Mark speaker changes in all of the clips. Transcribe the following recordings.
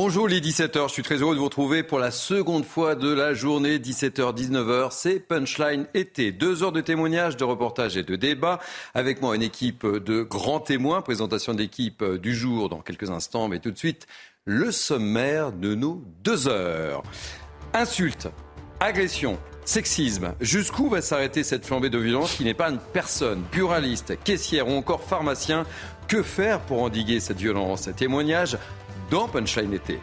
Speaker 1: Bonjour les 17h, je suis très heureux de vous retrouver pour la seconde fois de la journée, 17h-19h, c'est Punchline été. Deux heures de témoignages, de reportages et de débats. Avec moi une équipe de grands témoins, présentation de l'équipe du jour dans quelques instants, mais tout de suite le sommaire de nos deux heures. Insultes, agressions, Sexisme. Jusqu'où va s'arrêter cette flambée de violence qui n'est pas une personne, pluraliste, caissière ou encore pharmacien Que faire pour endiguer cette violence? Témoignage dans Punchline été.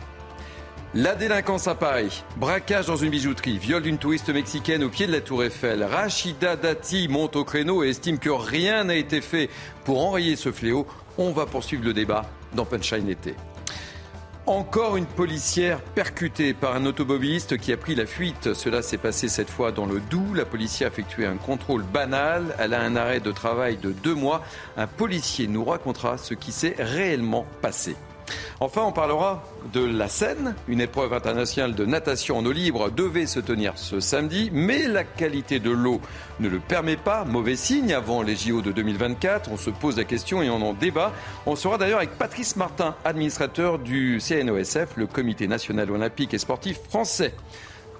Speaker 1: La délinquance à Paris, braquage dans une bijouterie, viol d'une touriste mexicaine au pied de la tour Eiffel. Rachida Dati monte au créneau et estime que rien n'a été fait pour enrayer ce fléau. On va poursuivre le débat dans Punchline été. Encore une policière percutée par un automobiliste qui a pris la fuite. Cela s'est passé cette fois dans le Doubs. La policière a effectué un contrôle banal. Elle a un arrêt de travail de deux mois. Un policier nous racontera ce qui s'est réellement passé. Enfin, on parlera de la Seine. Une épreuve internationale de natation en eau libre devait se tenir ce samedi, mais la qualité de l'eau ne le permet pas. Mauvais signe avant les JO de 2024. On se pose la question et on en débat. On sera d'ailleurs avec Patrice Martin, administrateur du CNOSF, le Comité national olympique et sportif français.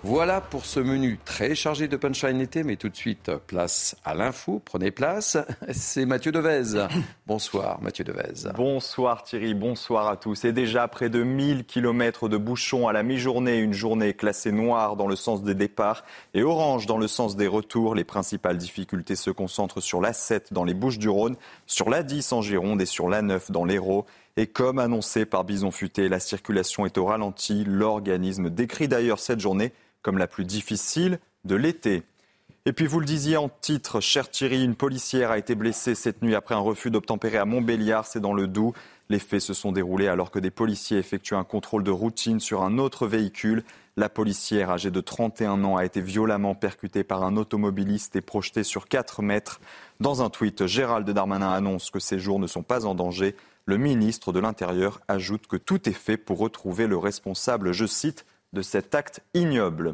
Speaker 1: Voilà pour ce menu très chargé de punchline été, mais tout de suite, place à l'info. Prenez place. C'est Mathieu Devez. Bonsoir, Mathieu Devez.
Speaker 2: Bonsoir Thierry, bonsoir à tous. Et déjà près de 1000 km de bouchons à la mi-journée, une journée classée noire dans le sens des départs et orange dans le sens des retours. Les principales difficultés se concentrent sur l'A7 dans les Bouches-du-Rhône, sur l'A10 en Gironde et sur l'A9 dans l'Hérault. Et comme annoncé par Bison Futé, la circulation est au ralenti. L'organisme décrit d'ailleurs cette journée comme la plus difficile de l'été. Et puis vous le disiez en titre, cher Thierry, une policière a été blessée cette nuit après un refus d'obtempérer à Montbéliard, c'est dans le Doubs. Les faits se sont déroulés alors que des policiers effectuent un contrôle de routine sur un autre véhicule. La policière, âgée de 31 ans, a été violemment percutée par un automobiliste et projetée sur 4 mètres. Dans un tweet, Gérald Darmanin annonce que ces jours ne sont pas en danger. Le ministre de l'Intérieur ajoute que tout est fait pour retrouver le responsable, je cite, de cet acte ignoble.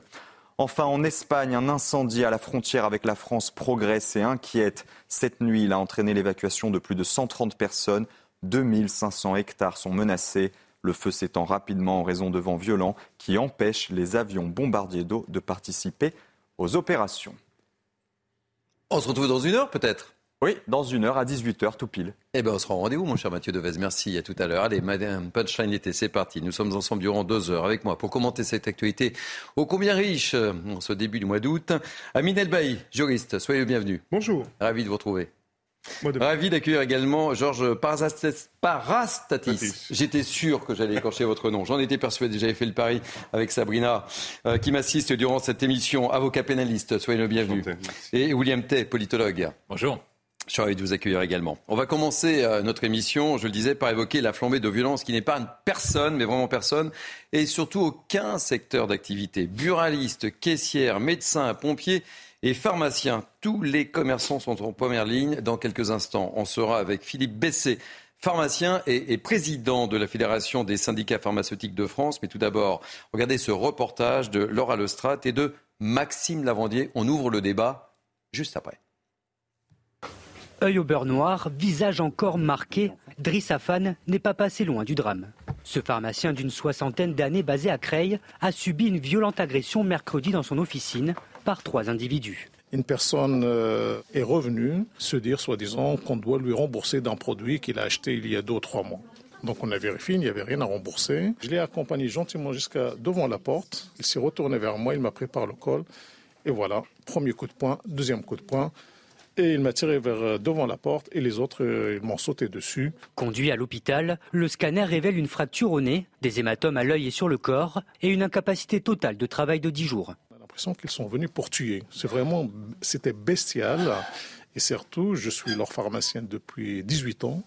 Speaker 2: Enfin, en Espagne, un incendie à la frontière avec la France progresse et inquiète. Cette nuit, il a entraîné l'évacuation de plus de 130 personnes. 2500 hectares sont menacés. Le feu s'étend rapidement en raison de vents violents qui empêchent les avions bombardiers d'eau de participer aux opérations.
Speaker 1: On se retrouve dans une heure peut-être?
Speaker 2: Oui, dans une heure à 18h, tout pile.
Speaker 1: Eh bien, on sera au rendez-vous, mon cher Mathieu Devez. Merci, à tout à l'heure. Allez, Madame Punchline était, c'est parti. Nous sommes ensemble durant deux heures avec moi pour commenter cette actualité ô combien riche en ce début du mois d'août. Amine Elbaï, juriste, soyez le bienvenu.
Speaker 3: Bonjour.
Speaker 1: Ravi de vous retrouver. Ravi d'accueillir également Georges Parastatis. J'étais sûr que j'allais écorcher votre nom. J'en étais persuadé. J'avais fait le pari avec Sabrina, euh, qui m'assiste durant cette émission. Avocat pénaliste, soyez le bienvenu. Et William Tay, politologue.
Speaker 4: Bonjour.
Speaker 1: Je suis ravi de vous accueillir également. On va commencer euh, notre émission, je le disais, par évoquer la flambée de violence qui une personne, mais vraiment personne, et surtout aucun secteur d'activité. Buralistes, caissières, médecins, pompiers et pharmaciens, tous les commerçants sont en première ligne. Dans quelques instants, on sera avec Philippe Bessé, pharmacien et, et, président de la Fédération des syndicats pharmaceutiques de France. Mais tout d'abord, regardez ce reportage de Laura Lestrade et de Maxime Lavandier. On ouvre le débat juste après.
Speaker 5: Œil au beurre noir, visage encore marqué, Driss Afan n'est pas passé loin du drame. Ce pharmacien d'une soixantaine d'années basé à Creil a subi une violente agression mercredi dans son officine par trois individus.
Speaker 3: Une personne euh, est revenue se dire, soi-disant, qu'on doit lui rembourser d'un produit qu'il a acheté il y a deux ou trois mois. Donc on a vérifié, il n'y avait rien à rembourser. Je l'ai accompagné gentiment jusqu'à devant la porte. Il s'est retourné vers moi, il m'a pris par le col. Et voilà, premier coup de poing, deuxième coup de poing. Et il m'a tiré vers euh, devant la porte et les autres, euh, ils m'ont sauté dessus.
Speaker 5: Conduit à l'hôpital, le scanner révèle une fracture au nez, des hématomes à l'œil et sur le corps et une incapacité totale de travail de 10 jours.
Speaker 3: On a l'impression qu'ils sont venus pour tuer. C'est vraiment, c'était bestial. Et surtout, je suis leur pharmacien depuis 18 ans.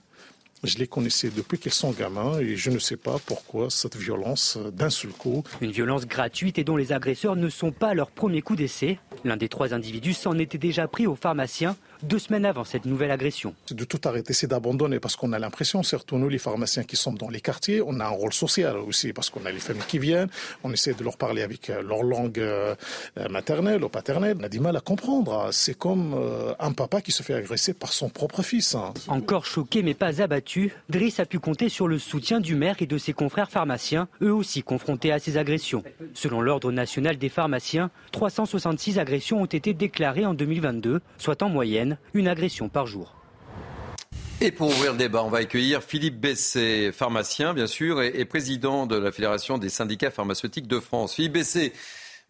Speaker 3: Je les connaissais depuis qu'ils sont gamins et je ne sais pas pourquoi cette violence d'un seul coup.
Speaker 5: Une violence gratuite et dont les agresseurs ne sont pas leur premier coup d'essai. L'un des trois individus s'en était déjà pris au pharmacien deux semaines avant cette nouvelle agression.
Speaker 3: C'est de tout arrêter, c'est d'abandonner parce qu'on a l'impression, surtout nous les pharmaciens qui sommes dans les quartiers, on a un rôle social aussi parce qu'on a les familles qui viennent, on essaie de leur parler avec euh, leur langue euh, maternelle ou paternelle. On a du mal à comprendre. C'est comme euh, un papa qui se fait agresser par son propre fils. Hein.
Speaker 5: Encore choqué mais pas abattu, Driss a pu compter sur le soutien du maire et de ses confrères pharmaciens, eux aussi confrontés à ces agressions. Selon l'Ordre national des pharmaciens, 366 agressions ont été déclarées en 2022, soit en moyenne une agression par jour.
Speaker 1: Et pour ouvrir le débat, on va accueillir Philippe Bessé, pharmacien bien sûr, et, président de la Fédération des syndicats pharmaceutiques de France. Philippe Bessé,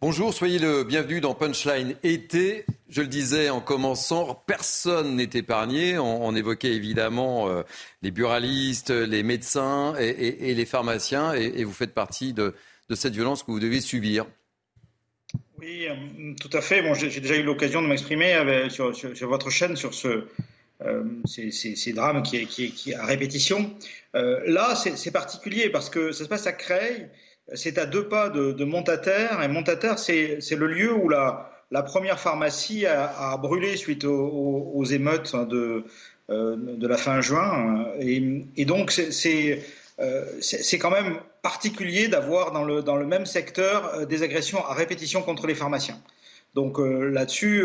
Speaker 1: bonjour, soyez le bienvenu dans Punchline été. Je le disais en commençant, personne n'est épargné. On, évoquait évidemment euh, les buralistes, les médecins et, les pharmaciens, et, vous faites partie de, cette violence que vous devez subir.
Speaker 4: Oui, euh, tout à fait. Bon, j'ai déjà eu l'occasion de m'exprimer sur, votre chaîne sur ce, euh, ces, drames qui, qui, à répétition. Euh, là, c'est particulier parce que ça se passe à Creil, c'est à deux pas de, de Montataire, et Montataire, c'est le lieu où la, la première pharmacie a, brûlé suite aux, émeutes de, euh, de la fin juin. Et, et donc, c'est c'est quand même particulier d'avoir dans le, même secteur des agressions à répétition contre les pharmaciens. Donc là-dessus,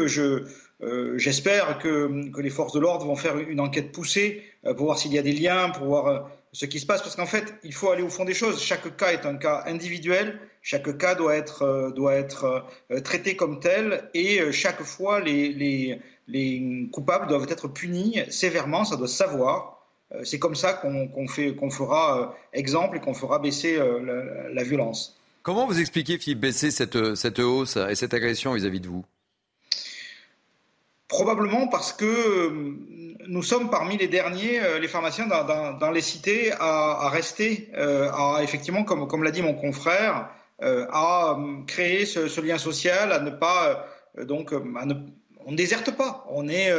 Speaker 4: euh, j'espère que, les forces de l'ordre vont faire une enquête poussée euh, pour voir s'il y a des liens, pour voir euh, ce qui se passe, parce qu'en fait, il faut aller au fond des choses. Chaque cas est un cas individuel, chaque cas doit être, doit être traité comme tel, et chaque fois, les, les, les, coupables doivent être punis sévèrement, ça doit savoir. C'est comme ça qu'on fait, qu'on fera exemple et qu'on fera baisser la, la, violence.
Speaker 1: Comment vous expliquez, Philippe, baisser cette, cette hausse et cette agression vis à -vis de vous?
Speaker 4: Probablement parce que euh, nous sommes parmi les derniers, euh, les pharmaciens dans, les cités, à, rester, euh, à effectivement, comme, comme l'a dit mon confrère, à créer ce, lien social, à ne pas donc on ne déserte pas. On est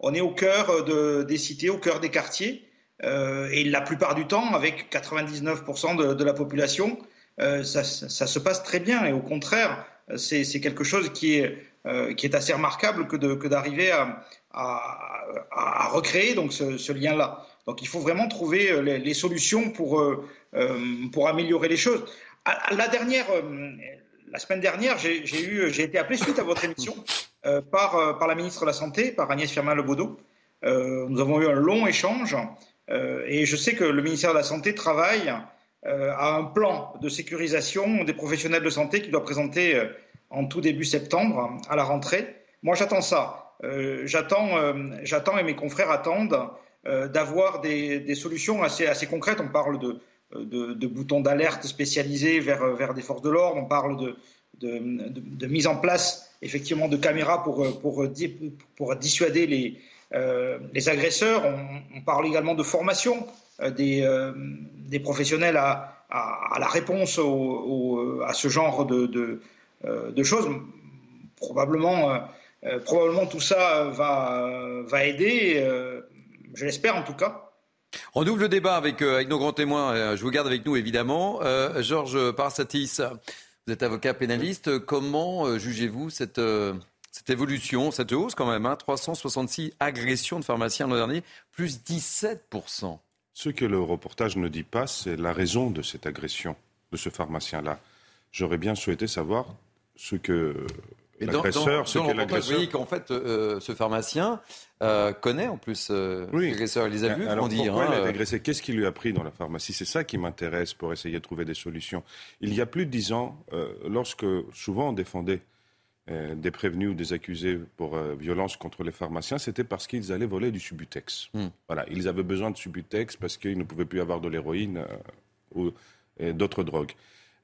Speaker 4: on est au cœur de, des cités, au cœur des quartiers, et la plupart du temps, avec 99% de, la population, ça, ça, se passe très bien. Et au contraire, c'est quelque chose qui est euh, qui est assez remarquable que d'arriver à, recréer donc ce, lien-là. Donc il faut vraiment trouver euh, les, solutions pour, euh, pour améliorer les choses. la dernière, la semaine dernière, j'ai été appelé suite à votre émission par, par la ministre de la Santé, par Agnès Firmin-Lebaudot. nous avons eu un long échange et je sais que le ministère de la Santé travaille à un plan de sécurisation des professionnels de santé qui doit présenter en tout début septembre, à la rentrée. Moi, j'attends ça. Euh, j'attends, euh, et mes confrères attendent euh, d'avoir des, solutions assez, concrètes. On parle de, boutons d'alerte spécialisés vers, des forces de l'ordre. On parle de, mise en place effectivement de caméras pour dissuader les, les agresseurs. On, parle également de formation des, des professionnels à, la réponse à ce genre de, euh, choses. Probablement, euh, euh, probablement tout ça va, aider, je l'espère en tout cas.
Speaker 1: On ouvre le débat avec, avec nos grands témoins. Je vous garde avec nous, évidemment. Georges Parsatis, vous êtes avocat pénaliste. Comment jugez-vous cette, cette évolution, cette hausse quand même 366 hein? agressions de pharmaciens l'an dernier, plus 17%.
Speaker 6: Ce que le reportage ne dit pas, c'est la raison de cette agression de ce pharmacien-là. J'aurais bien souhaité savoir ce que l'agresseur, ce que l'agresseur.
Speaker 1: Vous qu'en fait, euh, ce pharmacien euh, connaît en plus euh, l'agresseur. Il les a vus
Speaker 6: Alors pourquoi il a agressé Qu'est-ce qu'il lui a pris dans la pharmacie? C'est ça qui m'intéresse pour essayer de trouver des solutions. Il y a plus de dix ans, lorsque souvent on défendait des prévenus ou des accusés pour violence contre les pharmaciens, c'était parce qu'ils allaient voler du Subutex. Hmm. Voilà, ils avaient besoin de Subutex parce qu'ils ne pouvaient plus avoir de l'héroïne ou d'autres drogues.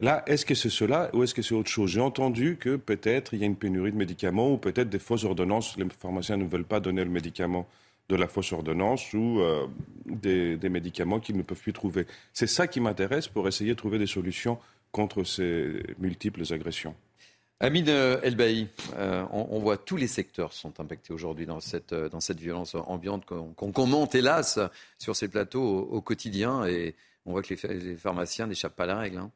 Speaker 6: Là, est-ce que c'est cela ou est-ce que c'est autre chose? J'ai entendu que peut-être il y a une pénurie de médicaments ou peut-être des fausses ordonnances. Les pharmaciens ne veulent pas donner le médicament de la fausse ordonnance ou euh, des, médicaments qu'ils ne peuvent plus trouver. C'est ça qui m'intéresse pour essayer de trouver des solutions contre ces multiples agressions.
Speaker 1: Amine Elbaï, euh, on, voit tous les secteurs sont impactés aujourd'hui dans cette, euh, dans cette violence ambiante qu'on commente hélas sur ces plateaux au, quotidien et on voit que les, pharmaciens n'échappent pas à la règle. Hein.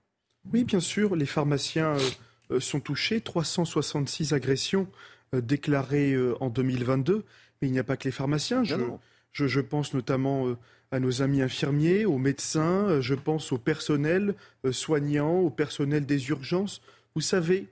Speaker 7: Oui, bien sûr, les pharmaciens euh, euh, sont touchés. 366 agressions euh, déclarées en 2022. Mais il n'y a pas que les pharmaciens. Je, pense notamment à nos amis infirmiers, aux médecins, je pense au personnel soignant, au personnel des urgences. Vous savez,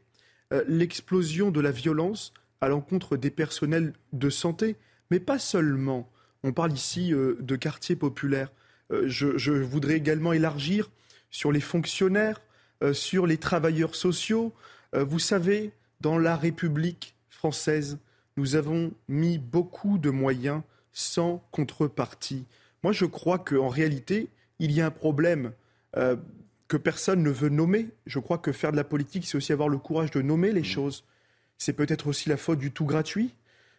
Speaker 7: l'explosion de la violence à l'encontre des personnels de santé, mais pas seulement. On parle ici de quartiers populaires. je, voudrais également élargir sur les fonctionnaires, euh, sur les travailleurs sociaux. Euh, vous savez, dans la République française, nous avons mis beaucoup de moyens sans contrepartie. Moi, je crois qu'en réalité, il y a un problème euh, que personne ne veut nommer. Je crois que faire de la politique, c'est aussi avoir le courage de nommer les mmh. choses. C'est peut-être aussi la faute du tout gratuit.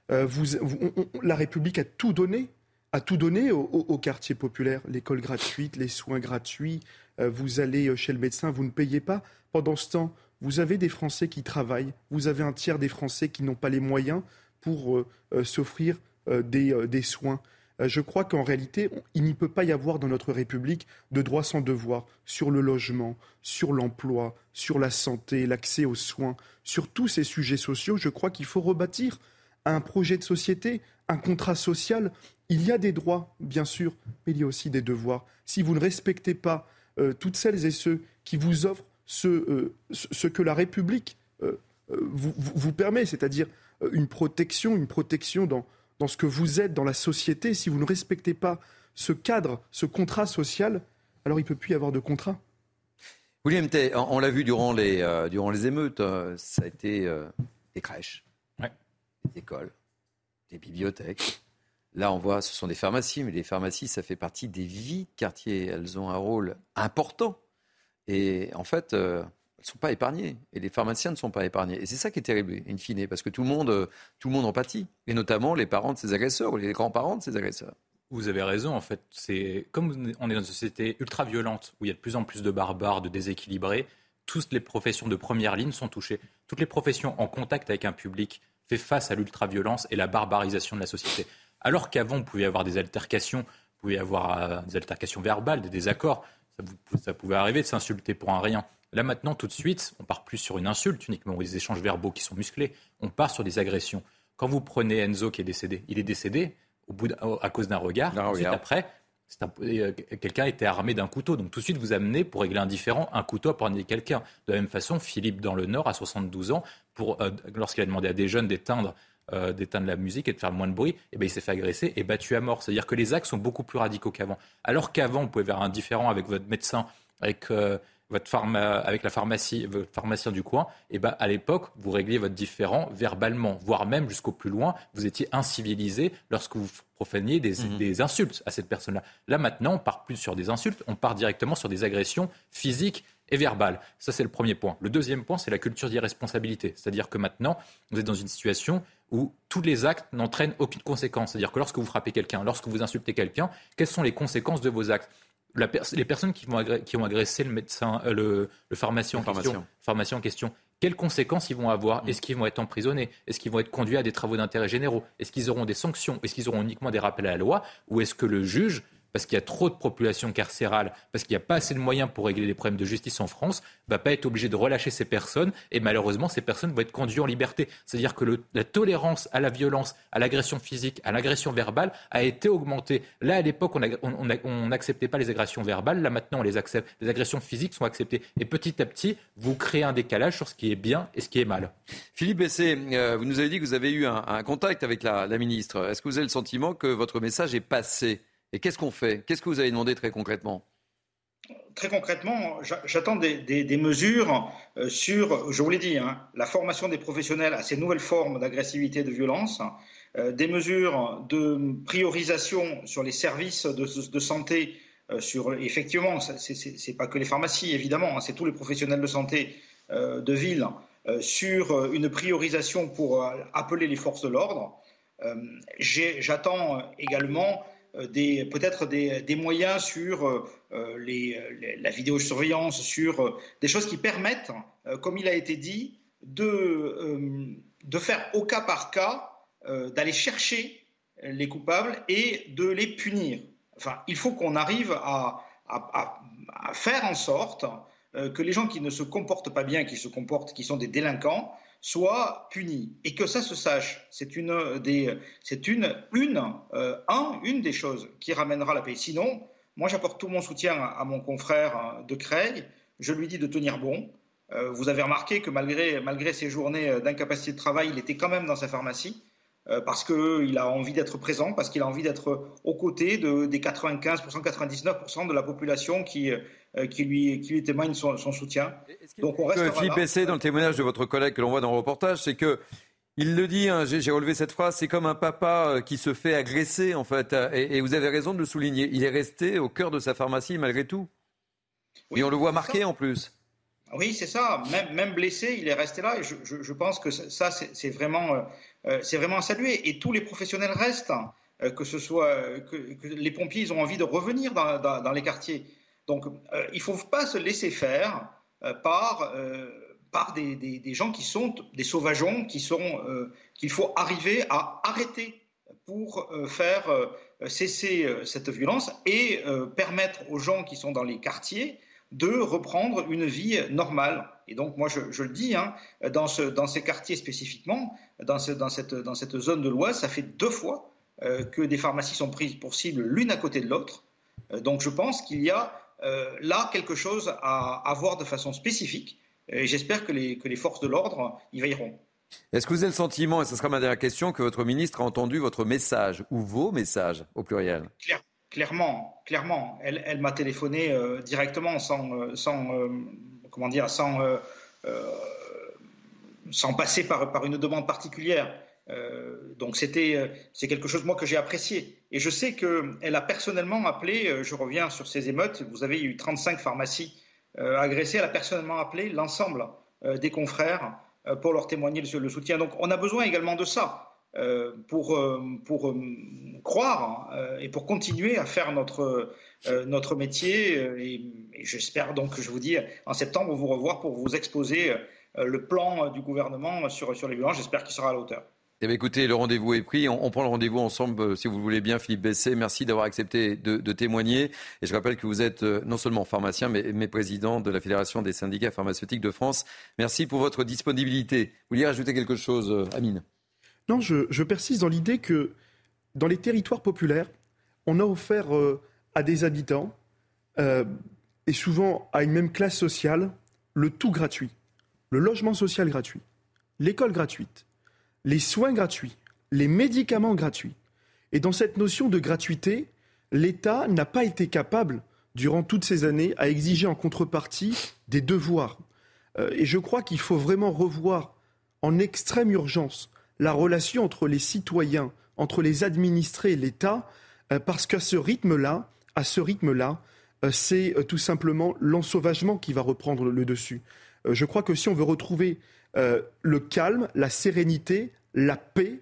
Speaker 7: la République a tout donné, a tout donné aux quartiers populaires, l'école gratuite, les soins gratuits, euh, vous allez euh, chez le médecin, vous ne payez pas. Pendant ce temps, vous avez des Français qui travaillent, vous avez un tiers des Français qui n'ont pas les moyens pour euh, s'offrir des, soins. Je crois qu'en réalité, il n'y peut pas y avoir dans notre République de droit sans devoir sur le logement, sur l'emploi, sur la santé, l'accès aux soins, sur tous ces sujets sociaux. Je crois qu'il faut rebâtir un projet de société, un contrat social. Il y a des droits, bien sûr, mais il y a aussi des devoirs. Si vous ne respectez pas euh, toutes celles et ceux qui vous offrent ce, euh, que la République euh, vous, vous, permet, c'est-à-dire une protection, une protection dans, dans ce que vous êtes dans la société. Si vous ne respectez pas ce cadre, ce contrat social, alors il ne peut plus y avoir de contrat.
Speaker 1: William Tay, on l'a vu durant les, durant les émeutes, ça a été des crèches, des écoles, des bibliothèques, Là, on voit, ce sont des pharmacies, mais les pharmacies, ça fait partie des vies de quartier. Elles ont un rôle important. Et en fait, euh, ne sont pas épargnées. Et les pharmaciens ne sont pas épargnés. Et c'est ça qui est terrible, in fine, parce que tout le monde, euh, tout le monde en pâtit. Et notamment les parents de ces agresseurs ou les grands-parents de ces agresseurs.
Speaker 8: Vous avez raison, en fait. C'est comme on est dans une société ultra violente où il y a de plus en plus de barbares, de déséquilibrés. Toutes les professions de première ligne sont touchées. Toutes les professions en contact avec un public fait face à l'ultra-violence et la barbarisation de la société. Alors qu'avant, vous pouviez avoir des altercations, vous pouvez avoir euh, des altercations verbales, des désaccords. Ça, pouvait arriver de s'insulter pour un rien. Là maintenant, tout de suite, on part plus sur une insulte uniquement, ou des échanges verbaux qui sont musclés. On part sur des agressions. Quand vous prenez Enzo qui est décédé, il est décédé au bout à cause d'un regard. Ensuite, après, euh, quelqu'un était armé d'un couteau. Donc tout de suite, vous amenez pour régler un différent un couteau à poignarder quelqu'un. De la même façon, Philippe dans le Nord, à 72 ans, pour, euh, lorsqu'il a demandé à des jeunes d'éteindre euh, d'éteindre la musique et de faire moins de bruit, eh ben, il s'est fait agresser et battu à mort. C'est-à-dire que les actes sont beaucoup plus radicaux qu'avant. Alors qu'avant, vous pouvez faire un différent avec votre médecin, avec votre pharma, avec la pharmacie, votre pharmacien du coin, et eh ben à l'époque, vous régliez votre différent verbalement, voire même jusqu'au plus loin, vous étiez incivilisé lorsque vous profaniez des, mhm. des insultes à cette personne-là. Là maintenant, on part plus sur des insultes, on part directement sur des agressions physiques et verbales. Ça, c'est le premier point. Le deuxième point, c'est la culture d'irresponsabilité. C'est-à-dire que maintenant, vous êtes dans une situation où tous les actes n'entraînent aucune conséquence. C'est-à-dire que lorsque vous frappez quelqu'un, lorsque vous insultez quelqu'un, quelles sont les conséquences de vos actes? Les personnes qui, vont qui, ont agressé le médecin, euh, le, pharmacien, en question, pharmacien en question, quelles conséquences ils vont avoir? Mm. Est-ce qu'ils vont être emprisonnés? Est-ce qu'ils vont être conduits à des travaux d'intérêt généraux? Est-ce qu'ils auront des sanctions? Est-ce qu'ils auront uniquement des rappels à la loi? Ou est-ce que le juge parce qu'il y a trop de population carcérale, parce qu'il n'y a pas assez de moyens pour régler les problèmes de justice en France, va pas être obligé de relâcher ces personnes et malheureusement ces personnes vont être conduites en liberté. C'est-à-dire que la tolérance à la violence, à l'agression physique, à l'agression verbale a été augmentée. Là à l'époque on n'acceptait pas les agressions verbales, là maintenant on les accepte. Les agressions physiques sont acceptées et petit à petit vous créez un décalage sur ce qui est bien et ce qui est mal.
Speaker 1: Philippe Bessé, euh, vous nous avez dit que vous avez eu un, contact avec la ministre. Est-ce que vous avez le sentiment que votre message est passé? Et qu'est-ce qu'on fait? Qu'est-ce que vous avez demandé très concrètement?
Speaker 4: Très concrètement, j'attends des, mesures euh, sur, je vous l'ai dit, hein, la formation des professionnels à ces nouvelles formes d'agressivité et de violence, euh, des mesures de priorisation sur les services de, santé, euh, sur effectivement, c'est pas que les pharmacies évidemment, hein, c'est tous les professionnels de santé de ville, sur une priorisation pour appeler les forces de l'ordre. J'attends également euh, peut-être des, moyens sur euh, euh, la vidéosurveillance, sur des choses qui permettent, comme il a été dit, de, faire au cas par cas, d'aller chercher les coupables et de les punir. Enfin, il faut qu'on arrive à, faire en sorte que les gens qui ne se comportent pas bien, qui se comportent, qui sont des délinquants, soit puni et que ça se sache. C'est une des, c'est une, une, un, une des choses qui ramènera la paix. Sinon, moi, j'apporte tout mon soutien à, mon confrère de Creil. Je lui dis de tenir bon. vous avez remarqué que malgré, malgré ces journées d'incapacité de travail, il était quand même dans sa pharmacie. Euh, parce qu'il a envie d'être présent, parce qu'il a envie d'être aux côtés de, des 95%, 99% de la population qui, euh, qui, lui, qui lui témoigne son, soutien.
Speaker 1: Donc on reste. Philippe Essé, dans le témoignage de votre collègue que l'on voit dans le reportage, c'est que. Il le dit, hein, j'ai relevé cette phrase, c'est comme un papa euh, qui se fait agresser, en fait. Et, et, vous avez raison de le souligner. Il est resté au cœur de sa pharmacie malgré tout. Oui, et on le voit marqué en plus.
Speaker 4: Oui, c'est ça. Même, blessé, il est resté là. Et je, pense que ça, c'est vraiment euh, c'est vraiment à saluer. Et tous les professionnels restent, hein, euh, que ce soit que, les pompiers, ils ont envie de revenir dans, les quartiers. Donc, euh, il ne faut pas se laisser faire par, par des, gens qui sont des sauvageons, qui sont qu'il faut arriver à arrêter pour faire cesser cette violence et permettre aux gens qui sont dans les quartiers de reprendre une vie normale. Et donc, moi, je, le dis, hein, dans, ce, dans, ces quartiers spécifiquement, dans, ce, dans, cette, dans cette, zone de l'Oise, ça fait deux fois euh, que des pharmacies sont prises pour cible l'une à côté de l'autre. Euh, donc, je pense qu'il y a euh, là quelque chose à, à, voir de façon spécifique. Et j'espère que les, que les forces de l'ordre y veilleront.
Speaker 1: Est-ce que vous avez le sentiment, et ce sera ma dernière question, que votre ministre a entendu votre message ou vos messages au pluriel?
Speaker 4: Clairement, clairement. Elle, m'a téléphoné directement sans, sans comment dire, sans, euh, euh, passer par, une demande particulière. Euh, donc c'était c'est quelque chose moi que j'ai apprécié et je sais qu'elle a personnellement appelé je reviens sur ces émeutes vous avez eu 35 pharmacies agressées elle a personnellement appelé l'ensemble des confrères pour leur témoigner le, soutien donc on a besoin également de ça pour, pour croire hein, et pour continuer à faire notre, euh, métier. Euh, et, j'espère donc, je vous dis, en septembre, vous revoir pour vous exposer euh, le plan du gouvernement sur, les violences. J'espère qu'il sera à la hauteur.
Speaker 1: Eh bien, écoutez, le rendez-vous est pris. On, prend le rendez-vous ensemble, si vous le voulez bien, Philippe Bessé. Merci d'avoir accepté de, témoigner. Et je rappelle que vous êtes non seulement pharmacien, mais, mais, président de la Fédération des syndicats pharmaceutiques de France. Merci pour votre disponibilité. Vous vouliez rajouter quelque chose, Amine?
Speaker 7: Je, persiste dans l'idée que dans les territoires populaires, on a offert à des habitants, euh, et souvent à une même classe sociale, le tout gratuit. Le logement social gratuit, l'école gratuite, les soins gratuits, les médicaments gratuits. Et dans cette notion de gratuité, l'État n'a pas été capable, durant toutes ces années, à exiger en contrepartie des devoirs. Euh, et je crois qu'il faut vraiment revoir en extrême urgence la relation entre les citoyens, entre les administrés et l'État, euh, parce qu'à ce rythme-là, à ce rythme-là, euh, c'est euh, tout simplement l'ensauvagement qui va reprendre le dessus. Je crois que si on veut retrouver le calme, la sérénité, la paix,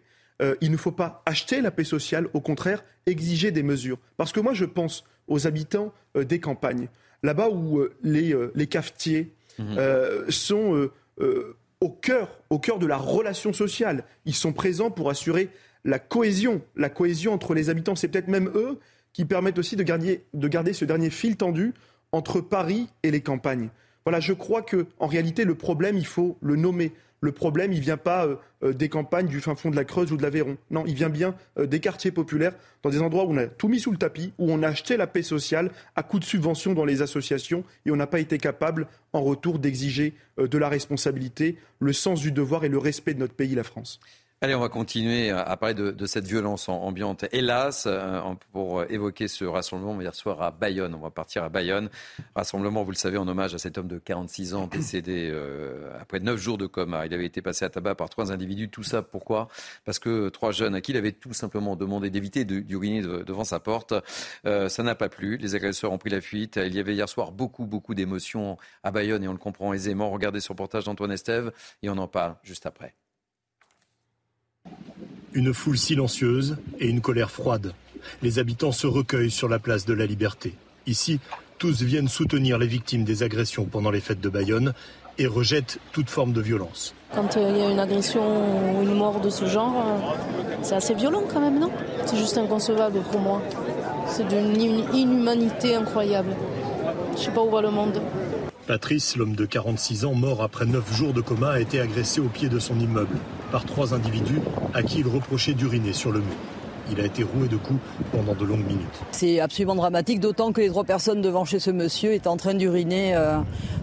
Speaker 7: il ne faut pas acheter la paix sociale, au contraire, exiger des mesures. Parce que moi, je pense aux habitants des campagnes, là-bas où les, les, cafetiers mmh. sont au cœur, au cœur de la relation sociale. Ils sont présents pour assurer la cohésion, la cohésion entre les habitants. C'est peut-être même eux qui permettent aussi de garder, de garder ce dernier fil tendu entre Paris et les campagnes. Voilà, je crois que en réalité, le problème, il faut le nommer. Le problème, il ne vient pas euh, euh, des campagnes du fin fond de la Creuse ou de l'Aveyron. Non, il vient bien euh, des quartiers populaires, dans des endroits où on a tout mis sous le tapis, où on a acheté la paix sociale à coup de subventions dans les associations et on n'a pas été capable, en retour, d'exiger de la responsabilité, le sens du devoir et le respect de notre pays, la France.
Speaker 1: Allez, on va continuer à parler de, cette violence ambiante. Hélas, euh, pour évoquer ce rassemblement hier soir à Bayonne. On va partir à Bayonne. Rassemblement, vous le savez, en hommage à cet homme de 46 ans décédé euh, après 9 jours de coma. Il avait été passé à tabac par trois individus. Tout ça, pourquoi? Parce que trois jeunes à qui il avait tout simplement demandé d'éviter d'uriner devant sa porte. Euh, ça n'a pas plu. Les agresseurs ont pris la fuite. Il y avait hier soir beaucoup, beaucoup d'émotions à Bayonne et on le comprend aisément. Regardez ce reportage d'Antoine Estève et on en parle juste après.
Speaker 9: Une foule silencieuse et une colère froide. Les habitants se recueillent sur la place de la Liberté. Ici, tous viennent soutenir les victimes des agressions pendant les fêtes de Bayonne et rejettent toute forme de violence.
Speaker 10: Quand euh, il y a une agression ou une mort de ce genre, euh, c'est assez violent quand même, non? C'est juste inconcevable pour moi. C'est d'une inhumanité incroyable. Je ne sais pas où va le monde.
Speaker 9: Patrice, l'homme de 46 ans, mort après 9 jours de coma, a été agressé au pied de son immeuble par trois individus à qui il reprochait d'uriner sur le mur. Il a été roué de coups pendant de longues minutes.
Speaker 11: C'est absolument dramatique, d'autant que les trois personnes devant chez ce monsieur étaient en train d'uriner. Euh,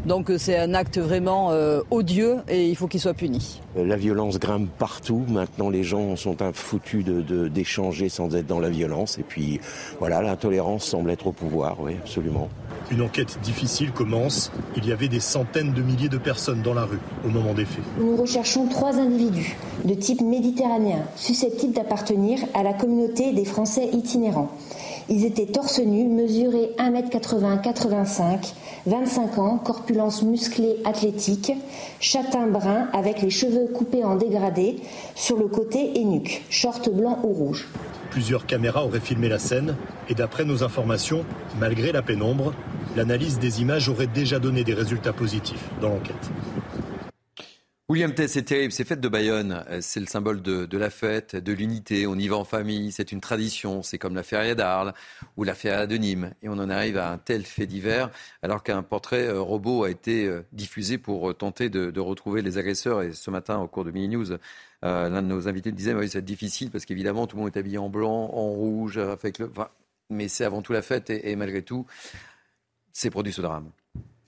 Speaker 11: donc c'est un acte vraiment euh, odieux et il faut qu'il soit puni.
Speaker 12: La violence grimpe partout. Maintenant, les gens sont foutus d'échanger de, sans être dans la violence. Et puis, voilà, l'intolérance semble être au pouvoir, oui, absolument.
Speaker 9: Une enquête difficile commence. Il y avait des centaines de milliers de personnes dans la rue au moment des faits.
Speaker 13: Nous recherchons trois individus de type méditerranéen susceptibles d'appartenir à la communauté des Français itinérants. Ils étaient torse nu, mesurés 1m80-85, 25 ans, corpulence musclée athlétique, châtain brun avec les cheveux coupés en dégradé sur le côté et nuque, short blanc ou rouge.
Speaker 9: Plusieurs caméras auraient filmé la scène et d'après nos informations, malgré la pénombre, l'analyse des images aurait déjà donné des résultats positifs dans l'enquête.
Speaker 1: William T, c'est terrible, c'est fête de Bayonne, euh, c'est le symbole de, la fête, de l'unité, on y va en famille, c'est une tradition, c'est comme la feria d'Arles ou la feria de Nîmes. Et on en arrive à un tel fait divers, alors qu'un portrait euh, robot a été euh, diffusé pour tenter de, retrouver les agresseurs. Et ce matin, au cours de Mini News, l'un de nos invités disait, oui, c'est difficile parce qu'évidemment, tout le monde est habillé en blanc, en rouge, avec le... mais c'est avant tout la fête et malgré tout, c'est produit ce drame.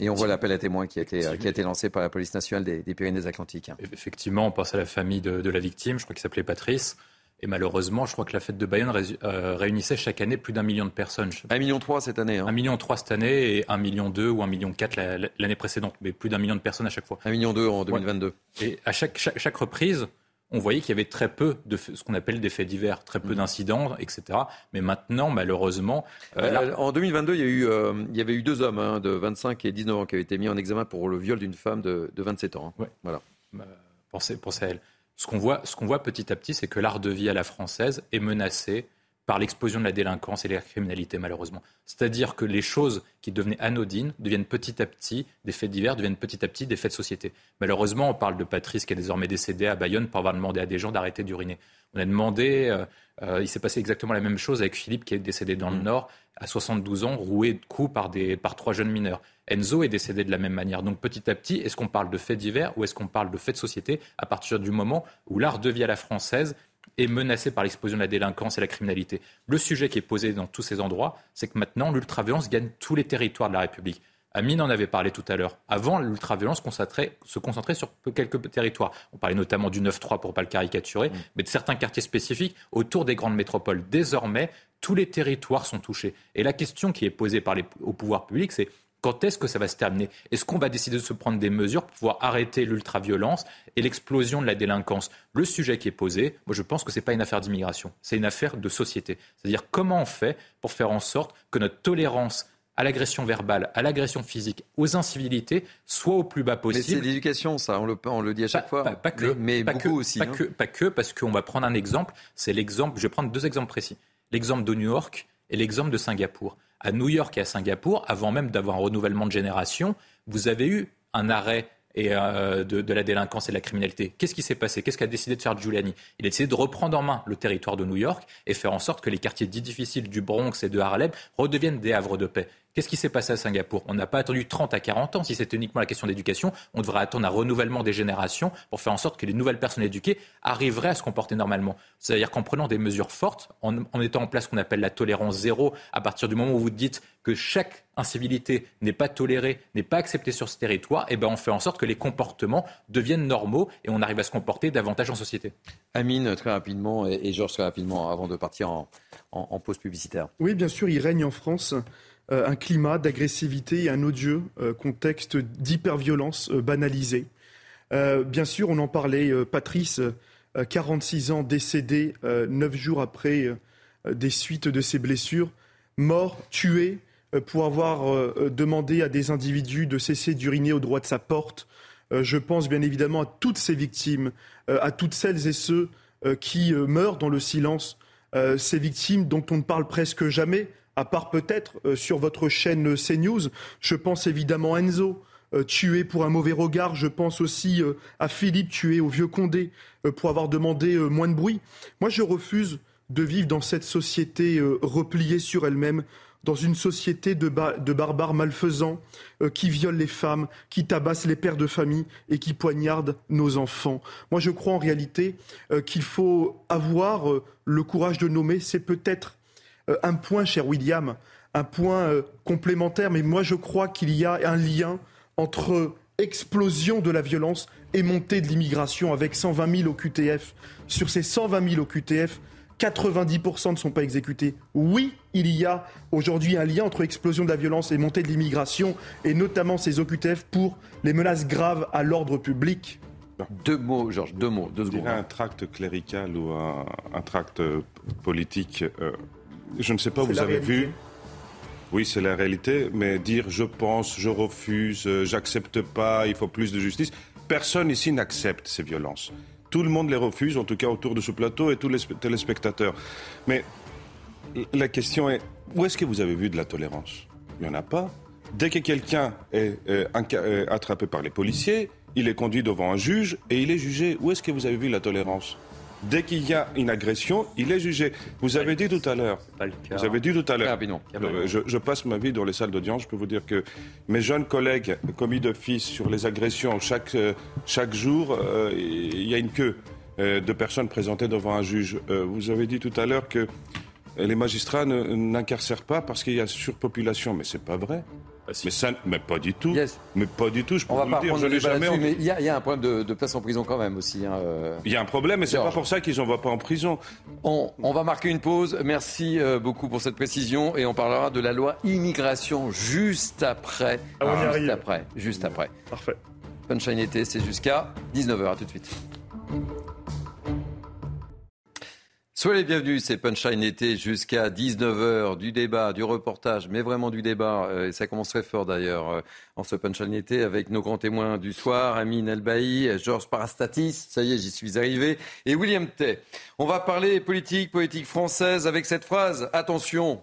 Speaker 1: Et on voit l'appel à témoins qui a été, qui a été lancé par la police nationale des, Pyrénées-Atlantiques.
Speaker 8: Effectivement, on pense à la famille de, la victime, je crois qu'il s'appelait Patrice. Et malheureusement, je crois que la fête de Bayonne euh, réunissait chaque année plus d'un million de personnes.
Speaker 1: Un million trois cette année. Hein.
Speaker 8: Un million trois cette année et un million deux ou un million quatre l'année précédente. Mais plus d'un million de personnes à chaque fois.
Speaker 1: Un million deux en 2022.
Speaker 8: Et à chaque, chaque reprise, on voyait qu'il y avait très peu de ce qu'on appelle des faits divers, très peu mm. d'incidents, etc. Mais maintenant, malheureusement.
Speaker 1: Euh, euh, en 2022, il y, a eu, euh, il y avait eu deux hommes hein, de 25 et 19 ans qui avaient été mis en examen pour le viol d'une femme de, 27 ans. Hein. Voilà.
Speaker 8: Bah, pensez, pensez à elle. Ce qu'on voit, ce qu'on voit petit à petit, c'est que l'art de vie à la française est menacé par l'explosion de la délinquance et de la criminalité, malheureusement. C'est-à-dire que les choses qui devenaient anodines deviennent petit à petit, des faits divers deviennent petit à petit des faits de société. Malheureusement, on parle de Patrice qui est désormais décédé à Bayonne pour avoir demandé à des gens d'arrêter d'uriner. On a demandé, euh, euh, il s'est passé exactement la même chose avec Philippe qui est décédé dans le mmh. Nord à 72 ans, roué de coups par, des, par trois jeunes mineurs. Enzo est décédé de la même manière. Donc petit à petit, est-ce qu'on parle de faits divers ou est-ce qu'on parle de faits de société à partir du moment où l'art de vie à la française est menacé par l'explosion de la délinquance et la criminalité. Le sujet qui est posé dans tous ces endroits, c'est que maintenant, l'ultraviolence gagne tous les territoires de la République. Amine en avait parlé tout à l'heure. Avant, l'ultraviolence se concentrait sur quelques territoires. On parlait notamment du 9-3 pour ne pas le caricaturer, mais de certains quartiers spécifiques autour des grandes métropoles. Désormais, tous les territoires sont touchés. Et la question qui est posée par les, au pouvoir public, c'est quand est-ce que ça va se terminer? Est-ce qu'on va décider de se prendre des mesures pour pouvoir arrêter l'ultraviolence et l'explosion de la délinquance? Le sujet qui est posé, moi je pense que ce n'est pas une affaire d'immigration, c'est une affaire de société. C'est-à-dire comment on fait pour faire en sorte que notre tolérance à l'agression verbale, à l'agression physique, aux incivilités, soit au plus bas possible.
Speaker 1: Mais c'est l'éducation, ça, on le, on le dit à chaque fois.
Speaker 8: Pas, que, mais, beaucoup aussi. Pas, hein. que, pas que, parce qu'on va prendre un exemple. C'est l'exemple, je vais prendre deux exemples précis. L'exemple de New York et l'exemple de Singapour à New York et à Singapour, avant même d'avoir un renouvellement de génération, vous avez eu un arrêt euh, de, la délinquance et de la criminalité. Qu'est-ce qui s'est passé? Qu'est-ce qu'a décidé de faire Giuliani? Il a décidé de reprendre en main le territoire de New York et faire en sorte que les quartiers dits difficiles du Bronx et de Harlem redeviennent des havres de paix. Qu'est-ce qui s'est passé à Singapour? On n'a pas attendu 30 à 40 ans. Si c'était uniquement la question d'éducation, on devrait attendre un renouvellement des générations pour faire en sorte que les nouvelles personnes éduquées arriveraient à se comporter normalement. C'est-à-dire qu'en prenant des mesures fortes, en, mettant en place ce qu'on appelle la tolérance zéro, à partir du moment où vous dites que chaque incivilité n'est pas tolérée, n'est pas acceptée sur ce territoire, eh ben on fait en sorte que les comportements deviennent normaux et on arrive à se comporter davantage en société.
Speaker 1: Amine, très rapidement, et Georges, très rapidement, avant de partir en pause publicitaire.
Speaker 7: Oui, bien sûr, il règne en France un climat d'agressivité et un odieux euh, contexte d'hyperviolence euh, banalisé. bien sûr, on en parlait, Patrice, 46 ans, décédé neuf jours après des suites de ses blessures, mort, tué pour avoir demandé à des individus de cesser d'uriner au droit de sa porte. Je pense bien évidemment à toutes ces victimes, à toutes celles et ceux qui meurent dans le silence, ces victimes dont on ne parle presque jamais, à part peut-être euh, sur votre chaîne CNews. Je pense évidemment à Enzo, euh, tué pour un mauvais regard. Je pense aussi euh, à Philippe, tué au vieux Condé, pour avoir demandé moins de bruit. Moi, je refuse de vivre dans cette société repliée sur elle-même dans une société de, de barbares malfaisants euh, qui violent les femmes, qui tabassent les pères de famille et qui poignardent nos enfants. Moi, je crois en réalité euh, qu'il faut avoir euh, le courage de nommer. C'est peut-être un point, cher William, un point complémentaire, mais moi, je crois qu'il y a un lien entre explosion de la violence et montée de l'immigration avec 120 000 OQTF. Sur ces 120 000 OQTF, 90% ne sont pas exécutés. Oui, il y a aujourd'hui un lien entre explosion de la violence et montée de l'immigration, et notamment ces OQTF pour les menaces graves à l'ordre public.
Speaker 1: Deux mots, Georges, deux mots, deux secondes.
Speaker 6: un tract clérical ou un, tract euh, politique, euh, je ne sais pas, vous avez vu. Oui, c'est la réalité, mais dire je pense, je refuse, euh, j'accepte pas, il faut plus de justice, personne ici n'accepte ces violences. Tout le monde les refuse, en tout cas autour de ce plateau et tous les téléspectateurs. Mais la question est, où est-ce que vous avez vu de la tolérance? Il n'y en a pas. Dès que quelqu'un est, attrapé par les policiers, il est conduit devant un juge et il est jugé. Où est-ce que vous avez vu la tolérance? Dès qu'il y a une agression, il est jugé. Vous avez dit tout à l'heure. Vous avez dit tout à l'heure. Je, je, passe ma vie dans les salles d'audience. Je peux vous dire que mes jeunes collègues commis d'office sur les agressions chaque, euh, chaque jour, euh, il y a une queue euh, de personnes présentées devant un juge. vous avez dit tout à l'heure que les magistrats n'incarcèrent pas parce qu'il y a surpopulation, mais c'est pas vrai. Ah, mais, ça, mais pas du tout. Mais pas du tout. Je peux
Speaker 1: On va
Speaker 6: vous
Speaker 1: pas
Speaker 6: dire.
Speaker 1: Je l'ai jamais. Mais il y, a un problème de, place en prison quand même aussi. Hein,
Speaker 6: euh. Il y a un problème, mais c'est pas pour ça qu'ils n'envoient pas en prison.
Speaker 1: On, va marquer une pause. Merci euh, beaucoup pour cette précision et on parlera de la loi immigration juste après.
Speaker 7: Ah,
Speaker 1: juste après. Juste après.
Speaker 7: Parfait.
Speaker 1: Punchline été, c'est jusqu'à 19h. À tout de suite. Soyez les bienvenus, c'est Punchline été jusqu'à 19h, du débat, du reportage, mais vraiment du débat, euh, et ça commence très fort d'ailleurs euh, en ce Punchline été avec nos grands témoins du soir, Amine Elbaï, Georges Parastatis, ça y est, j'y suis arrivé, et William Tay. On va parler politique, politique française avec cette phrase, attention,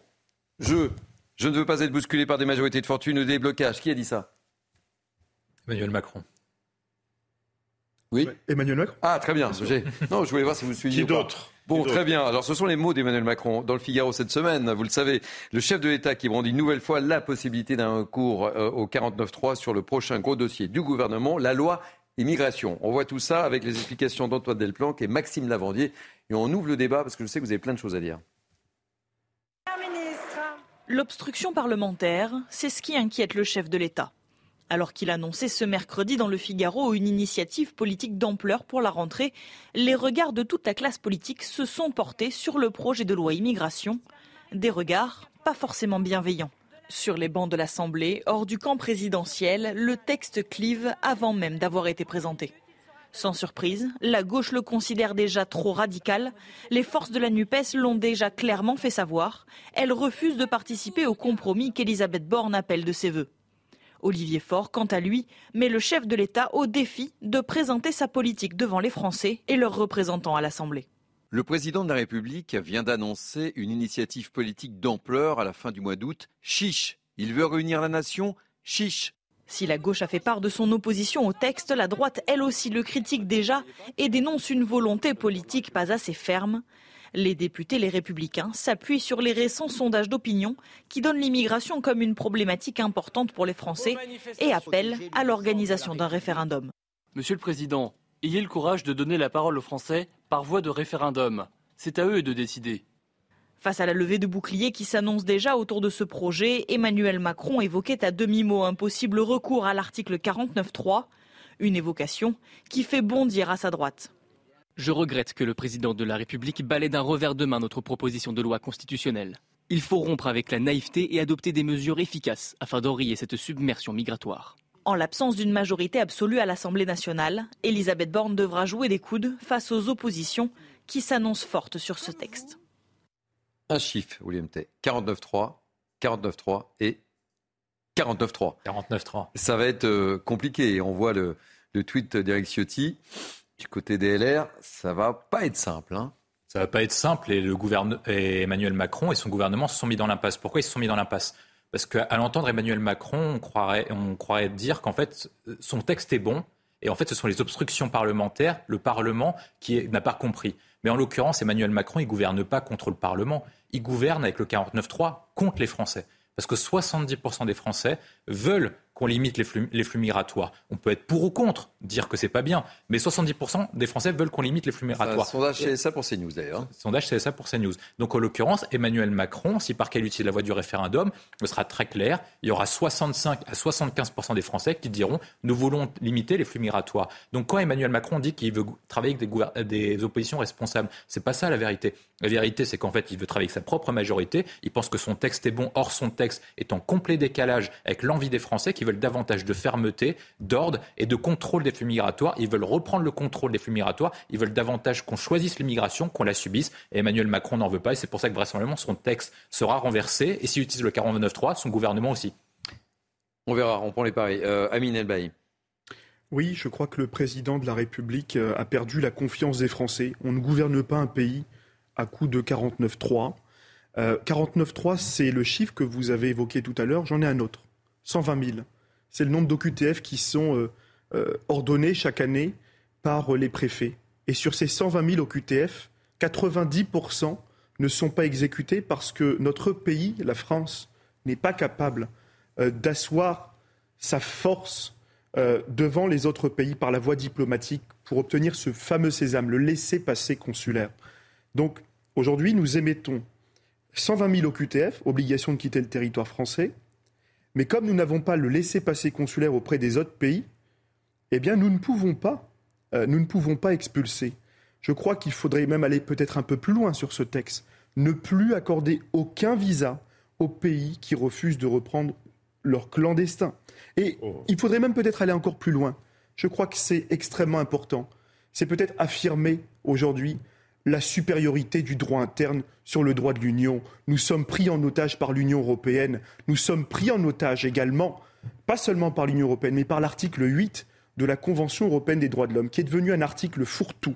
Speaker 1: je, je ne veux pas être bousculé par des majorités de fortune ou des blocages. Qui a dit ça?
Speaker 8: Emmanuel Macron.
Speaker 1: Oui.
Speaker 7: Emmanuel Macron.
Speaker 1: Ah, très bien. Non, je voulais voir si vous suiviez.
Speaker 6: Qui d'autre?
Speaker 1: Bon, très bien. Alors, ce sont les mots d'Emmanuel Macron dans le Figaro cette semaine. Vous le savez, le chef de l'État qui brandit une nouvelle fois la possibilité d'un recours euh, au 49.3 sur le prochain gros dossier du gouvernement, la loi immigration. On voit tout ça avec les explications d'Antoine Delplanque et Maxime Lavandier. Et on ouvre le débat parce que je sais que vous avez plein de choses à dire.
Speaker 14: L'obstruction parlementaire, c'est ce qui inquiète le chef de l'État alors qu'il annonçait ce mercredi dans le Figaro une initiative politique d'ampleur pour la rentrée, les regards de toute la classe politique se sont portés sur le projet de loi immigration, des regards pas forcément bienveillants. Sur les bancs de l'Assemblée, hors du camp présidentiel, le texte clive avant même d'avoir été présenté. Sans surprise, la gauche le considère déjà trop radical. Les forces de la NUPES l'ont déjà clairement fait savoir. Elle refuse de participer au compromis qu'Elisabeth Borne appelle de ses voeux. Olivier Faure, quant à lui, met le chef de l'État au défi de présenter sa politique devant les Français et leurs représentants à l'Assemblée.
Speaker 1: Le président de la République vient d'annoncer une initiative politique d'ampleur à la fin du mois d'août. Chiche, il veut réunir la nation. Chiche.
Speaker 14: Si la gauche a fait part de son opposition au texte, la droite, elle aussi, le critique déjà et dénonce une volonté politique pas assez ferme. Les députés, les républicains, s'appuient sur les récents sondages d'opinion qui donnent l'immigration comme une problématique importante pour les Français et appellent à l'organisation d'un référendum.
Speaker 15: Monsieur le Président, ayez le courage de donner la parole aux Français par voie de référendum. C'est à eux de décider.
Speaker 14: Face à la levée de boucliers qui s'annonce déjà autour de ce projet, Emmanuel Macron évoquait à demi-mot un possible recours à l'article 49.3, une évocation qui fait bondir à sa droite.
Speaker 15: Je regrette que le président de la République balaie d'un revers de main notre proposition de loi constitutionnelle. Il faut rompre avec la naïveté et adopter des mesures efficaces afin d'enrayer cette submersion migratoire.
Speaker 14: En l'absence d'une majorité absolue à l'Assemblée nationale, Elisabeth Borne devra jouer des coudes face aux oppositions qui s'annoncent fortes sur ce texte.
Speaker 1: Un chiffre, William T. 49-3, 49-3 et 49-3.
Speaker 8: 49-3. Ça
Speaker 1: va être euh, compliqué. On voit le, le tweet d'Eric Ciotti du côté des LR, ça va pas être simple. Hein.
Speaker 8: Ça va pas être simple et, Emmanuel Macron et son gouvernement se sont mis dans l'impasse. Pourquoi ils se sont mis dans l'impasse? Parce qu'à l'entendre Emmanuel Macron, on croirait, on croirait dire qu'en fait son texte est bon Et en fait, ce sont les obstructions parlementaires, le Parlement, qui n'a pas compris. Mais en l'occurrence, Emmanuel Macron, il ne gouverne pas contre le Parlement, il gouverne avec le 49-3 contre les Français. Parce que 70% des Français veulent qu'on limite les flux, les flux, migratoires. On peut être pour ou contre, dire que c'est pas bien, mais 70% des Français veulent qu'on limite les flux migratoires.
Speaker 1: sondage CSA pour CNews d'ailleurs. Hein.
Speaker 8: Sondage CSA pour CNews. Donc en l'occurrence, Emmanuel Macron, si par qu'elle utilise la voie du référendum, ce sera très clair. Il y aura 65 à 75% des Français qui diront nous voulons limiter les flux migratoires. Donc quand Emmanuel Macron dit qu'il veut travailler avec des, des oppositions responsables, c'est pas ça la vérité. La vérité, c'est qu'en fait, il veut travailler avec sa propre majorité. Il pense que son texte est bon. Or, son texte est en complet décalage avec l'envie des Français qui veulent davantage de fermeté, d'ordre et de contrôle des flux migratoires. Ils veulent reprendre le contrôle des flux migratoires. Ils veulent davantage qu'on choisisse l'immigration, qu'on la subisse. Et Emmanuel Macron n'en veut pas. Et c'est pour ça que vraisemblablement son texte sera renversé. Et s'il utilise le 49.3, son gouvernement aussi.
Speaker 1: On verra. On prend les paris. Euh, Amine Elbaï.
Speaker 7: Oui, je crois que le président de la République euh, a perdu la confiance des Français. On ne gouverne pas un pays à coup de 49.3. Euh, 49.3, c'est le chiffre que vous avez évoqué tout à l'heure. J'en ai un autre. 120 000 c'est le nombre d'OQTF qui sont euh, euh, ordonnés chaque année par euh, les préfets. Et sur ces 120 000 OQTF, 90% ne sont pas exécutés parce que notre pays, la France, n'est pas capable d'asseoir sa force devant les autres pays par la voie diplomatique pour obtenir ce fameux sésame, le laisser-passer consulaire. Donc aujourd'hui, nous émettons 120 000 OQTF, obligation de quitter le territoire français, mais comme nous n'avons pas le laissez-passer consulaire auprès des autres pays, eh bien, nous ne pouvons pas, euh, nous ne pouvons pas expulser. Je crois qu'il faudrait même aller peut-être un peu plus loin sur ce texte. Ne plus accorder aucun visa aux pays qui refusent de reprendre leurs clandestins. Et oh. il faudrait même peut-être aller encore plus loin. Je crois que c'est extrêmement important. C'est peut-être affirmer aujourd'hui la supériorité du droit interne sur le droit de l'Union. Nous sommes pris en otage par l'Union européenne. Nous sommes pris en otage également, pas seulement par l'Union européenne, mais par l'article 8 de la Convention européenne des droits de l'homme, qui est devenu un article fourre-tout,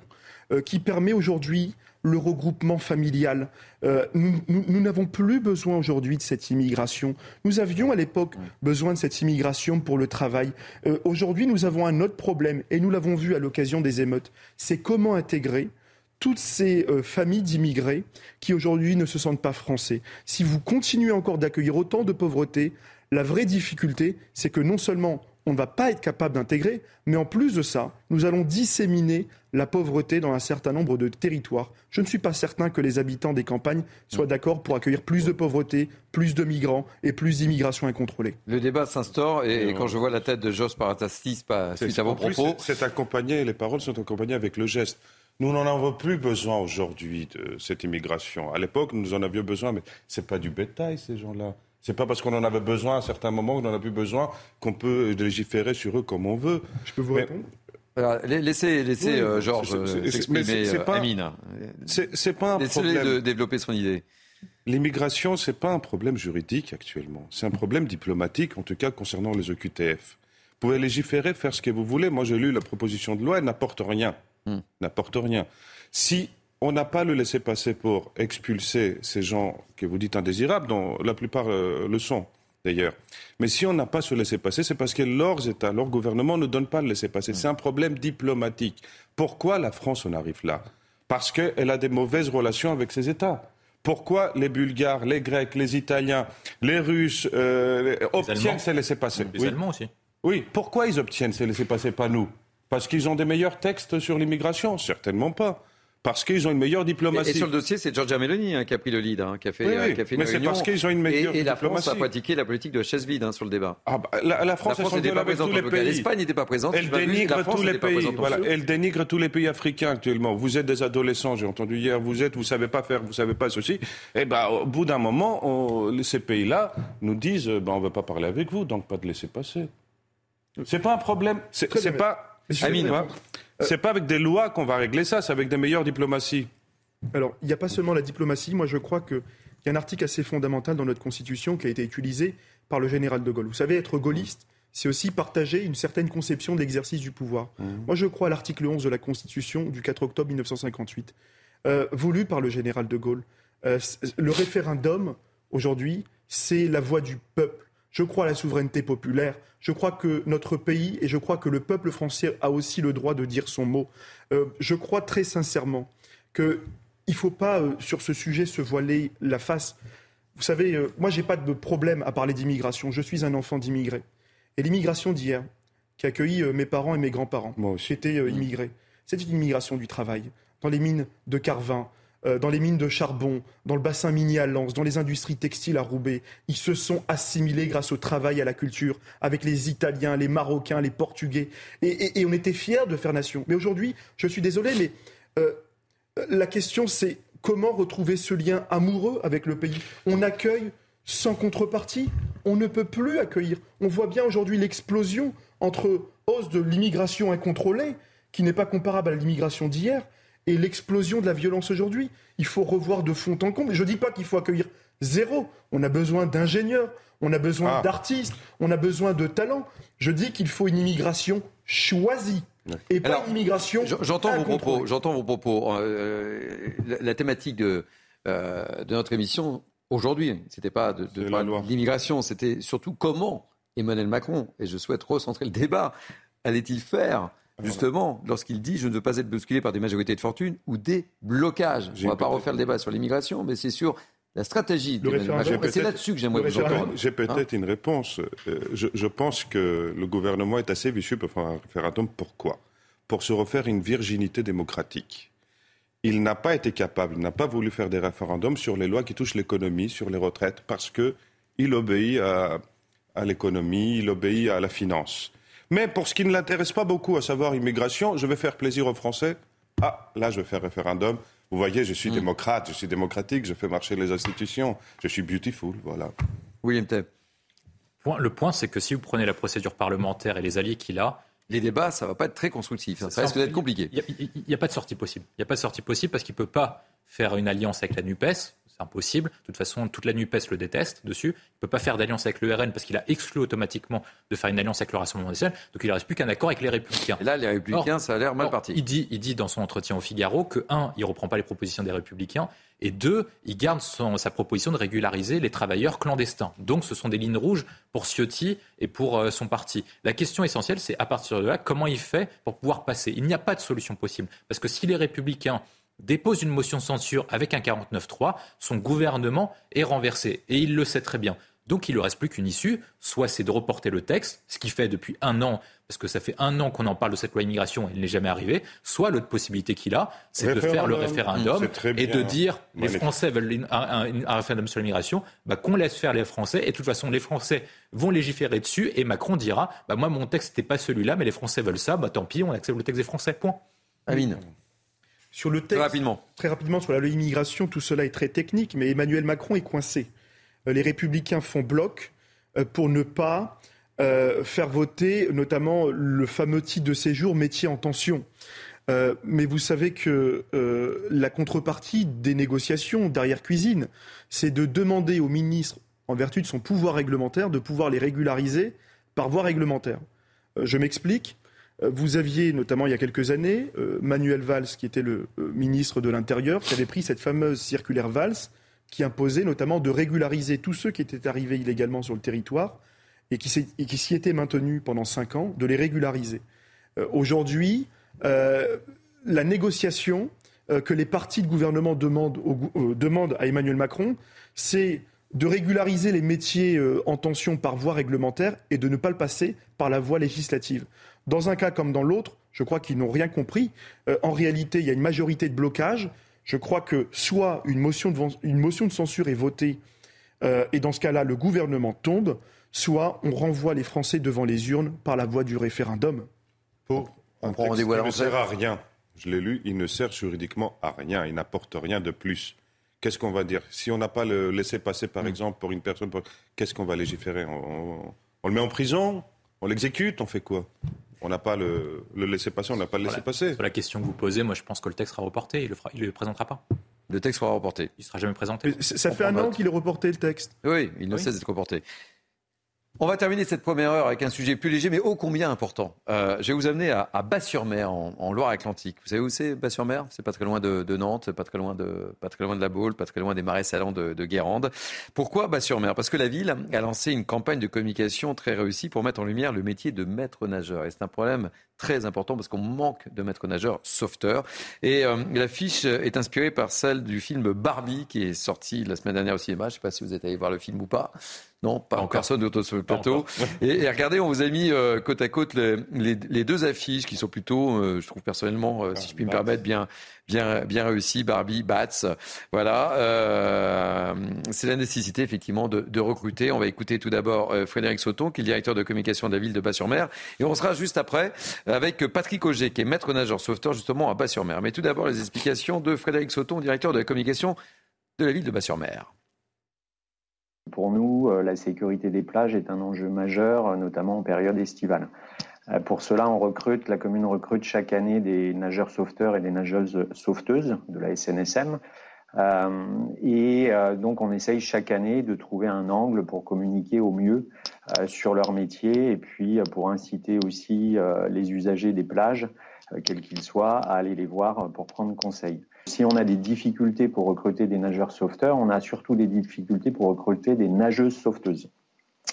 Speaker 7: euh, qui permet aujourd'hui le regroupement familial. Euh, nous n'avons plus besoin aujourd'hui de cette immigration. Nous avions à l'époque besoin de cette immigration pour le travail. Euh, aujourd'hui, nous avons un autre problème, et nous l'avons vu à l'occasion des émeutes. C'est comment intégrer toutes ces euh, familles d'immigrés qui aujourd'hui ne se sentent pas français. Si vous continuez encore d'accueillir autant de pauvreté, la vraie difficulté, c'est que non seulement on ne va pas être capable d'intégrer, mais en plus de ça, nous allons disséminer la pauvreté dans un certain nombre de territoires. Je ne suis pas certain que les habitants des campagnes soient d'accord pour accueillir plus de pauvreté, plus de migrants et plus d'immigration incontrôlée.
Speaker 1: Le débat s'instaure et, quand je vois la tête de Jos Paratastis suite à vos propos...
Speaker 6: C'est accompagné, les paroles sont accompagnées avec le geste. Nous n'en avons plus besoin aujourd'hui de cette immigration. À l'époque, nous en avions besoin, mais ce n'est pas du bétail, ces gens-là. Ce n'est pas parce qu'on en avait besoin à un certain moment qu'on n'en a plus besoin qu'on peut légiférer sur eux comme on veut.
Speaker 7: Je peux vous répondre?
Speaker 1: Laissez, laissez euh, Georges exprimer euh, Amine.
Speaker 6: C'est pas un
Speaker 1: Laissez-le de développer son idée.
Speaker 6: L'immigration, ce n'est pas un problème juridique actuellement. C'est un problème diplomatique, en tout cas concernant les OQTF. Vous pouvez légiférer, faire ce que vous voulez. Moi, j'ai lu la proposition de loi, elle n'apporte rien. Hmm. n'apporte rien. Si on n'a pas le laisser-passer pour expulser ces gens que vous dites indésirables, dont la plupart euh, le sont d'ailleurs. Mais si on n'a pas ce laisser-passer, c'est parce que leurs États, leur gouvernement ne donnent pas le laisser-passer. C'est un problème diplomatique. Pourquoi la France en arrive là? Parce qu'elle a des mauvaises relations avec ces États. Pourquoi les Bulgares, les Grecs, les Italiens, les Russes euh, obtiennent ces laissés-passer
Speaker 8: Les Allemands aussi.
Speaker 6: Oui, pourquoi ils obtiennent ces laissés-passer, pas nous? Parce qu'ils ont des meilleurs textes sur l'immigration Certainement pas. Parce qu'ils ont une meilleure diplomatie.
Speaker 1: Et, sur le dossier, c'est Giorgia Meloni hein, qui a pris le lead, hein, qui a fait,
Speaker 6: oui,
Speaker 1: qui a fait
Speaker 6: mais c'est parce qu'ils ont une meilleure
Speaker 1: et,
Speaker 6: et
Speaker 1: la France a pratiqué la politique de chaise vide hein, sur le débat.
Speaker 6: Ah bah, la, France,
Speaker 1: n'était pas présente. L'Espagne n'était pas présente.
Speaker 6: Elle dénigre tous les pays. Voilà, elle dénigre tous les pays africains actuellement. Vous êtes des adolescents, j'ai entendu hier. Vous êtes, vous savez pas faire, vous savez pas ceci. Et eh ben, au bout d'un moment, on, ces pays-là nous disent, ben, on veut pas parler avec vous, donc pas de laisser passer. C'est pas un problème. C'est pas. Amine. Euh, c'est pas avec des lois qu'on va régler ça, c'est avec des meilleures diplomaties.
Speaker 7: Alors, il n'y a pas seulement la diplomatie. Moi, je crois qu'il y a un article assez fondamental dans notre Constitution qui a été utilisé par le général de Gaulle. Vous savez, être gaulliste, c'est aussi partager une certaine conception de l'exercice du pouvoir. Mmh. Moi, je crois à l'article 11 de la Constitution du 4 octobre 1958, euh, voulu par le général de Gaulle. Euh, le référendum, aujourd'hui, c'est la voix du peuple. Je crois à la souveraineté populaire. Je crois que notre pays et je crois que le peuple français a aussi le droit de dire son mot. Euh, je crois très sincèrement qu'il ne faut pas, euh, sur ce sujet, se voiler la face. Vous savez, euh, moi, je n'ai pas de problème à parler d'immigration. Je suis un enfant d'immigré. Et l'immigration d'hier, qui a accueilli mes parents et mes grands-parents, qui étaient mmh. immigrés, c'est une immigration du travail. Dans les mines de Carvin, dans les mines de charbon, dans le bassin minier à Lens, dans les industries textiles à Roubaix. Ils se sont assimilés grâce au travail, à la culture, avec les Italiens, les Marocains, les Portugais. Et, on était fiers de faire nation. Mais aujourd'hui, je suis désolé, mais euh, la question c'est comment retrouver ce lien amoureux avec le pays? On accueille sans contrepartie. On ne peut plus accueillir. On voit bien aujourd'hui l'explosion entre hausse de l'immigration incontrôlée, qui n'est pas comparable à l'immigration d'hier, et l'explosion de la violence aujourd'hui. Il faut revoir de fond en comble. Je ne dis pas qu'il faut accueillir zéro. On a besoin d'ingénieurs, on a besoin ah. d'artistes, on a besoin de talents. Je dis qu'il faut une immigration choisie. Et pas une immigration.
Speaker 1: J'entends vos propos. J'entends vos propos. Euh, la, thématique de, euh, de notre émission aujourd'hui, c'était pas de, de l'immigration, c'était surtout comment Emmanuel Macron, et je souhaite recentrer le débat, allait-il faire justement, lorsqu'il dit je ne veux pas être bousculé par des majorités de fortune ou des blocages. On ne va pas refaire le débat sur l'immigration, mais c'est sur la stratégie de Macron. c'est là-dessus que j'aimerais vous entendre.
Speaker 6: J'ai peut-être hein une réponse. Euh, je, pense que le gouvernement est assez vicieux pour faire un référendum. Pourquoi? Pour se refaire une virginité démocratique. Il n'a pas été capable, il n'a pas voulu faire des référendums sur les lois qui touchent l'économie, sur les retraites, parce qu'il obéit à, à l'économie, il obéit à la finance. Mais pour ce qui ne l'intéresse pas beaucoup, à savoir immigration, je vais faire plaisir aux Français. Ah, là, je vais faire référendum. Vous voyez, je suis hmm. démocrate, je suis démocratique, je fais marcher les institutions, je suis beautiful, voilà.
Speaker 1: William Teb.
Speaker 8: Le point, c'est que si vous prenez la procédure parlementaire et les alliés qu'il a,
Speaker 1: les débats, ça va pas être très constructif. Ça, risque d'être compliqué.
Speaker 8: Il n'y a, pas de sortie possible. Il n'y a pas de sortie possible parce qu'il ne peut pas faire une alliance avec la NUPES impossible. De toute façon, toute la NUPES le déteste dessus. Il ne peut pas faire d'alliance avec le RN parce qu'il a exclu automatiquement de faire une alliance avec le Rassemblement national. Donc il ne reste plus qu'un accord avec les Républicains.
Speaker 1: Et là, les Républicains, ça a l'air mal parti.
Speaker 8: Il dit, il dit dans son entretien au Figaro que, un, il ne reprend pas les propositions des Républicains. Et deux, il garde sa proposition de régulariser les travailleurs clandestins. Donc ce sont des lignes rouges pour Ciotti et pour euh, son parti. La question essentielle, c'est à partir de là, comment il fait pour pouvoir passer? Il n'y a pas de solution possible. Parce que si les républicains dépose une motion de censure avec un 49-3, son gouvernement est renversé. Et il le sait très bien. Donc il ne reste plus qu'une issue, soit c'est de reporter le texte, ce qui fait depuis un an, parce que ça fait un an qu'on en parle de cette loi immigration et il n'est jamais arrivé, soit l'autre possibilité qu'il a, c'est de faire le référendum et de dire les Français veulent un, référendum sur l'immigration, bah, qu'on laisse faire les Français et de toute façon les Français vont légiférer dessus et Macron dira bah, moi mon texte n'était pas celui-là mais les Français veulent ça, bah, tant pis on accepte le texte des Français, point.
Speaker 1: Amine.
Speaker 7: Sur le texte, très rapidement. très rapidement, sur la loi immigration, tout cela est très technique, mais Emmanuel Macron est coincé. Euh, les républicains font bloc euh, pour ne pas euh, faire voter notamment le fameux titre de séjour métier en tension. mais vous savez que la contrepartie des négociations derrière cuisine, c'est de demander au ministre, en vertu de son pouvoir réglementaire, de pouvoir les régulariser par voie réglementaire. je m'explique. Euh, vous aviez notamment il y a quelques années euh, Manuel Valls, qui était le euh, ministre de l'Intérieur, qui avait pris cette fameuse circulaire Valls, qui imposait notamment de régulariser tous ceux qui étaient arrivés illégalement sur le territoire et qui s'y étaient maintenus pendant cinq ans, de les régulariser. Aujourd'hui, la négociation que les partis de gouvernement demandent, demandent à Emmanuel Macron, c'est de régulariser les métiers en tension par voie réglementaire et de ne pas le passer par la voie législative. Dans un cas comme dans l'autre, je crois qu'ils n'ont rien compris. Euh, en réalité, il y a une majorité de blocage. Je crois que soit une motion de, censure est votée, euh, et dans ce cas-là, le gouvernement tombe, soit on renvoie les Français devant les urnes par la voie du référendum.
Speaker 6: Pour un texte qui ne sert à rien. Je l'ai lu, il ne sert juridiquement à rien, il n'apporte rien de plus. Qu'est-ce qu'on va dire? Si on n'a pas le laissé passer, par mm. exemple, pour une personne, qu'est-ce qu'on va légiférer? On, le met en prison? On l'exécute? On fait quoi? On n'a pas le, le laisser passer, on n'a pas le laisser passer.
Speaker 8: Sur la question que vous posez, moi je pense que le texte sera reporté, il ne le, présentera pas.
Speaker 1: Le texte sera reporté.
Speaker 8: Il ne sera jamais présenté.
Speaker 7: ça fait un an qu'il est reporté le texte.
Speaker 1: Oui, il ne cesse d'être reporté. On va terminer cette première heure avec un sujet plus léger, mais ô combien important. Euh, je vais vous amener à, Bas-sur-Mer, en, Loire-Atlantique. Vous savez où c'est Bas-sur-Mer? C'est pas très loin de, Nantes, pas très loin de, pas très loin de la Baule, pas très loin des marais salants de, de Guérande. Pourquoi Bas-sur-Mer? Parce que la ville a lancé une campagne de communication très réussie pour mettre en lumière le métier de maître nageur. Et c'est un problème très important parce qu'on manque de maîtres nageurs sauveteurs. Et euh, l'affiche est inspirée par celle du film Barbie qui est sorti la semaine dernière au cinéma. Je ne sais pas si vous êtes allé voir le film ou pas. Non, pas, encore. personne d'autre sur le plateau. Et, regardez, on vous a mis euh, côte à côte les, deux affiches qui sont plutôt, euh, je trouve personnellement, euh, si je puis me permettre, bien, bien, bien réussies. Barbie, Bats, voilà. c'est la nécessité effectivement de, recruter. On va écouter tout d'abord Frédéric Sauton, qui est le directeur de communication de la ville de Bas-sur-Mer, et on sera juste après avec Patrick Auger, qui est maître nageur sauveteur justement à Bas-sur-Mer. Mais tout d'abord les explications de Frédéric Sauton, directeur de la communication de la ville de Bas-sur-Mer.
Speaker 16: Pour nous, euh, la sécurité des plages est un enjeu majeur, euh, notamment en période estivale. Euh, pour cela, on recrute, la commune recrute chaque année des nageurs sauveteurs et des nageuses sauveteuses de la SNSM. et donc, on essaye chaque année de trouver un angle pour communiquer au mieux sur leur métier et puis pour inciter aussi les usagers des plages, quels qu'ils soient, à aller les voir pour prendre conseil. Si on a des difficultés pour recruter des nageurs sauveteurs, on a surtout des difficultés pour recruter des nageuses sauveteuses.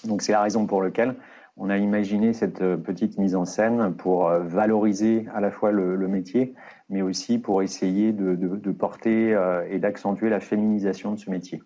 Speaker 16: Donc c'est la raison pour laquelle on a imaginé cette euh, petite mise en scène pour euh, valoriser à la fois le, métier, mais aussi pour essayer de, porter euh, et d'accentuer la féminisation de ce métier.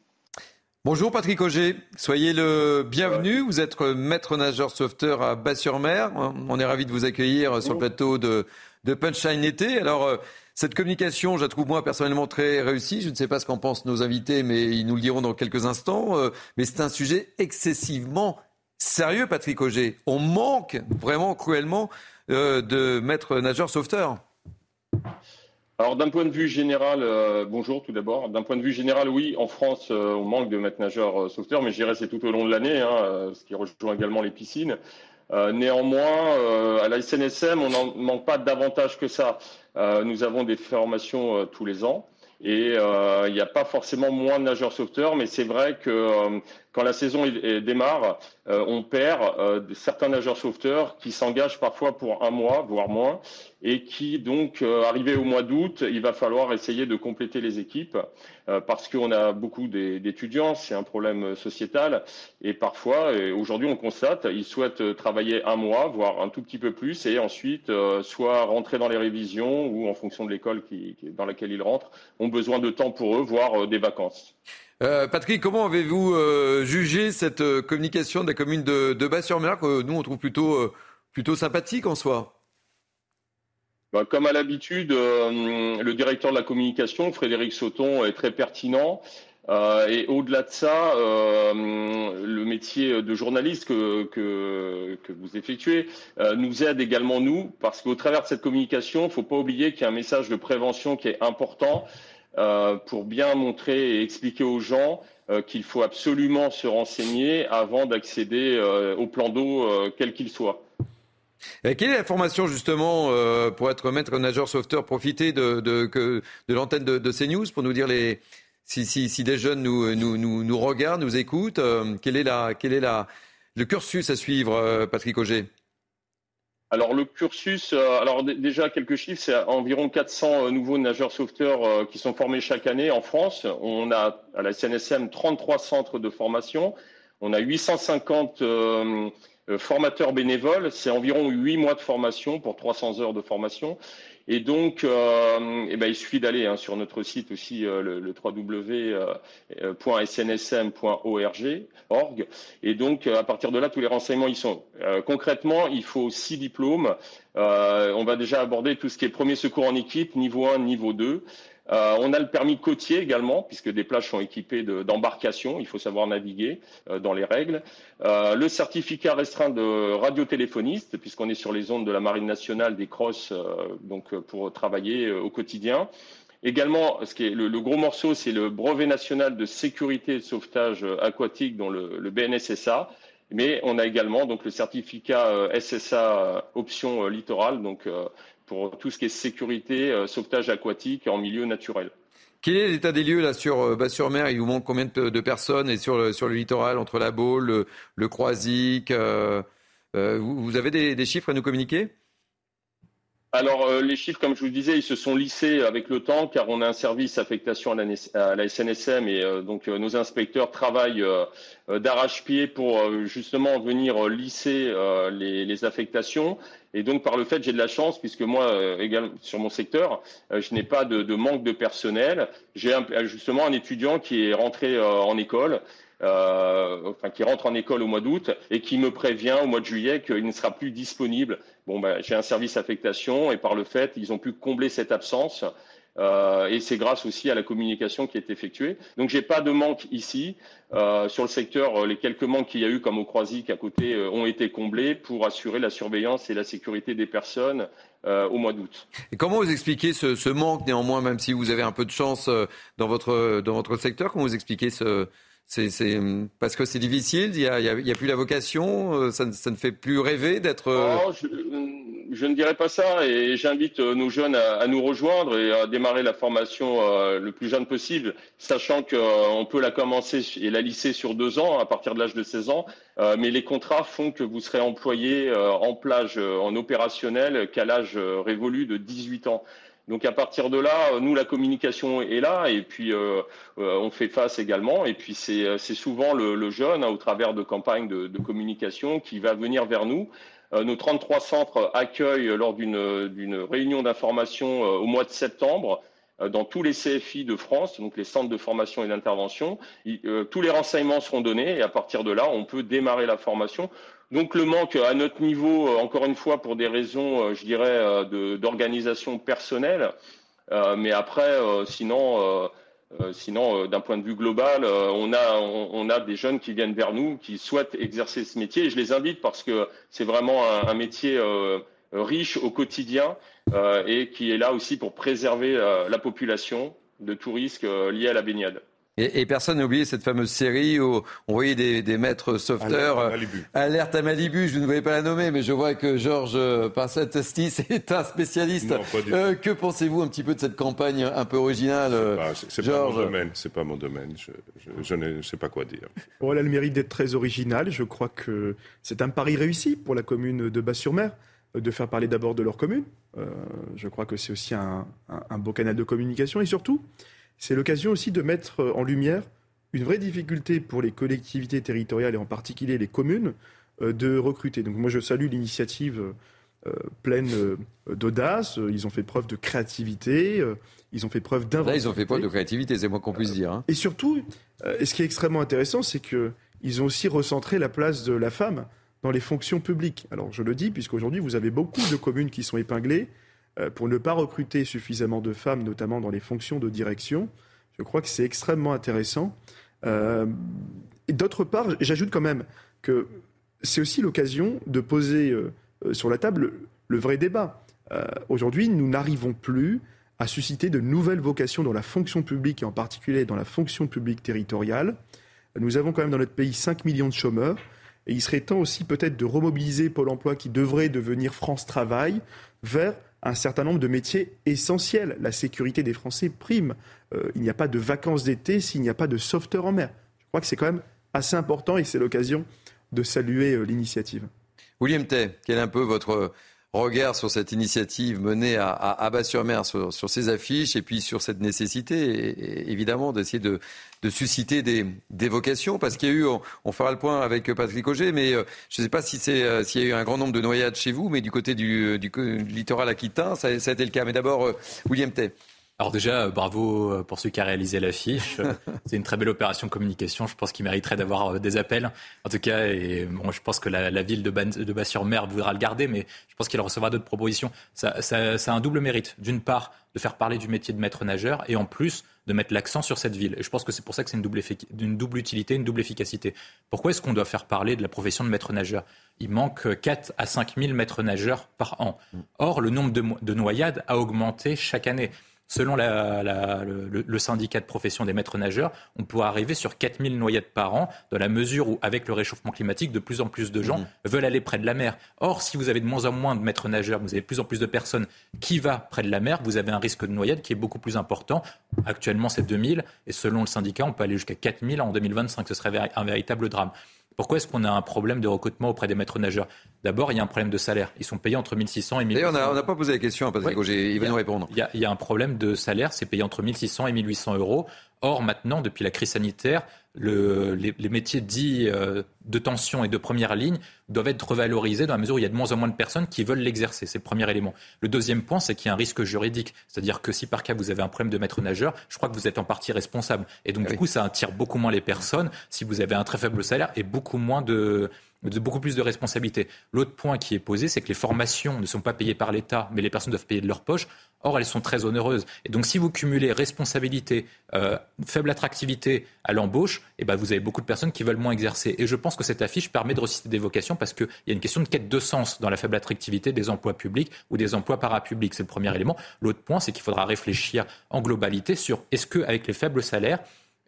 Speaker 1: Bonjour Patrick Auger, soyez le bienvenu. Vous êtes maître nageur sauveteur à Bas-sur-Mer. On est ravi de vous accueillir sur le plateau de, de Punchline été. Alors, cette communication, je la trouve moi personnellement très réussie. Je ne sais pas ce qu'en pensent nos invités, mais ils nous le diront dans quelques instants. Euh, mais c'est un sujet excessivement sérieux, Patrick Auger. On manque vraiment cruellement euh, de maîtres nageurs sauveteurs.
Speaker 17: Alors d'un point de vue général, euh, bonjour tout d'abord. D'un point de vue général, oui, en France, on manque de maîtres nageurs sauveteurs, mais je dirais c'est tout au long de l'année, hein, ce qui rejoint également les piscines. Néanmoins, à la SNSM, on n'en manque pas davantage que ça. Euh, nous avons des formations euh, tous les ans. Et euh, il n'y a pas forcément moins de nageurs sauveteurs, mais c'est vrai que quand la saison démarre, on perd certains nageurs sauveteurs qui s'engagent parfois pour un mois, voire moins, et qui donc, arrivé au mois d'août, il va falloir essayer de compléter les équipes parce qu'on a beaucoup d'étudiants, c'est un problème sociétal, et parfois, aujourd'hui on constate, ils souhaitent travailler un mois, voire un tout petit peu plus, et ensuite soit rentrer dans les révisions ou en fonction de l'école dans laquelle ils rentrent, ont besoin de temps pour eux, voire euh, des vacances.
Speaker 1: Euh, Patrick, comment avez-vous euh, jugé cette communication de la commune de, Bas-sur-Mer que nous on trouve plutôt, sympathique en soi?
Speaker 17: Bah, comme à l'habitude, le directeur de la communication, Frédéric Sauton, est très pertinent. Euh, et au-delà de ça, euh, le métier de journaliste que, vous effectuez euh, nous aide également, nous, parce qu'au travers de cette communication, il ne faut pas oublier qu'il y a un message de prévention qui est important pour bien montrer et expliquer aux gens qu'il faut absolument se renseigner avant d'accéder au plan d'eau, quel qu'il soit.
Speaker 1: quelle est la formation justement pour être maître nageur sauveteur Profiter de, l'antenne de, CNews pour nous dire les, si, des jeunes nous, regardent, nous écoutent, euh, quel est, la, le cursus à suivre, euh, Patrick Auger?
Speaker 17: Alors le cursus, euh, alors déjà quelques chiffres, c'est environ 400 nouveaux nageurs sauveteurs qui sont formés chaque année en France. On a à la CNSM 33 centres de formation, on a 850 formateurs bénévoles, c'est environ 8 mois de formation pour 300 heures de formation. Et donc, euh, eh ben, il suffit d'aller hein, sur notre site aussi, euh, le, le www.snsm.org. Et donc, à partir de là, tous les renseignements y sont. Euh, concrètement, il faut six diplômes. on va déjà aborder tout ce qui est premier secours en équipe, niveau 1, niveau 2. Euh, on a le permis côtier également, puisque des plages sont équipées d'embarcations, il faut savoir naviguer euh, dans les règles. Euh, le certificat restreint de radiotéléphoniste, puisqu'on est sur les ondes de la Marine nationale, des crosses, donc pour travailler au quotidien. Également, ce qui est le, gros morceau, c'est le brevet national de sécurité et de sauvetage aquatique, dont le, BNSSA. Mais on a également donc le certificat SSA option littoral, donc pour tout ce qui est sécurité, euh, sauvetage aquatique en milieu naturel.
Speaker 1: Quel est l'état des lieux là sur bas sur mer? Il vous manque combien de, personnes? Et sur le, sur le littoral entre la Baule, le, le Croisic vous, avez des chiffres à nous communiquer?
Speaker 17: Alors, euh, les chiffres, comme je vous le disais, ils se sont lissés avec le temps, car on a un service affectation à la, SNSM et euh, donc euh, nos inspecteurs travaillent d'arrache-pied pour justement venir lisser les, affectations. Et donc, par le fait, j'ai de la chance, puisque moi, également sur mon secteur, je n'ai pas de, de, manque de personnel. J'ai justement un étudiant qui est rentré en école euh, enfin qui rentre en école au mois d'août et qui me prévient au mois de juillet qu'il ne sera plus disponible. Bon, ben, j'ai un service affectation et par le fait, ils ont pu combler cette absence. Euh, et c'est grâce aussi à la communication qui est effectuée. Donc j'ai pas de manque ici. Euh, sur le secteur, les quelques manques qu'il y a eu, comme au Croisic à côté, ont été comblés pour assurer la surveillance et la sécurité des personnes au mois d'août.
Speaker 1: Et comment vous expliquez ce, ce, manque néanmoins, même si vous avez un peu de chance dans votre, dans votre secteur, comment vous expliquez ce, c'est parce que c'est difficile, il n'y a, plus la vocation, euh, ça, ne fait plus rêver d'être.
Speaker 17: Euh, je, ne dirais pas ça et j'invite euh, nos jeunes à, nous rejoindre et à démarrer la formation le plus jeune possible, sachant qu'on peut la commencer et la lisser sur deux ans à partir de l'âge de 16 ans, mais les contrats font que vous serez employé en plage, en opérationnel qu'à l'âge révolu de 18 ans. Donc à partir de là, nous la communication est là et puis euh, euh, on fait face également. Et puis c'est souvent le, jeune, hein, au travers de campagnes de, communication, qui va venir vers nous. Euh, nos 33 centres accueillent lors d'une réunion d'information au mois de septembre dans tous les CFI de France, donc les centres de formation et d'intervention. tous les renseignements seront donnés et à partir de là, on peut démarrer la formation. Donc le manque à notre niveau, euh, encore une fois, pour des raisons, euh, je dirais, euh, d'organisation personnelle. mais après, sinon, sinon d'un point de vue global, on, a, on, a des jeunes qui viennent vers nous, qui souhaitent exercer ce métier. Et je les invite parce que c'est vraiment un, métier riche au quotidien et qui est là aussi pour préserver la population de tout risque lié à la baignade.
Speaker 1: Et, personne n'a oublié cette fameuse série où on voyait des, maîtres sauveteurs. Alerte à Malibu. Alerte à Malibu, je ne voulais pas la nommer, mais je vois que Georges Pinsat-Stis est un spécialiste. Euh, que pensez-vous un petit peu de cette campagne un peu originale,
Speaker 6: C'est pas, mon domaine. C'est pas mon domaine. Je, ne sais pas quoi dire.
Speaker 7: elle a le mérite d'être très originale. Je crois que c'est un pari réussi pour la commune de Bas-sur-Mer euh, de faire parler d'abord de leur commune. Euh, je crois que c'est aussi un, un beau canal de communication et surtout, c'est l'occasion aussi de mettre euh, en lumière une vraie difficulté pour les collectivités territoriales et en particulier les communes euh, de recruter. Donc moi je salue l'initiative euh, pleine d'audace. Ils ont fait preuve de créativité. Ils ont fait preuve d'invention.
Speaker 1: Là, ils ont fait preuve de créativité, c'est moi qu'on puisse dire. Hein.
Speaker 7: Et surtout, ce qui est extrêmement intéressant, c'est qu'ils ont aussi recentré la place de la femme dans les fonctions publiques. Alors je le dis, puisqu'aujourd'hui, vous avez beaucoup de communes qui sont épinglées pour ne pas recruter suffisamment de femmes, notamment dans les fonctions de direction. Je crois que c'est extrêmement intéressant. Euh, d'autre part, j'ajoute quand même que c'est aussi l'occasion de poser euh, sur la table le vrai débat. Aujourd'hui, nous n'arrivons plus à susciter de nouvelles vocations dans la fonction publique et en particulier dans la fonction publique territoriale. Nous avons quand même dans notre pays 5 millions de chômeurs. Et il serait temps aussi peut-être de remobiliser Pôle emploi qui devrait devenir France Travail vers un certain nombre de métiers essentiels. La sécurité des Français prime. Euh, il n'y a pas de vacances d'été s'il n'y a pas de sauveteur en mer. Je crois que c'est quand même assez important et c'est l'occasion de saluer euh, l'initiative.
Speaker 1: William Tay, quel est un peu votre regard sur cette initiative menée à, à, Bas-sur-Mer, sur, ces affiches, et puis sur cette nécessité, évidemment, d'essayer de, susciter des, vocations, parce qu'il y a eu, on, fera le point avec Patrick Auger, mais euh, je ne sais pas si c'est euh, s'il y a eu un grand nombre de noyades chez vous, mais du côté du, littoral aquitain, ça, ça, a été le cas. Mais d'abord, euh, William Tay.
Speaker 8: Alors déjà, euh, bravo euh, pour ceux qui a réalisé l'affiche. C'est une très belle opération communication. Je pense qu'il mériterait d'avoir euh, des appels. En tout cas, et bon, je pense que la, ville de, de Bas-sur-Mer voudra le garder, mais je pense qu'il recevra d'autres propositions. Ça, ça, ça, a un double mérite. D'une part, de faire parler du métier de maître nageur, et en plus de mettre l'accent sur cette ville. Et je pense que c'est pour ça que c'est une double, une double utilité, une double efficacité. Pourquoi est-ce qu'on doit faire parler de la profession de maître nageur? Il manque 4 à 5 000 maîtres nageurs par an. Mm. Or, le nombre de, de noyades a augmenté chaque année. Selon le, syndicat de profession des maîtres nageurs, on pourrait arriver sur 4000 noyades par an, dans la mesure où, avec le réchauffement climatique, de plus en plus de gens mmh. veulent aller près de la mer. Or, si vous avez de moins en moins de maîtres nageurs, vous avez de plus en plus de personnes qui vont près de la mer, vous avez un risque de noyade qui est beaucoup plus important. Actuellement, c'est 2000, et selon le syndicat, on peut aller jusqu'à 4000 en 2025. Ce serait un véritable drame. Pourquoi est-ce qu'on a un problème de recrutement auprès des maîtres nageurs? D'abord, il y a un problème de salaire. Ils sont payés entre 1600 et 1800
Speaker 1: D'ailleurs, on n'a pas posé la question à Patrick il va nous répondre.
Speaker 8: Il y, a, il y, a, un problème de salaire, c'est payé entre 1600 et 1800 euros. Or, maintenant, depuis la crise sanitaire, le, les, métiers dits euh, de tension et de première ligne doivent être revalorisés dans la mesure où il y a de moins en moins de personnes qui veulent l'exercer. C'est le premier élément. Le deuxième point, c'est qu'il y a un risque juridique. C'est-à-dire que si par cas vous avez un problème de maître nageur, je crois que vous êtes en partie responsable. Et donc, du coup, ça attire beaucoup moins les personnes si vous avez un très faible salaire et beaucoup moins de, de beaucoup plus de responsabilités. L'autre point qui est posé, c'est que les formations ne sont pas payées par l'État, mais les personnes doivent payer de leur poche. Or, elles sont très onéreuses. Et donc, si vous cumulez responsabilité, euh, faible attractivité à l'embauche, eh ben, vous avez beaucoup de personnes qui veulent moins exercer. Et je pense que cette affiche permet de reciter des vocations parce qu'il y a une question de quête de sens dans la faible attractivité des emplois publics ou des emplois parapublics. C'est le premier élément. L'autre point, c'est qu'il faudra réfléchir en globalité sur est-ce qu'avec les faibles salaires,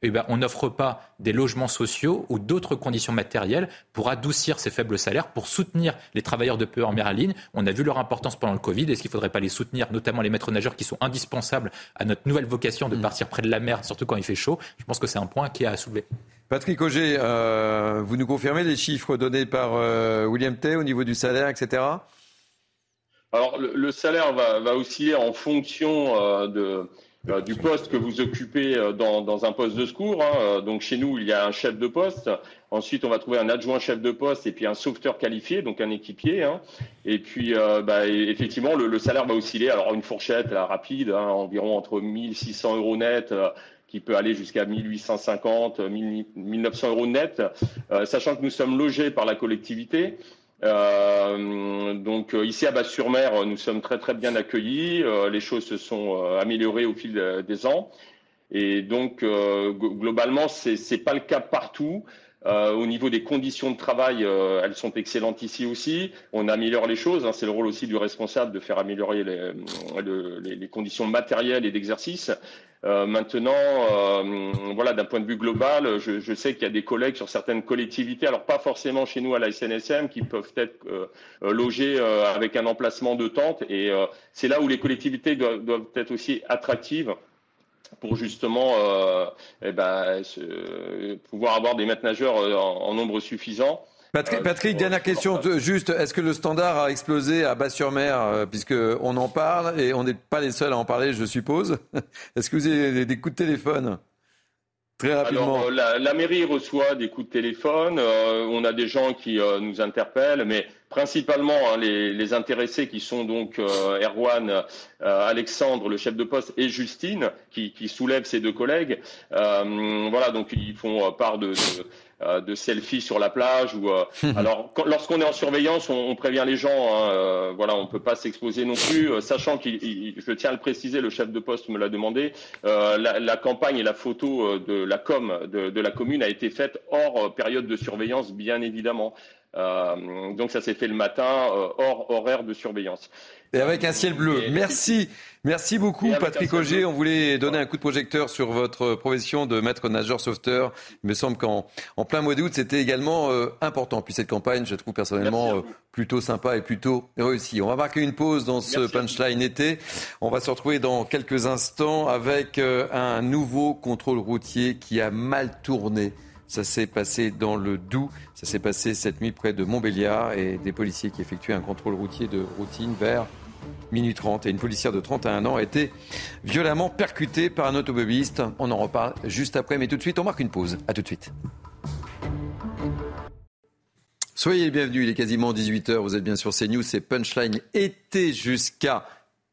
Speaker 8: eh ben, on n'offre pas des logements sociaux ou d'autres conditions matérielles pour adoucir ces faibles salaires, pour soutenir les travailleurs de peu en mer à ligne. On a vu leur importance pendant le Covid. Est-ce qu'il ne faudrait pas les soutenir, notamment les maîtres nageurs qui sont indispensables à notre nouvelle vocation de mm. partir près de la mer, surtout quand il fait chaud? Je pense que c'est un point qui est à soulever.
Speaker 1: Patrick Auger, euh, vous nous confirmez les chiffres donnés par euh, William Tay au niveau du salaire, etc.
Speaker 17: Alors le, salaire va, va, osciller en fonction euh, de euh, du poste que vous occupez euh, dans, un poste de secours. Hein. Euh, donc chez nous, il y a un chef de poste. Ensuite, on va trouver un adjoint chef de poste et puis un sauveteur qualifié, donc un équipier. Hein. Et puis, bah, effectivement, le, salaire va osciller. Alors une fourchette rapide, hein, environ entre 1600 euros net qui peut aller jusqu'à 1850, 1900 euros net, sachant que nous sommes logés par la collectivité. Euh, donc euh, ici à Basse-sur-Mer, nous sommes très très bien accueillis. Euh, les choses se sont améliorées au fil des ans. Et donc globalement, c'est n'est pas le cas partout. Au niveau des conditions de travail, elles sont excellentes ici aussi. On améliore les choses. Hein. c'est le rôle aussi du responsable de faire améliorer les, les conditions matérielles et d'exercice. Euh, maintenant, euh, voilà, d'un point de vue global, je, je sais qu'il y a des collègues sur certaines collectivités, alors pas forcément chez nous à la SNSM, qui peuvent être euh, logés avec un emplacement de tente. Et c'est là où les collectivités doivent, doivent, être aussi attractives pour justement eh ben, pouvoir avoir des maîtres nageurs en, en nombre suffisant.
Speaker 1: Patrick, Patrick dernière question. Juste, est-ce que le standard a explosé à Bas-sur-Mer, euh, puisqu'on en parle et on n'est pas les seuls à en parler, je suppose? Est-ce que vous avez des coups de téléphone? Très rapidement.
Speaker 17: Alors, la, mairie reçoit des coups de téléphone. Euh, on a des gens qui euh, nous interpellent, mais principalement hein, les, intéressés qui sont donc Erwan, Alexandre, le chef de poste, et Justine, qui, qui soulèvent ces deux collègues. voilà, donc ils font part de euh, de selfies sur la plage ou euh, alors lorsqu'on est en surveillance on, prévient les gens hein, euh, voilà on peut pas s'exposer non plus sachant qu'il je tiens à le préciser le chef de poste me l'a demandé la, campagne et la photo de la com de, la commune a été faite hors période de surveillance bien évidemment donc ça s'est fait le matin hors horaire de surveillance
Speaker 1: et avec un ciel bleu. Merci. Merci beaucoup, Patrick Auger. On voulait donner un coup de projecteur sur votre profession de maître nageur sauveteur. Il me semble qu'en en plein mois d'août, c'était également euh, important. Puis cette campagne, je trouve personnellement euh, plutôt sympa et plutôt réussie. On va marquer une pause dans ce punchline été. On va se retrouver dans quelques instants avec euh, un nouveau contrôle routier qui a mal tourné. Ça s'est passé dans le Doubs. Ça s'est passé cette nuit près de Montbéliard et des policiers qui effectuaient un contrôle routier de routine vers minuit 30 et une policière de 31 ans a été violemment percutée par un automobiliste. On en reparle juste après, mais tout de suite, on marque une pause. À tout de suite. Soyez les bienvenus, il est quasiment 18h, vous êtes bien sur CNews, c'est Punchline été jusqu'à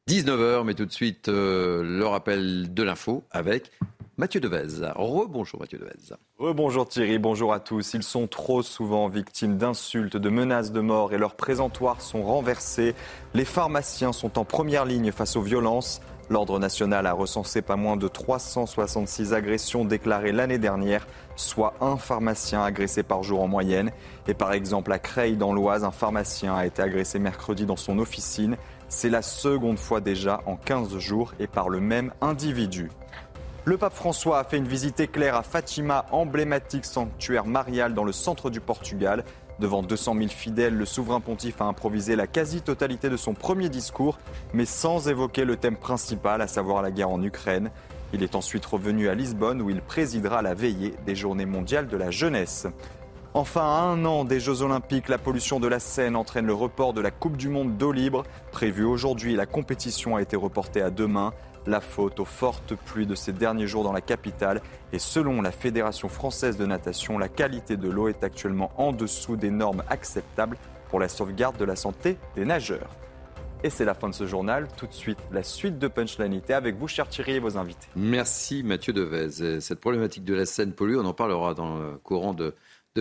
Speaker 1: 19h, mais tout de suite euh, le rappel de l'info avec Mathieu Devez. Rebonjour Mathieu Devez.
Speaker 2: Rebonjour Thierry, bonjour à tous. Ils sont trop souvent victimes d'insultes, de menaces de mort et leurs présentoirs sont renversés. Les pharmaciens sont en première ligne face aux violences. L'Ordre national a recensé pas moins de 366 agressions déclarées l'année dernière, soit un pharmacien agressé par jour en moyenne. Et par exemple, à Creil, dans l'Oise, un pharmacien a été agressé mercredi dans son officine. C'est la seconde fois déjà en 15 jours et par le même individu. Le pape François a fait une visite éclair à Fatima, emblématique sanctuaire marial dans le centre du Portugal. Devant 200 000 fidèles, le souverain pontife a improvisé la quasi-totalité de son premier discours, mais sans évoquer le thème principal, à savoir la guerre en Ukraine. Il est ensuite revenu à Lisbonne où il présidera la veillée des Journées mondiales de la jeunesse. Enfin, à un an des Jeux Olympiques, la pollution de la Seine entraîne le report de la Coupe du Monde d'eau libre. Prévue aujourd'hui, la compétition a été reportée à demain. La faute aux fortes pluies de ces derniers jours dans la capitale. Et selon la Fédération française de natation, la qualité de l'eau est actuellement en dessous des normes acceptables pour la sauvegarde de la santé des nageurs. Et c'est la fin de ce journal. Tout de suite, la suite de Punchline avec vous, cher Thierry, et vos invités.
Speaker 1: Merci Mathieu Devez. Cette problématique de la Seine polluée, on en parlera dans le courant de,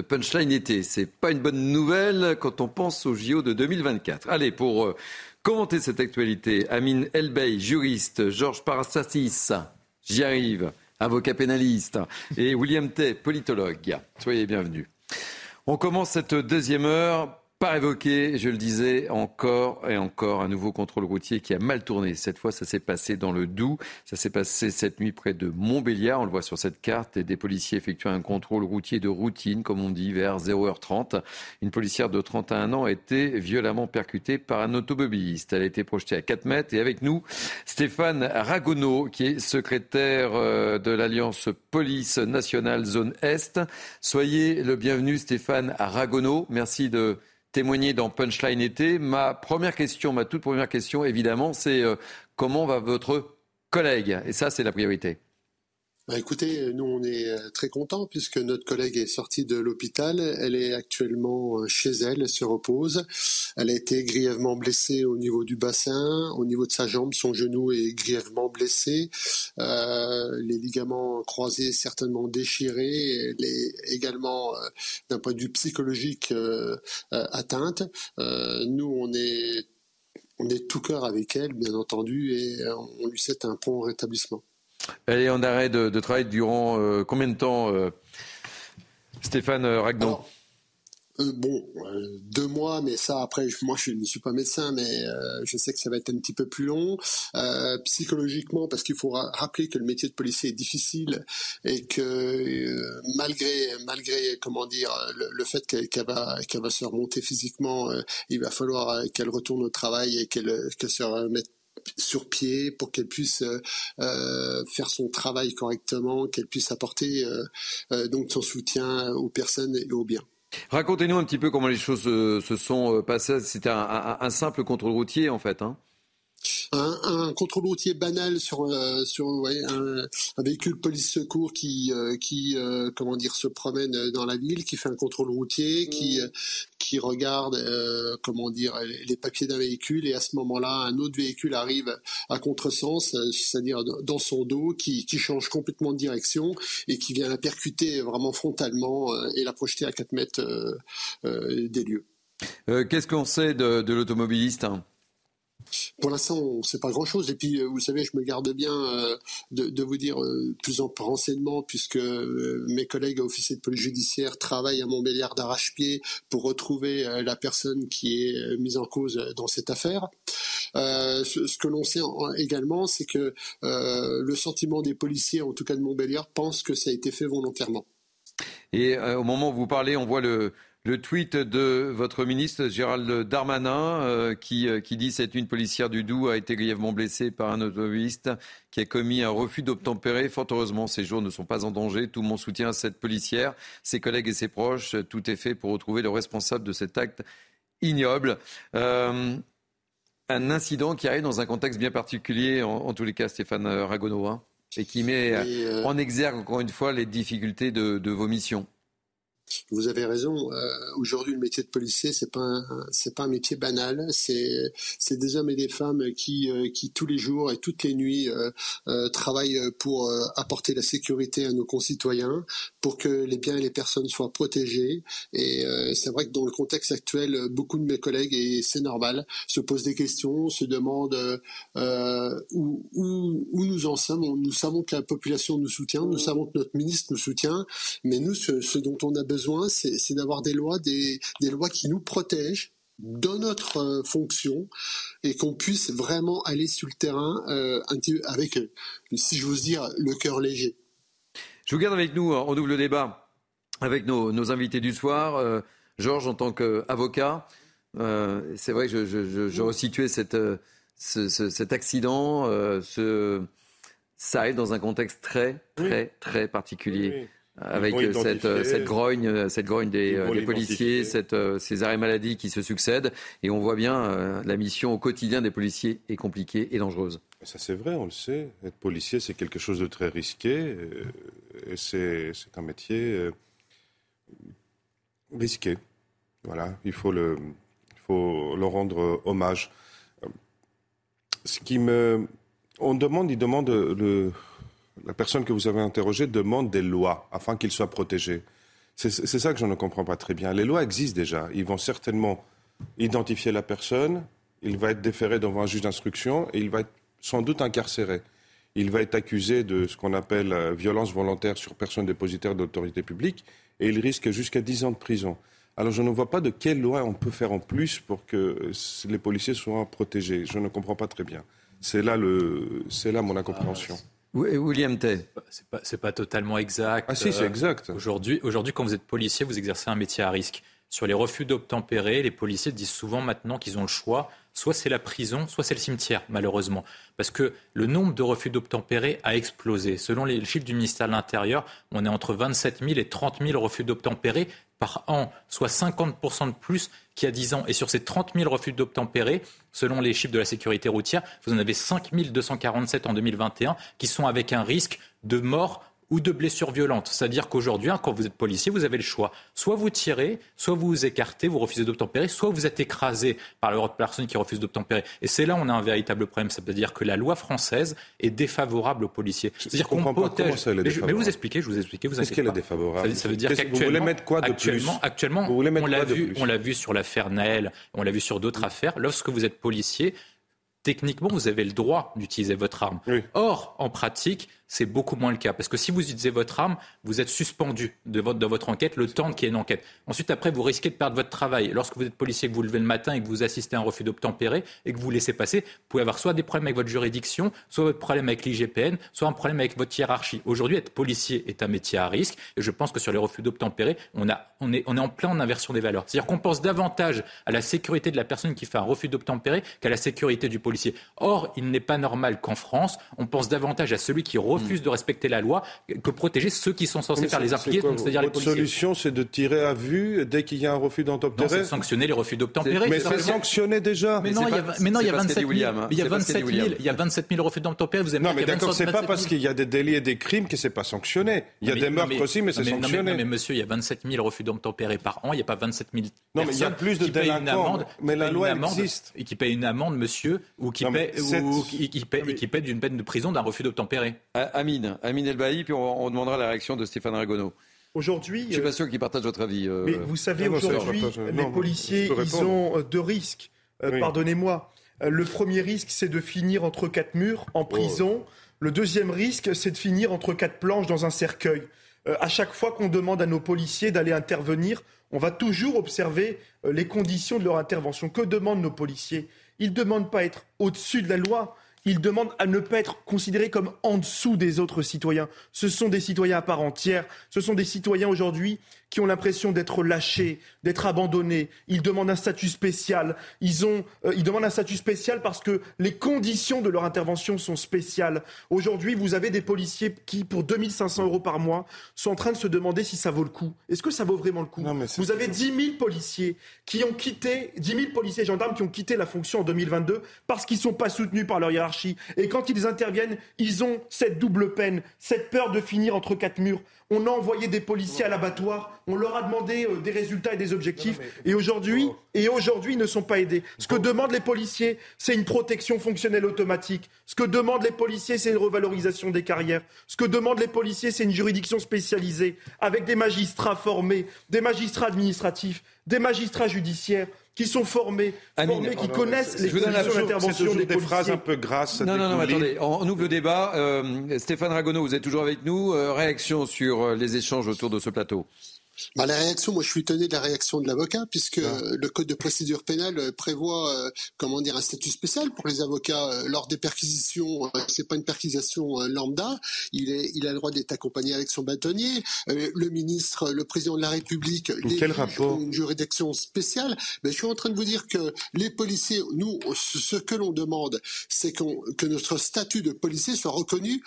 Speaker 1: Punchline été. C'est pas une bonne nouvelle quand on pense au JO de 2024. Allez, pour Commentez cette actualité. Amine Elbey, juriste, Georges Parastassis, j'y arrive, avocat pénaliste, et William Tay, politologue. Soyez bienvenus. On commence cette deuxième heure par évoquer, je le disais, encore et encore un nouveau contrôle routier qui a mal tourné. Cette fois, ça s'est passé dans le Doubs. Ça s'est passé cette nuit près de Montbéliard. On le voit sur cette carte. Et des policiers effectuent un contrôle routier de routine, comme on dit, vers 0h30. Une policière de 31 ans a été violemment percutée par un automobiliste. Elle a été projetée à 4 mètres. Et avec nous, Stéphane Ragonneau, qui est secrétaire euh, de l'Alliance Police Nationale Zone Est. Soyez le bienvenu, Stéphane Ragonneau. Merci de témoigner dans Punchline été. Ma première question, ma toute première question, évidemment, c'est euh, comment va votre collègue? Et ça, c'est la priorité.
Speaker 18: Bah écoutez, nous on est euh, très contents puisque notre collègue est sortie de l'hôpital. Elle est actuellement euh, chez elle, elle se repose. Elle a été grièvement blessée au niveau du bassin, au niveau de sa jambe, son genou est grièvement blessé. Euh, les ligaments croisés certainement déchirés. Elle est également, d'un point de vue psychologique, atteinte. nous on est on est tout cœur avec elle, bien entendu, et on lui souhaite un prompt rétablissement.
Speaker 1: Elle est en arrêt de, travail durant euh, combien de temps, euh, Stéphane euh, Ragnon
Speaker 18: bon, deux mois, mais ça après, moi je ne suis pas médecin, mais je sais que ça va être un petit peu plus long. psychologiquement, parce qu'il faut rappeler que le métier de policier est difficile et que malgré, malgré comment dire, le, fait qu'elle va se remonter physiquement, il va falloir qu'elle retourne au travail et qu'elle se remette sur pied pour qu'elle puisse euh, euh, faire son travail correctement, qu'elle puisse apporter euh, donc son soutien aux personnes et aux biens.
Speaker 1: Racontez-nous un petit peu comment les choses se sont passées. C'était un, simple contrôle routier en fait. Hein
Speaker 18: un, un, contrôle routier banal sur euh, sur ouais, un, un, véhicule police secours qui euh, qui euh, comment dire se promène dans la ville, qui fait un contrôle routier, qui mmh. qui regarde comment dire les papiers d'un véhicule et à ce moment-là un autre véhicule arrive à contresens, c'est-à-dire dans son dos, qui, qui change complètement de direction et qui vient la percuter vraiment frontalement et la projeter à 4 mètres des lieux.
Speaker 1: Qu'est-ce qu'on sait de, de l'automobiliste hein?
Speaker 18: Pour l'instant, on ne sait pas grand-chose. Et puis, euh, vous savez, je me garde bien euh, de, vous dire euh, plus en renseignements, puisque mes collègues officiers de police judiciaire travaillent à Montbéliard d'arrache-pied pour retrouver la personne qui est mise en cause dans cette affaire. ce, que l'on sait également, c'est que le sentiment des policiers, en tout cas de Montbéliard, pense que ça a été fait volontairement.
Speaker 1: Et au moment où vous parlez, on voit le, le tweet de votre ministre Gérald Darmanin euh, qui, euh, qui, dit cette une policière du Doubs a été grièvement blessée par un automobiliste qui a commis un refus d'obtempérer. Fort heureusement, ces jours ne sont pas en danger. Tout mon soutien à cette policière, ses collègues et ses proches. Tout est fait pour retrouver le responsable de cet acte ignoble. Euh, un incident qui arrive dans un contexte bien particulier, en, tous les cas, Stéphane hein, et qui met en exergue encore une fois les difficultés de vos missions.
Speaker 18: Vous avez raison. Euh, aujourd'hui, le métier de policier, c'est pas c'est pas un métier banal. C'est c'est des hommes et des femmes qui euh, qui tous les jours et toutes les nuits euh, travaillent pour apporter la sécurité à nos concitoyens, pour que les biens et les personnes soient protégés. Et c'est vrai que dans le contexte actuel, beaucoup de mes collègues et c'est normal se posent des questions, se demandent où, où où nous en sommes. Nous savons que la population nous soutient, nous savons que notre ministre nous soutient, mais nous, ce, ce dont on a besoin besoin, c'est d'avoir des lois, des, lois qui nous protègent dans notre euh, fonction et qu'on puisse vraiment aller sur le terrain euh, avec, euh, si je vous dire, le cœur léger.
Speaker 1: Je vous garde avec nous en double débat avec nos, invités du soir. Georges, en tant qu'avocat, c'est vrai que je, je, resituais cette, cet accident. Ce, ça arrive dans un contexte très, très, très particulier avec euh, cette, euh, cette, grogne, euh, cette grogne des, policiers, cette, ces arrêts maladie qui se succèdent. Et on voit bien la mission au quotidien des policiers est compliquée et dangereuse.
Speaker 6: Ça c'est vrai, on le sait. Être policier, c'est quelque chose de très risqué. Et c'est, un métier risqué. Voilà, il faut le, il faut le rendre hommage. Ce qui me, on demande, il demande le, la personne que vous avez interrogée demande des lois afin qu'ils soient protégés. C'est ça que je ne comprends pas très bien. Les lois existent déjà. Ils vont certainement identifier la personne, il va être déféré devant un juge d'instruction et il va être sans doute incarcéré. Il va être accusé de ce qu'on appelle euh, violence volontaire sur personne dépositaire d'autorité publique et il risque jusqu'à 10 ans de prison. Alors je ne vois pas de quelle loi on peut faire en plus pour que euh, les policiers soient protégés. Je ne comprends pas très bien. C'est là, là mon incompréhension.
Speaker 1: William Tay.
Speaker 8: C'est pas, pas, totalement exact.
Speaker 6: Ah si, c'est exact.
Speaker 8: Aujourd'hui, aujourd'hui, quand vous êtes policier, vous exercez un métier à risque. Sur les refus d'obtempérer, les policiers disent souvent maintenant qu'ils ont le choix. Soit c'est la prison, soit c'est le cimetière, malheureusement. Parce que le nombre de refus d'obtempérer a explosé. Selon les chiffres du ministère de l'Intérieur, on est entre 27 000 et 30 000 refus d'obtempérer par an, soit 50% de plus qu'il y a 10 ans. Et sur ces 30 000 refus d'obtempérer, selon les chiffres de la sécurité routière, vous en avez 5 247 en 2021 qui sont avec un risque de mort ou de blessures violentes. C'est-à-dire qu'aujourd'hui, hein, quand vous êtes policier, vous avez le choix. Soit vous tirez, soit vous vous écartez, vous refusez d'obtempérer, soit vous êtes écrasé par l'autre personne qui refuse d'obtempérer. Et c'est là où on a un véritable problème. C'est-à-dire que la loi française est défavorable aux policiers. C'est-à-dire qu'on protège. Mais, mais, vous expliquez, je vous explique. Vous
Speaker 6: Qu'est-ce qu'elle est défavorable
Speaker 8: ça, veut dire qu'actuellement,
Speaker 6: vous voulez mettre quoi de
Speaker 8: actuellement,
Speaker 6: plus
Speaker 8: actuellement on l'a vu, on l'a vu sur l'affaire Naël, on l'a vu sur d'autres affaires. Lorsque vous êtes policier, techniquement, vous avez le droit d'utiliser votre arme. Or, en pratique, c'est beaucoup moins le cas. Parce que si vous utilisez votre arme, vous êtes suspendu de votre, enquête le temps qu'il y ait une enquête. Ensuite, après, vous risquez de perdre votre travail. Lorsque vous êtes policier, que vous levez le matin et que vous assistez à un refus d'obtempérer et que vous laissez passer, vous pouvez avoir soit des problèmes avec votre juridiction, soit votre problème avec l'IGPN, soit un problème avec votre hiérarchie. Aujourd'hui, être policier est un métier à risque. Et je pense que sur les refus d'obtempérer, on, on, est, on est en plein en inversion des valeurs. C'est-à-dire qu'on pense davantage à la sécurité de la personne qui fait un refus d'obtempérer qu'à la sécurité du policier. Or, il n'est pas normal qu'en France, on pense davantage à celui qui refuse de respecter la loi que protéger ceux qui sont censés faire les impliqués, c'est-à-dire les policiers.
Speaker 6: La solution, c'est de tirer à vue dès qu'il y a un refus d'obtempérer
Speaker 8: c'est sanctionner les refus d'obtempérer.
Speaker 6: Mais c'est sanctionné déjà.
Speaker 8: Mais non, il y a, mais non, il y a 27 000, il y a 27 000, il y a 27 000 refus d'obtempérer. Vous
Speaker 6: avez non, mais d'accord, c'est pas parce qu'il y a des délits et des crimes que c'est pas sanctionné. Il y a des meurtres aussi, mais c'est sanctionné.
Speaker 8: Mais monsieur, il y a 27 000 refus d'obtempérer par an. Il n'y a pas 27 000
Speaker 6: non, mais il y a plus de délinquants. Mais la loi existe.
Speaker 8: Et qui paye une amende, monsieur, ou qui paie d'une peine de prison d'un refus d'obtempérer.
Speaker 1: Amine, Amine Elbaï, puis on on demandera la réaction de Stéphane Ragonneau.
Speaker 7: Aujourd'hui,
Speaker 1: je ne suis pas sûr qu'il partage votre avis.
Speaker 7: Euh, mais vous savez, aujourd'hui, les policiers, ils ont euh, deux risques. Euh, pardonnez-moi. Le premier risque, c'est de finir entre quatre murs en oh. prison. Le deuxième risque, c'est de finir entre quatre planches dans un cercueil. à chaque fois qu'on demande à nos policiers d'aller intervenir, on va toujours observer les conditions de leur intervention. Que demandent nos policiers? Ils ne demandent pas être au-dessus de la loi. Ils demandent à ne pas être considérés comme en dessous des autres citoyens. Ce sont des citoyens à part entière. Ce sont des citoyens aujourd'hui qui ont l'impression d'être lâchés, d'être abandonnés. Ils demandent un statut spécial. Ils, ont, euh, ils demandent un statut spécial parce que les conditions de leur intervention sont spéciales. Aujourd'hui, vous avez des policiers qui, pour 2500 euros par mois, sont en train de se demander si ça vaut le coup. Est-ce que ça vaut vraiment le coup? Vous avez 10 000 policiers qui ont quitté, 10 000 policiers et gendarmes qui ont quitté la fonction en 2022 parce qu'ils ne sont pas soutenus par leur hiérarchie. Et quand ils interviennent, ils ont cette double peine, cette peur de finir entre quatre murs. On a envoyé des policiers à l'abattoir On leur a demandé euh, des résultats et des objectifs. Et aujourd'hui, et aujourd'hui, ils ne sont pas aidés. Ce que demandent les policiers, c'est une protection fonctionnelle automatique. Ce que demandent les policiers, c'est une revalorisation des carrières. Ce que demandent les policiers, c'est une juridiction spécialisée avec des magistrats formés, des magistrats administratifs, des magistrats judiciaires qui sont formés, formés qui connaissent les conditions d'intervention des,
Speaker 6: des phrases un peu grasses.
Speaker 1: Non, non, non, attendez, on, ouvre le débat. Euh, Stéphane Ragonneau, vous êtes toujours avec nous. Euh, réaction sur euh, les échanges autour de ce plateau
Speaker 18: bah, la réaction, moi je suis étonné de la réaction de l'avocat puisque ah. le code de procédure pénale euh, prévoit euh, comment dire un statut spécial pour les avocats euh, lors des perquisitions. c'est pas une perquisition lambda. Il est, il a le droit d'être accompagné avec son bâtonnier. le ministre, le président de la République,
Speaker 6: les quel rapport
Speaker 18: une juridiction spéciale. Mais je suis en train de vous dire que les policiers, nous, ce que l'on demande, c'est que notre statut de policier soit reconnu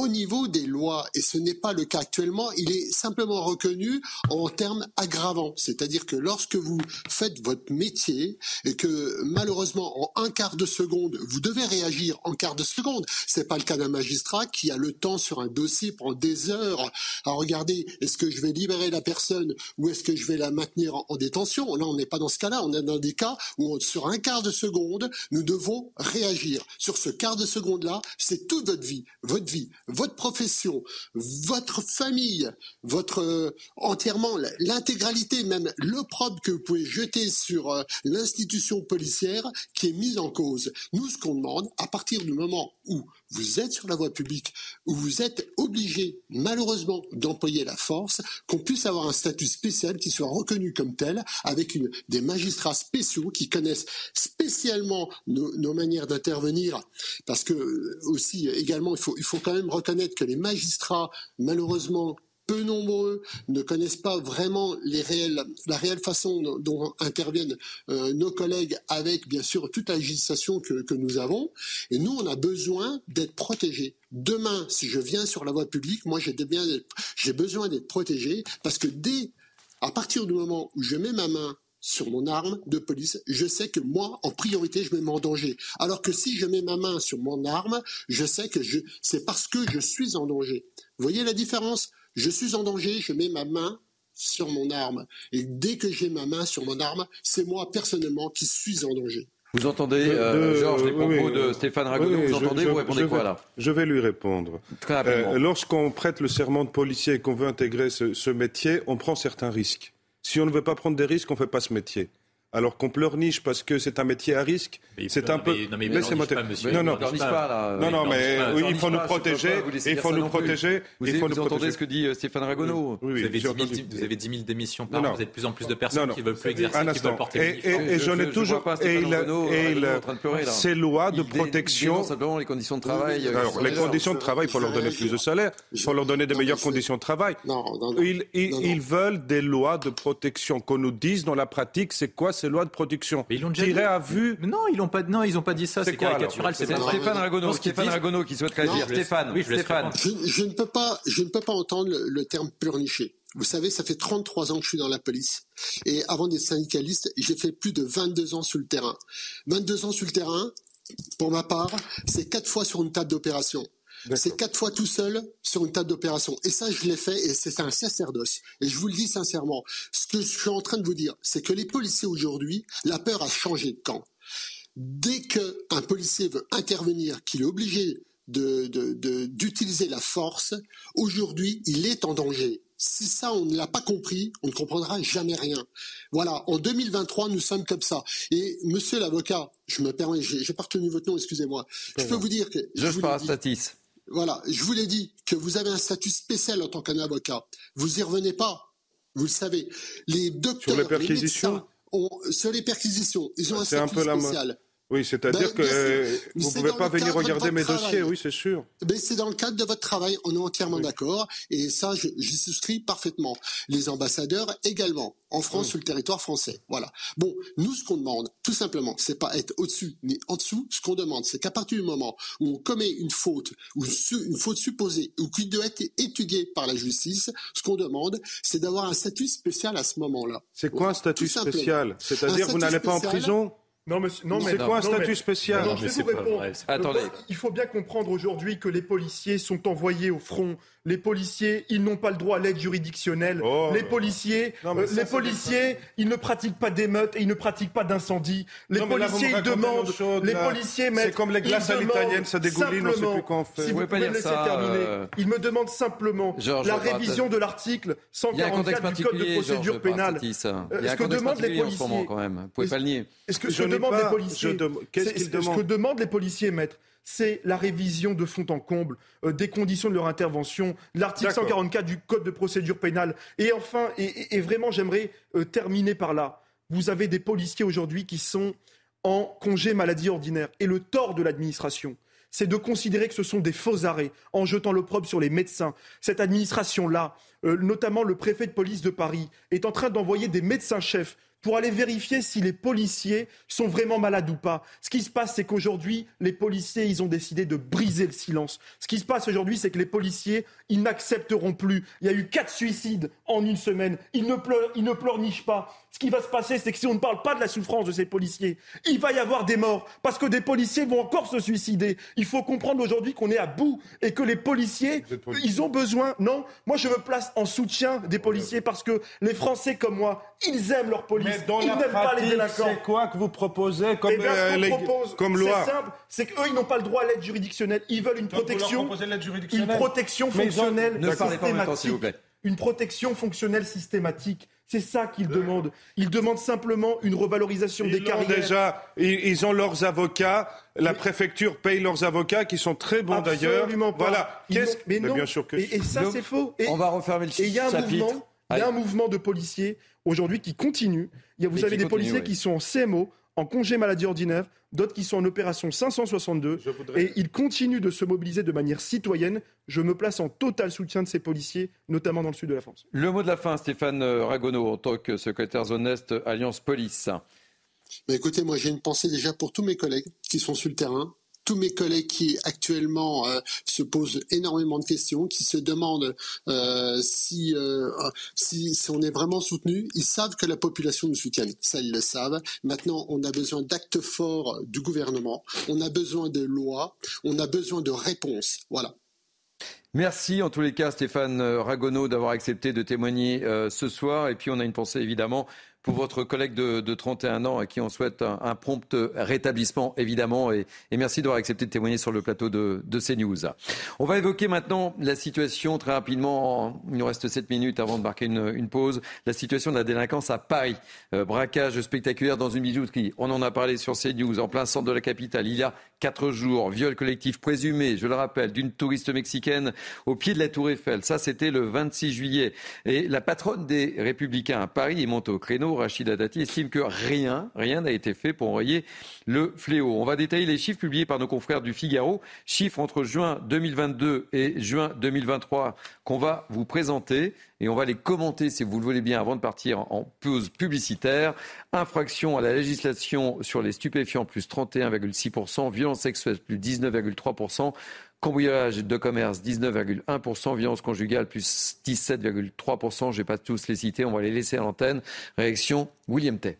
Speaker 18: au niveau des lois, et ce n'est pas le cas actuellement, il est simplement reconnu en termes aggravants. C'est-à-dire que lorsque vous faites votre métier et que malheureusement en un quart de seconde, vous devez réagir en quart de seconde, c'est pas le cas d'un magistrat qui a le temps sur un dossier pendant des heures à regarder est-ce que je vais libérer la personne ou est-ce que je vais la maintenir en, détention. Là, on n'est pas dans ce cas-là, on est dans des cas où sur un quart de seconde, nous devons réagir. Sur ce quart de seconde-là, c'est toute votre vie, votre vie, votre profession, votre famille, votre euh, entièrement l'intégralité, même l'opprobre que vous pouvez jeter sur euh, l'institution policière qui est mise en cause. Nous, ce qu'on demande, à partir du moment où vous êtes sur la voie publique, où vous êtes obligé, malheureusement, d'employer la force, qu'on puisse avoir un statut spécial qui soit reconnu comme tel, avec des magistrats spéciaux qui connaissent spécialement nos, manières d'intervenir, parce que aussi également, il faut, il faut quand même reconnaître que les magistrats, malheureusement, peu nombreux ne connaissent pas vraiment la réelle façon dont, interviennent euh, nos collègues avec bien sûr toute la législation que, que nous avons. Et nous, on a besoin d'être protégés. Demain, si je viens sur la voie publique, moi j'ai besoin d'être protégé parce que dès à partir du moment où je mets ma main sur mon arme de police, je sais que moi, en priorité, je me mets en danger. Alors que si je mets ma main sur mon arme, je sais que je, c'est parce que je suis en danger. Vous voyez la différence? Je suis en danger, je mets ma main sur mon arme. Et dès que j'ai ma main sur mon arme, c'est moi personnellement qui suis en danger.
Speaker 1: Vous entendez, euh, Georges, les propos de Stéphane Ragonneau, vous entendez, vous répondez quoi là?
Speaker 6: Je vais lui répondre. Euh, lorsqu'on prête le serment de policier et qu'on veut intégrer ce métier, on prend certains risques. Si on ne veut pas prendre des risques, on ne fait pas ce métier alors qu'on pleurniche parce que c'est un métier à risque. C'est un peu.
Speaker 8: non, mais Laissez-moi
Speaker 6: Non, non, pas, non, non, mais il faut nous protéger. Il faut nous protéger.
Speaker 1: Il faut nous entendez ce que dit euh, Stéphane Ragonneau
Speaker 8: Vous avez 10 000 démissions par an. Vous avez de plus en plus de personnes qui veulent plus exercer, qui veulent porter
Speaker 6: Et j'en ai toujours. Et ces lois de protection.
Speaker 1: simplement les conditions de travail. Euh,
Speaker 6: alors, les conditions de travail, il faut leur donner plus de salaire. Il faut leur donner de meilleures conditions de travail. Ils veulent des lois de protection qu'on nous dise dans la pratique, c'est quoi ces lois de production.
Speaker 8: Mais ils l'ont déjà
Speaker 6: à vue.
Speaker 8: non, ils n'ont pas, non, ils ont pas dit ça. C'est caricatural.
Speaker 1: C'est Stéphane Ragonneau, Stéphane Ragonneau qui souhaite réagir. Stéphane,
Speaker 18: oui, Stéphane. Je, ne peux pas, je ne peux pas entendre le, terme pleurnicher. Vous savez, ça fait 33 ans que je suis dans la police. Et avant d'être syndicaliste, j'ai fait plus de 22 ans sur le terrain. 22 ans sur le terrain, pour ma part, c'est quatre fois sur une table d'opération. C'est quatre fois tout seul sur une table d'opération. Et ça, je l'ai fait et c'est un sacerdoce. Et je vous le dis sincèrement, ce que je suis en train de vous dire, c'est que les policiers aujourd'hui, la peur a changé de camp. Dès qu'un policier veut intervenir, qu'il est obligé d'utiliser de, la force, aujourd'hui, il est en danger. Si ça, on ne l'a pas compris, on ne comprendra jamais rien. Voilà, en 2023, nous sommes comme ça. Et monsieur l'avocat, je me permets, j'ai pas retenu votre nom, excusez-moi. Je peux vous dire que...
Speaker 1: Je Parastatis.
Speaker 18: Voilà, je vous l'ai dit que vous avez un statut spécial en tant qu'avocat. Vous y revenez pas, vous le savez. Les docteurs,
Speaker 6: sur les perquisitions,
Speaker 18: sur les perquisitions, ils ont un statut spécial.
Speaker 6: Oui, c'est-à-dire ben, que vous ne pouvez pas venir regarder mes dossiers, oui, c'est sûr.
Speaker 18: Mais c'est dans le cadre de votre travail, on est entièrement d'accord, et ça, j'y souscris parfaitement. Les ambassadeurs également, en France, sur le territoire français. Voilà. Bon, nous, ce qu'on demande, tout simplement, c'est pas être au-dessus ni en dessous. Ce qu'on demande, c'est qu'à partir du moment où on commet une faute, ou une faute supposée, ou qui doit être étudiée par la justice, ce qu'on demande, c'est d'avoir un statut spécial à ce moment-là.
Speaker 6: C'est quoi un statut spécial? C'est-à-dire, vous n'allez pas en prison?
Speaker 7: Non, mais, non,
Speaker 6: c'est quoi un statut spécial
Speaker 7: non, je vais vous répondre.
Speaker 1: Attendez.
Speaker 7: Il faut bien comprendre aujourd'hui que les policiers sont envoyés au front. Les policiers, ils n'ont pas le droit à l'aide juridictionnelle.
Speaker 6: Oh.
Speaker 7: les policiers,
Speaker 6: Non, mais
Speaker 7: euh,
Speaker 6: ça,
Speaker 7: les
Speaker 6: c'est
Speaker 7: policiers, ils ne pratiquent pas d'émeutes et ils ne pratiquent pas d'incendie. Les
Speaker 6: Non, mais là,
Speaker 7: policiers, ils demandent.
Speaker 6: chaude,
Speaker 7: les policiers,
Speaker 6: C'est
Speaker 7: maître,
Speaker 6: comme les glaces
Speaker 7: ils
Speaker 6: à l'italienne, ça dégouline, on sait
Speaker 7: simplement-
Speaker 6: plus quoi en fait.
Speaker 7: Si
Speaker 1: Vous
Speaker 7: vous
Speaker 1: pouvez
Speaker 7: me laisser
Speaker 1: ça,
Speaker 7: terminer.
Speaker 1: euh,
Speaker 7: Ils me demandent simplement
Speaker 1: Georges
Speaker 7: la révision de l'article
Speaker 1: Il y a un contexte
Speaker 7: 144 du code de procédure pénale. Euh, ce
Speaker 1: un
Speaker 7: que demandent les policiers.
Speaker 1: moment, quand même. Vous pouvez pas le nier.
Speaker 7: Est-ce que ce que demandent
Speaker 6: pas-
Speaker 7: les policiers
Speaker 6: je dem- qu'est-ce
Speaker 7: c'est-
Speaker 6: qu'ils
Speaker 7: c'est- Ce
Speaker 6: demandent
Speaker 7: que demandent les policiers, maître, c'est la révision de fond en comble euh, des conditions de leur intervention, l'article
Speaker 6: D'accord.
Speaker 7: 144 du Code de procédure pénale. Et enfin, et vraiment, j'aimerais euh, terminer par là. Vous avez des policiers aujourd'hui qui sont en congé maladie ordinaire. Et le tort de l'administration, c'est de considérer que ce sont des faux arrêts en jetant l'opprobre sur les médecins. Cette administration-là, euh, notamment le préfet de police de Paris, est en train d'envoyer des médecins-chefs pour aller vérifier si les policiers sont vraiment malades ou pas. Ce qui se passe, c'est qu'aujourd'hui, les policiers, ils ont décidé de briser le silence. Ce qui se passe aujourd'hui, c'est que les policiers, ils n'accepteront plus. Il y a eu quatre suicides en une semaine. Ils ne, pleurent, ils ne pleurnichent pas. Ce qui va se passer, c'est que si on ne parle pas de la souffrance de ces policiers, il va y avoir des morts parce que des policiers vont encore se suicider. Il faut comprendre aujourd'hui qu'on est à bout et que les policiers, ils ont besoin. Non, moi je me place en soutien des policiers parce que les Français comme moi, ils aiment leur police.
Speaker 6: Mais dans
Speaker 7: ils
Speaker 6: la
Speaker 7: n'aiment pas les
Speaker 6: pratique,
Speaker 7: délinquants.
Speaker 6: c'est quoi que vous proposez comme,
Speaker 7: Eh bien, ce
Speaker 6: euh,
Speaker 7: qu'on
Speaker 6: les-
Speaker 7: propose,
Speaker 6: comme loi
Speaker 7: c'est simple, c'est qu'eux, ils n'ont pas le droit à l'aide juridictionnelle. Ils veulent une
Speaker 6: Donc,
Speaker 7: protection, une protection fonctionnelle
Speaker 1: Ne parlez pas en même temps, s'il vous plaît.
Speaker 7: systématique. Une protection fonctionnelle systématique. C'est ça qu'ils demandent. Ils demandent simplement une revalorisation des
Speaker 6: Ils
Speaker 7: carrières.
Speaker 6: déjà, ils, ils ont leurs avocats. La préfecture paye leurs avocats, qui sont très bons d'ailleurs.
Speaker 7: Absolument pas.
Speaker 6: Voilà. Qu'est-ce-
Speaker 7: mais non.
Speaker 6: bien sûr que.
Speaker 7: Et, et ça, c'est faux. Et,
Speaker 1: On va refermer le
Speaker 7: et
Speaker 1: chapitre.
Speaker 7: mouvement, il y a un mouvement de policiers aujourd'hui qui continue. Il y a, vous
Speaker 1: Et
Speaker 7: avez des
Speaker 1: continue,
Speaker 7: policiers
Speaker 1: oui.
Speaker 7: qui sont en CMO, en congé maladie ordinaire, d'autres qui sont en opération 562.
Speaker 6: Je voudrais-
Speaker 7: Et ils continuent de se mobiliser de manière citoyenne. Je me place en total soutien de ces policiers, notamment dans le sud de la France.
Speaker 1: Le mot de la fin, Stéphane Ragonneau, en tant que secrétaire zone Est Alliance Police.
Speaker 18: Mais écoutez, moi j'ai une pensée déjà pour tous mes collègues qui sont sur le terrain, tous mes collègues qui actuellement euh, se posent énormément de questions, qui se demandent euh, si, euh, si, si on est vraiment soutenu. Ils savent que la population nous soutient, ça ils le savent. Maintenant, on a besoin d'actes forts du gouvernement, on a besoin de lois, on a besoin de réponses. Voilà.
Speaker 1: Merci en tous les cas Stéphane Ragonneau d'avoir accepté de témoigner ce soir. Et puis on a une pensée évidemment pour votre collègue de, de 31 ans à qui on souhaite un, prompt rétablissement évidemment. Et, et merci d'avoir accepté de témoigner sur le plateau de, de CNews. On va évoquer maintenant la situation très rapidement. En- Il nous reste 7 minutes avant de marquer une, une pause. La situation de la délinquance à Paris. Euh, braquage spectaculaire dans une bijouterie. On en a parlé sur CNews en plein centre de la capitale. Il y a 4 jours. Viol collectif présumé, je le rappelle, d'une touriste mexicaine au pied de la Tour Eiffel. Ça, c'était le 26 juillet. Et la patronne des Républicains à Paris est montée au créneau. Rachida Dati estime que rien, rien n'a été fait pour enrayer le fléau. On va détailler les chiffres publiés par nos confrères du Figaro. Chiffres entre juin 2022 et juin 2023 qu'on va vous présenter et on va les commenter si vous le voulez bien avant de partir en pause publicitaire. Infraction à la législation sur les stupéfiants plus 31,6%, violence sexuelle plus 19,3%. Cambriolage de commerce, 19,1%. Violence conjugale, plus 17,3%. Je vais pas tous les citer, on va les laisser à l'antenne. Réaction, William Tay.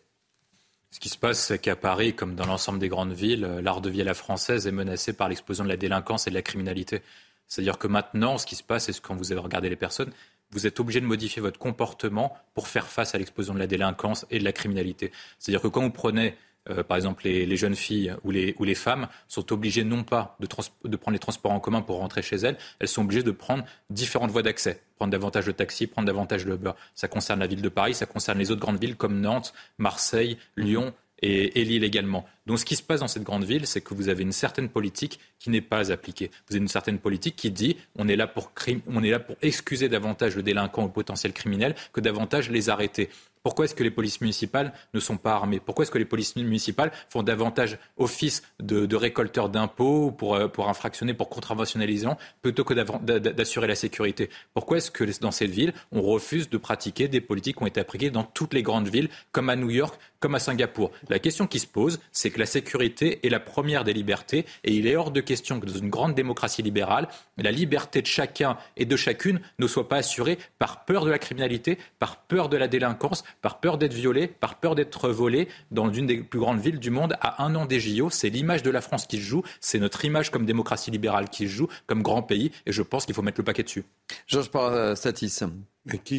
Speaker 8: Ce qui se passe, c'est qu'à Paris, comme dans l'ensemble des grandes villes, l'art de vie à la française est menacé par l'explosion de la délinquance et de la criminalité. C'est-à-dire que maintenant, ce qui se passe, c'est que quand vous avez regardé les personnes, vous êtes obligé de modifier votre comportement pour faire face à l'explosion de la délinquance et de la criminalité. C'est-à-dire que quand vous prenez, euh, par exemple, les, les jeunes filles ou les, ou les femmes sont obligées non pas de, trans- de prendre les transports en commun pour rentrer chez elles, elles sont obligées de prendre différentes voies d'accès, prendre davantage de taxi, prendre davantage de Uber. Ça concerne la ville de Paris, ça concerne les autres grandes villes comme Nantes, Marseille, Lyon et, et également. Donc ce qui se passe dans cette grande ville, c'est que vous avez une certaine politique qui n'est pas appliquée. Vous avez une certaine politique qui dit on est là pour, on est là pour excuser davantage le délinquant ou le potentiel criminel que davantage les arrêter. Pourquoi est-ce que les polices municipales ne sont pas armées? Pourquoi est-ce que les polices municipales font davantage office de, de récolteurs d'impôts pour, euh, pour infractionner, pour contraventionnaliser plutôt que d'avan- d'a- d'assurer la sécurité? Pourquoi est-ce que dans cette ville, on refuse de pratiquer des politiques qui ont été appliquées dans toutes les grandes villes, comme à New York, comme à Singapour? La question qui se pose, c'est que la sécurité est la première des libertés et il est hors de question que dans une grande démocratie libérale, la liberté de chacun et de chacune ne soit pas assurée par peur de la criminalité, par peur de la délinquance, par peur d'être violé, par peur d'être volé dans une des plus grandes villes du monde à un an des JO. C'est l'image de la France qui se joue, c'est notre image comme démocratie libérale qui se joue, comme grand pays, et je pense qu'il faut mettre le paquet dessus.
Speaker 1: Georges Parastatis.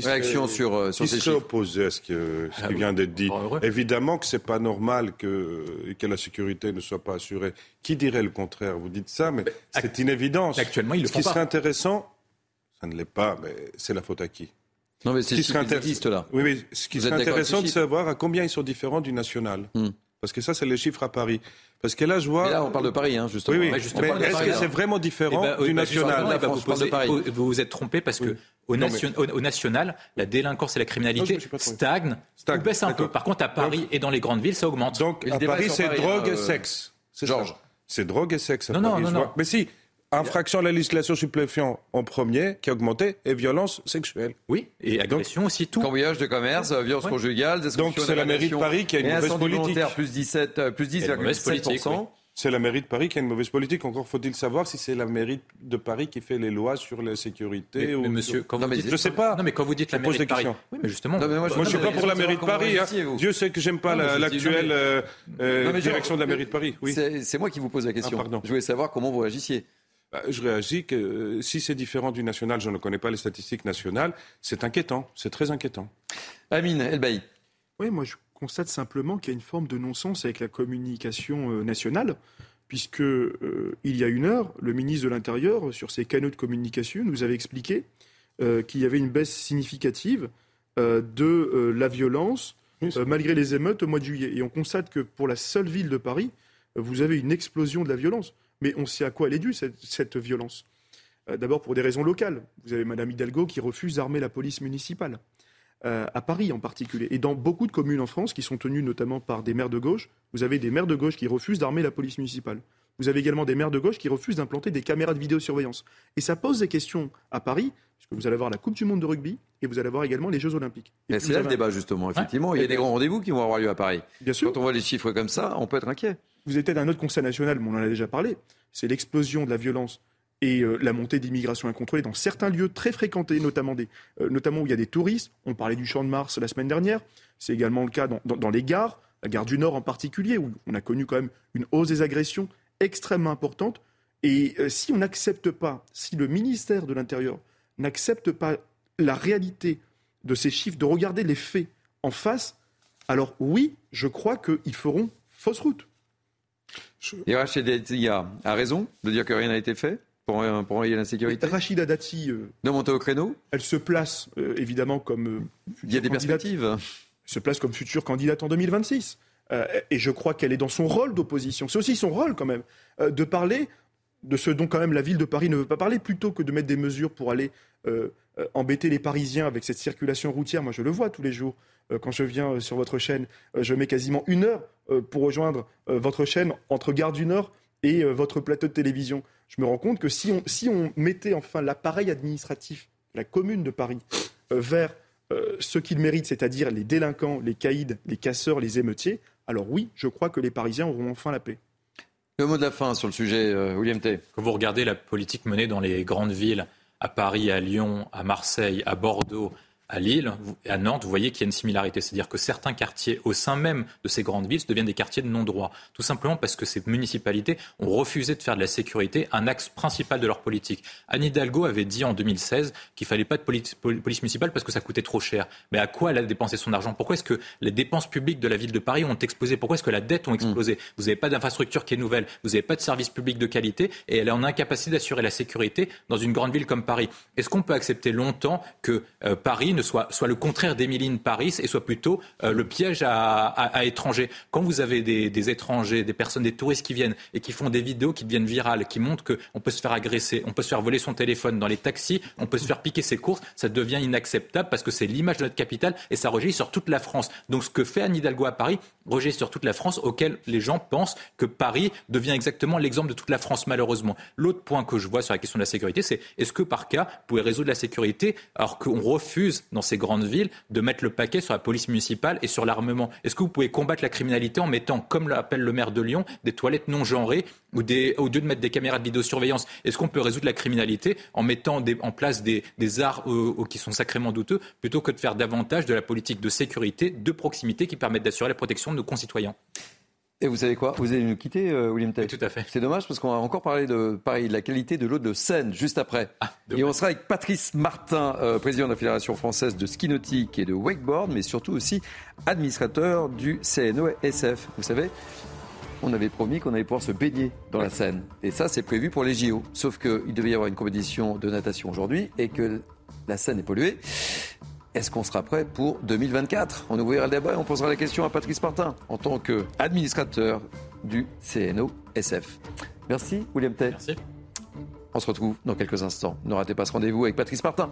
Speaker 1: Réaction sur, euh, sur
Speaker 6: qui
Speaker 1: ces
Speaker 6: serait
Speaker 1: chiffres.
Speaker 6: opposé à ce, que, ce
Speaker 8: Ah
Speaker 6: qui
Speaker 8: oui.
Speaker 6: vient d'être dit?
Speaker 8: Heureux.
Speaker 6: Évidemment que c'est pas normal que, que la sécurité ne soit pas assurée. Qui dirait le contraire? Vous dites ça, mais c'est une évidence.
Speaker 8: Actuellement, ils le
Speaker 6: Ce
Speaker 8: font
Speaker 6: qui
Speaker 8: pas.
Speaker 6: serait intéressant, ça ne l'est pas, mais c'est la faute à qui?
Speaker 1: Non, mais
Speaker 6: Ce
Speaker 1: c'est
Speaker 6: qui
Speaker 1: ils
Speaker 6: intér-
Speaker 1: existent, là.
Speaker 6: Oui, mais ce qui
Speaker 1: Vous
Speaker 6: serait intéressant de savoir à combien ils sont différents du national.
Speaker 1: Hmm.
Speaker 6: Parce que ça, c'est les chiffres à Paris. Parce que là, je vois.
Speaker 1: Mais là, on parle de Paris, hein, justement.
Speaker 6: Oui, oui.
Speaker 1: Ouais,
Speaker 6: mais est-ce que
Speaker 1: hein.
Speaker 6: c'est vraiment différent
Speaker 8: Eh ben, oui,
Speaker 6: du
Speaker 8: bah,
Speaker 6: national?
Speaker 8: bah, vous,
Speaker 1: de Paris.
Speaker 8: vous- vous vous êtes trompé parce que au,
Speaker 6: Non,
Speaker 8: nation- au- au national, la délinquance et la criminalité stagnent
Speaker 6: Stagne,
Speaker 8: ou baissent un peu. Par contre, à Paris et dans les grandes villes, ça augmente.
Speaker 6: Donc, à Paris, c'est drogue
Speaker 1: hein,
Speaker 6: et
Speaker 1: euh,
Speaker 6: sexe. C'est
Speaker 1: Georges.
Speaker 6: C'est drogue et sexe. à
Speaker 8: Non, non,
Speaker 6: Paris,
Speaker 8: non,
Speaker 6: je
Speaker 8: non.
Speaker 6: vois. Mais si, infraction à la législation stupéfiant en premier, qui a augmenté, et violence sexuelle.
Speaker 8: Oui, et agression aussi, tout.
Speaker 1: Cambriolage de commerce, euh, violence
Speaker 8: Ouais.
Speaker 1: conjugale,
Speaker 6: Donc, c'est la mairie de Paris qui a une
Speaker 1: et
Speaker 6: mauvaise politique.
Speaker 1: plus 17, euh, plus
Speaker 8: Et une mauvaise politique,
Speaker 1: 10,7%.
Speaker 8: oui.
Speaker 6: C'est la mairie de Paris qui a une mauvaise politique. Encore faut-il savoir si c'est la mairie de Paris qui fait les lois sur la sécurité.
Speaker 8: Mais,
Speaker 6: ou...
Speaker 8: mais monsieur, quand
Speaker 1: Non,
Speaker 8: vous
Speaker 1: mais
Speaker 8: dites,
Speaker 6: je sais pas.
Speaker 8: Non, mais quand vous dites la mairie de Paris,
Speaker 6: questions.
Speaker 8: oui, mais justement.
Speaker 1: Non, mais moi, je
Speaker 6: je suis pas pour la mairie de Paris. hein. Dieu sait que j'aime pas la- l'actuelle euh, direction de la mairie de Paris. Oui.
Speaker 1: C'est moi qui vous pose la question.
Speaker 6: Ah, pardon.
Speaker 1: je voulais savoir comment vous réagissiez.
Speaker 6: Bah, Je réagis que euh, si c'est différent du national, je ne connais pas les statistiques nationales, c'est inquiétant, c'est très inquiétant.
Speaker 1: Amine Elbaï.
Speaker 7: Oui, moi je constate simplement qu'il y a une forme de non-sens avec la communication euh, nationale, puisque euh, il y a une heure, le ministre de l'Intérieur, sur ses canaux de communication, nous avait expliqué euh, qu'il y avait une baisse significative euh, de euh, la violence euh, malgré les émeutes au mois de juillet. Et on constate que pour la seule ville de Paris, vous avez une explosion de la violence. Mais on sait à quoi elle est due, cette, violence. Euh, D'abord pour des raisons locales. Vous avez Madame Hidalgo qui refuse d'armer la police municipale euh, à Paris en particulier, et dans beaucoup de communes en France qui sont tenues notamment par des maires de gauche, vous avez des maires de gauche qui refusent d'armer la police municipale. Vous avez également des maires de gauche qui refusent d'implanter des caméras de vidéosurveillance. Et ça pose des questions à Paris, puisque vous allez avoir la Coupe du Monde de rugby et vous allez avoir également les Jeux Olympiques. Et
Speaker 1: c'est là le débat, justement. Effectivement, il y a des grands rendez-vous qui vont avoir lieu à Paris.
Speaker 7: Bien sûr.
Speaker 1: Quand on voit les chiffres comme ça, on peut être inquiet.
Speaker 7: Vous avez peut-être un autre constat national, mais on en a déjà parlé, c'est l'explosion de la violence et euh, la montée d'immigration incontrôlée dans certains lieux très fréquentés, notamment, des, euh, notamment où il y a des touristes. On parlait du Champ de Mars la semaine dernière. C'est également le cas dans, dans- dans les gares, la gare du Nord en particulier, où on a connu quand même une hausse des agressions extrêmement importante. Et euh, si on n'accepte pas, si le ministère de l'Intérieur n'accepte pas la réalité de ces chiffres, de regarder les faits en face, alors oui, je crois qu'ils feront fausse route.
Speaker 1: Et Rachid Dia a raison de dire que rien n'a été fait pour, euh, pour enrayer l'insécurité?
Speaker 7: Rachida Dati, euh,
Speaker 1: De monter au créneau?
Speaker 7: elle se place euh, évidemment comme. euh,
Speaker 1: Il y a des
Speaker 7: candidate-
Speaker 1: perspectives.
Speaker 7: se place comme future candidate en 2026. Euh, et je crois qu'elle est dans son rôle d'opposition. C'est aussi son rôle quand même euh, de parler de ce dont quand même la ville de Paris ne veut pas parler, plutôt que de mettre des mesures pour aller euh, embêter les Parisiens avec cette circulation routière. Moi, je le vois tous les jours. Quand je viens sur votre chaîne, je mets quasiment une heure pour rejoindre votre chaîne entre Gare du Nord et votre plateau de télévision. Je me rends compte que si on, mettait enfin l'appareil administratif la commune de Paris vers ce qu'ils méritent, c'est-à-dire les délinquants, les caïds, les casseurs, les émeutiers, alors oui, je crois que les Parisiens auront enfin la paix.
Speaker 1: Le mot de la fin sur le sujet, euh, William T.
Speaker 8: Quand vous regardez la politique menée dans les grandes villes, à Paris, à Lyon, à Marseille, à Bordeaux, à Lille, à Nantes, vous voyez qu'il y a une similarité. C'est-à-dire que certains quartiers au sein même de ces grandes villes deviennent des quartiers de non-droit. Tout simplement parce que ces municipalités ont refusé de faire de la sécurité un axe principal de leur politique. Anne Hidalgo avait dit en 2016 qu'il fallait pas de poli- poli- police municipale parce que ça coûtait trop cher. Mais à quoi elle a dépensé son argent? Pourquoi est-ce que les dépenses publiques de la ville de Paris ont explosé? Pourquoi est-ce que la dette ont explosé? Vous n'avez pas d'infrastructure qui est nouvelle, vous n'avez pas de service public de qualité et elle est en incapacité d'assurer la sécurité dans une grande ville comme Paris. Est-ce qu'on peut accepter longtemps que euh, Paris ne soit, soit le contraire d'Émilie Paris et soit plutôt euh, le piège à, à, étrangers Quand vous avez des, des étrangers, des personnes, des touristes qui viennent et qui font des vidéos qui deviennent virales, qui montrent qu'on peut se faire agresser, on peut se faire voler son téléphone dans les taxis, on peut se faire piquer ses courses, ça devient inacceptable parce que c'est l'image de notre capitale et ça rejaillit sur toute la France. Donc ce que fait Anne Hidalgo à Paris rejaillit sur toute la France, auquel les gens pensent que Paris devient exactement l'exemple de toute la France, malheureusement. L'autre point que je vois sur la question de la sécurité, c'est est-ce que par cas, vous pouvez résoudre la sécurité alors qu'on refuse dans ces grandes villes de mettre le paquet sur la police municipale et sur l'armement. Est-ce que vous pouvez combattre la criminalité en mettant, comme l'appelle le maire de Lyon, des toilettes non genrées ou au lieu de mettre des caméras de vidéosurveillance Est-ce qu'on peut résoudre la criminalité en mettant en place des, arts euh, qui sont sacrément douteux plutôt que de faire davantage de la politique de sécurité, de proximité qui permettent d'assurer la protection de nos concitoyens?
Speaker 1: Et vous savez quoi? Vous allez nous quitter, euh, William Tate.
Speaker 8: tout à fait.
Speaker 1: C'est dommage parce qu'on va encore parler de Paris, de la qualité de l'eau de Seine juste après. Ah, et on sera avec Patrice Martin, euh, président de la Fédération française de ski nautique et de wakeboard, mais surtout aussi administrateur du CNOSF. Vous savez, on avait promis qu'on allait pouvoir se baigner dans la Seine. Et ça, c'est prévu pour les JO. Sauf qu'il devait y avoir une compétition de natation aujourd'hui et que la Seine est polluée. Est-ce qu'on sera prêt pour 2024 On ouvrira le débat et on posera la question à Patrice Martin en tant qu'administrateur du CNO-SF. Merci, William Tay.
Speaker 8: Merci.
Speaker 1: On se retrouve dans quelques instants. Ne ratez pas ce rendez-vous avec Patrice Martin.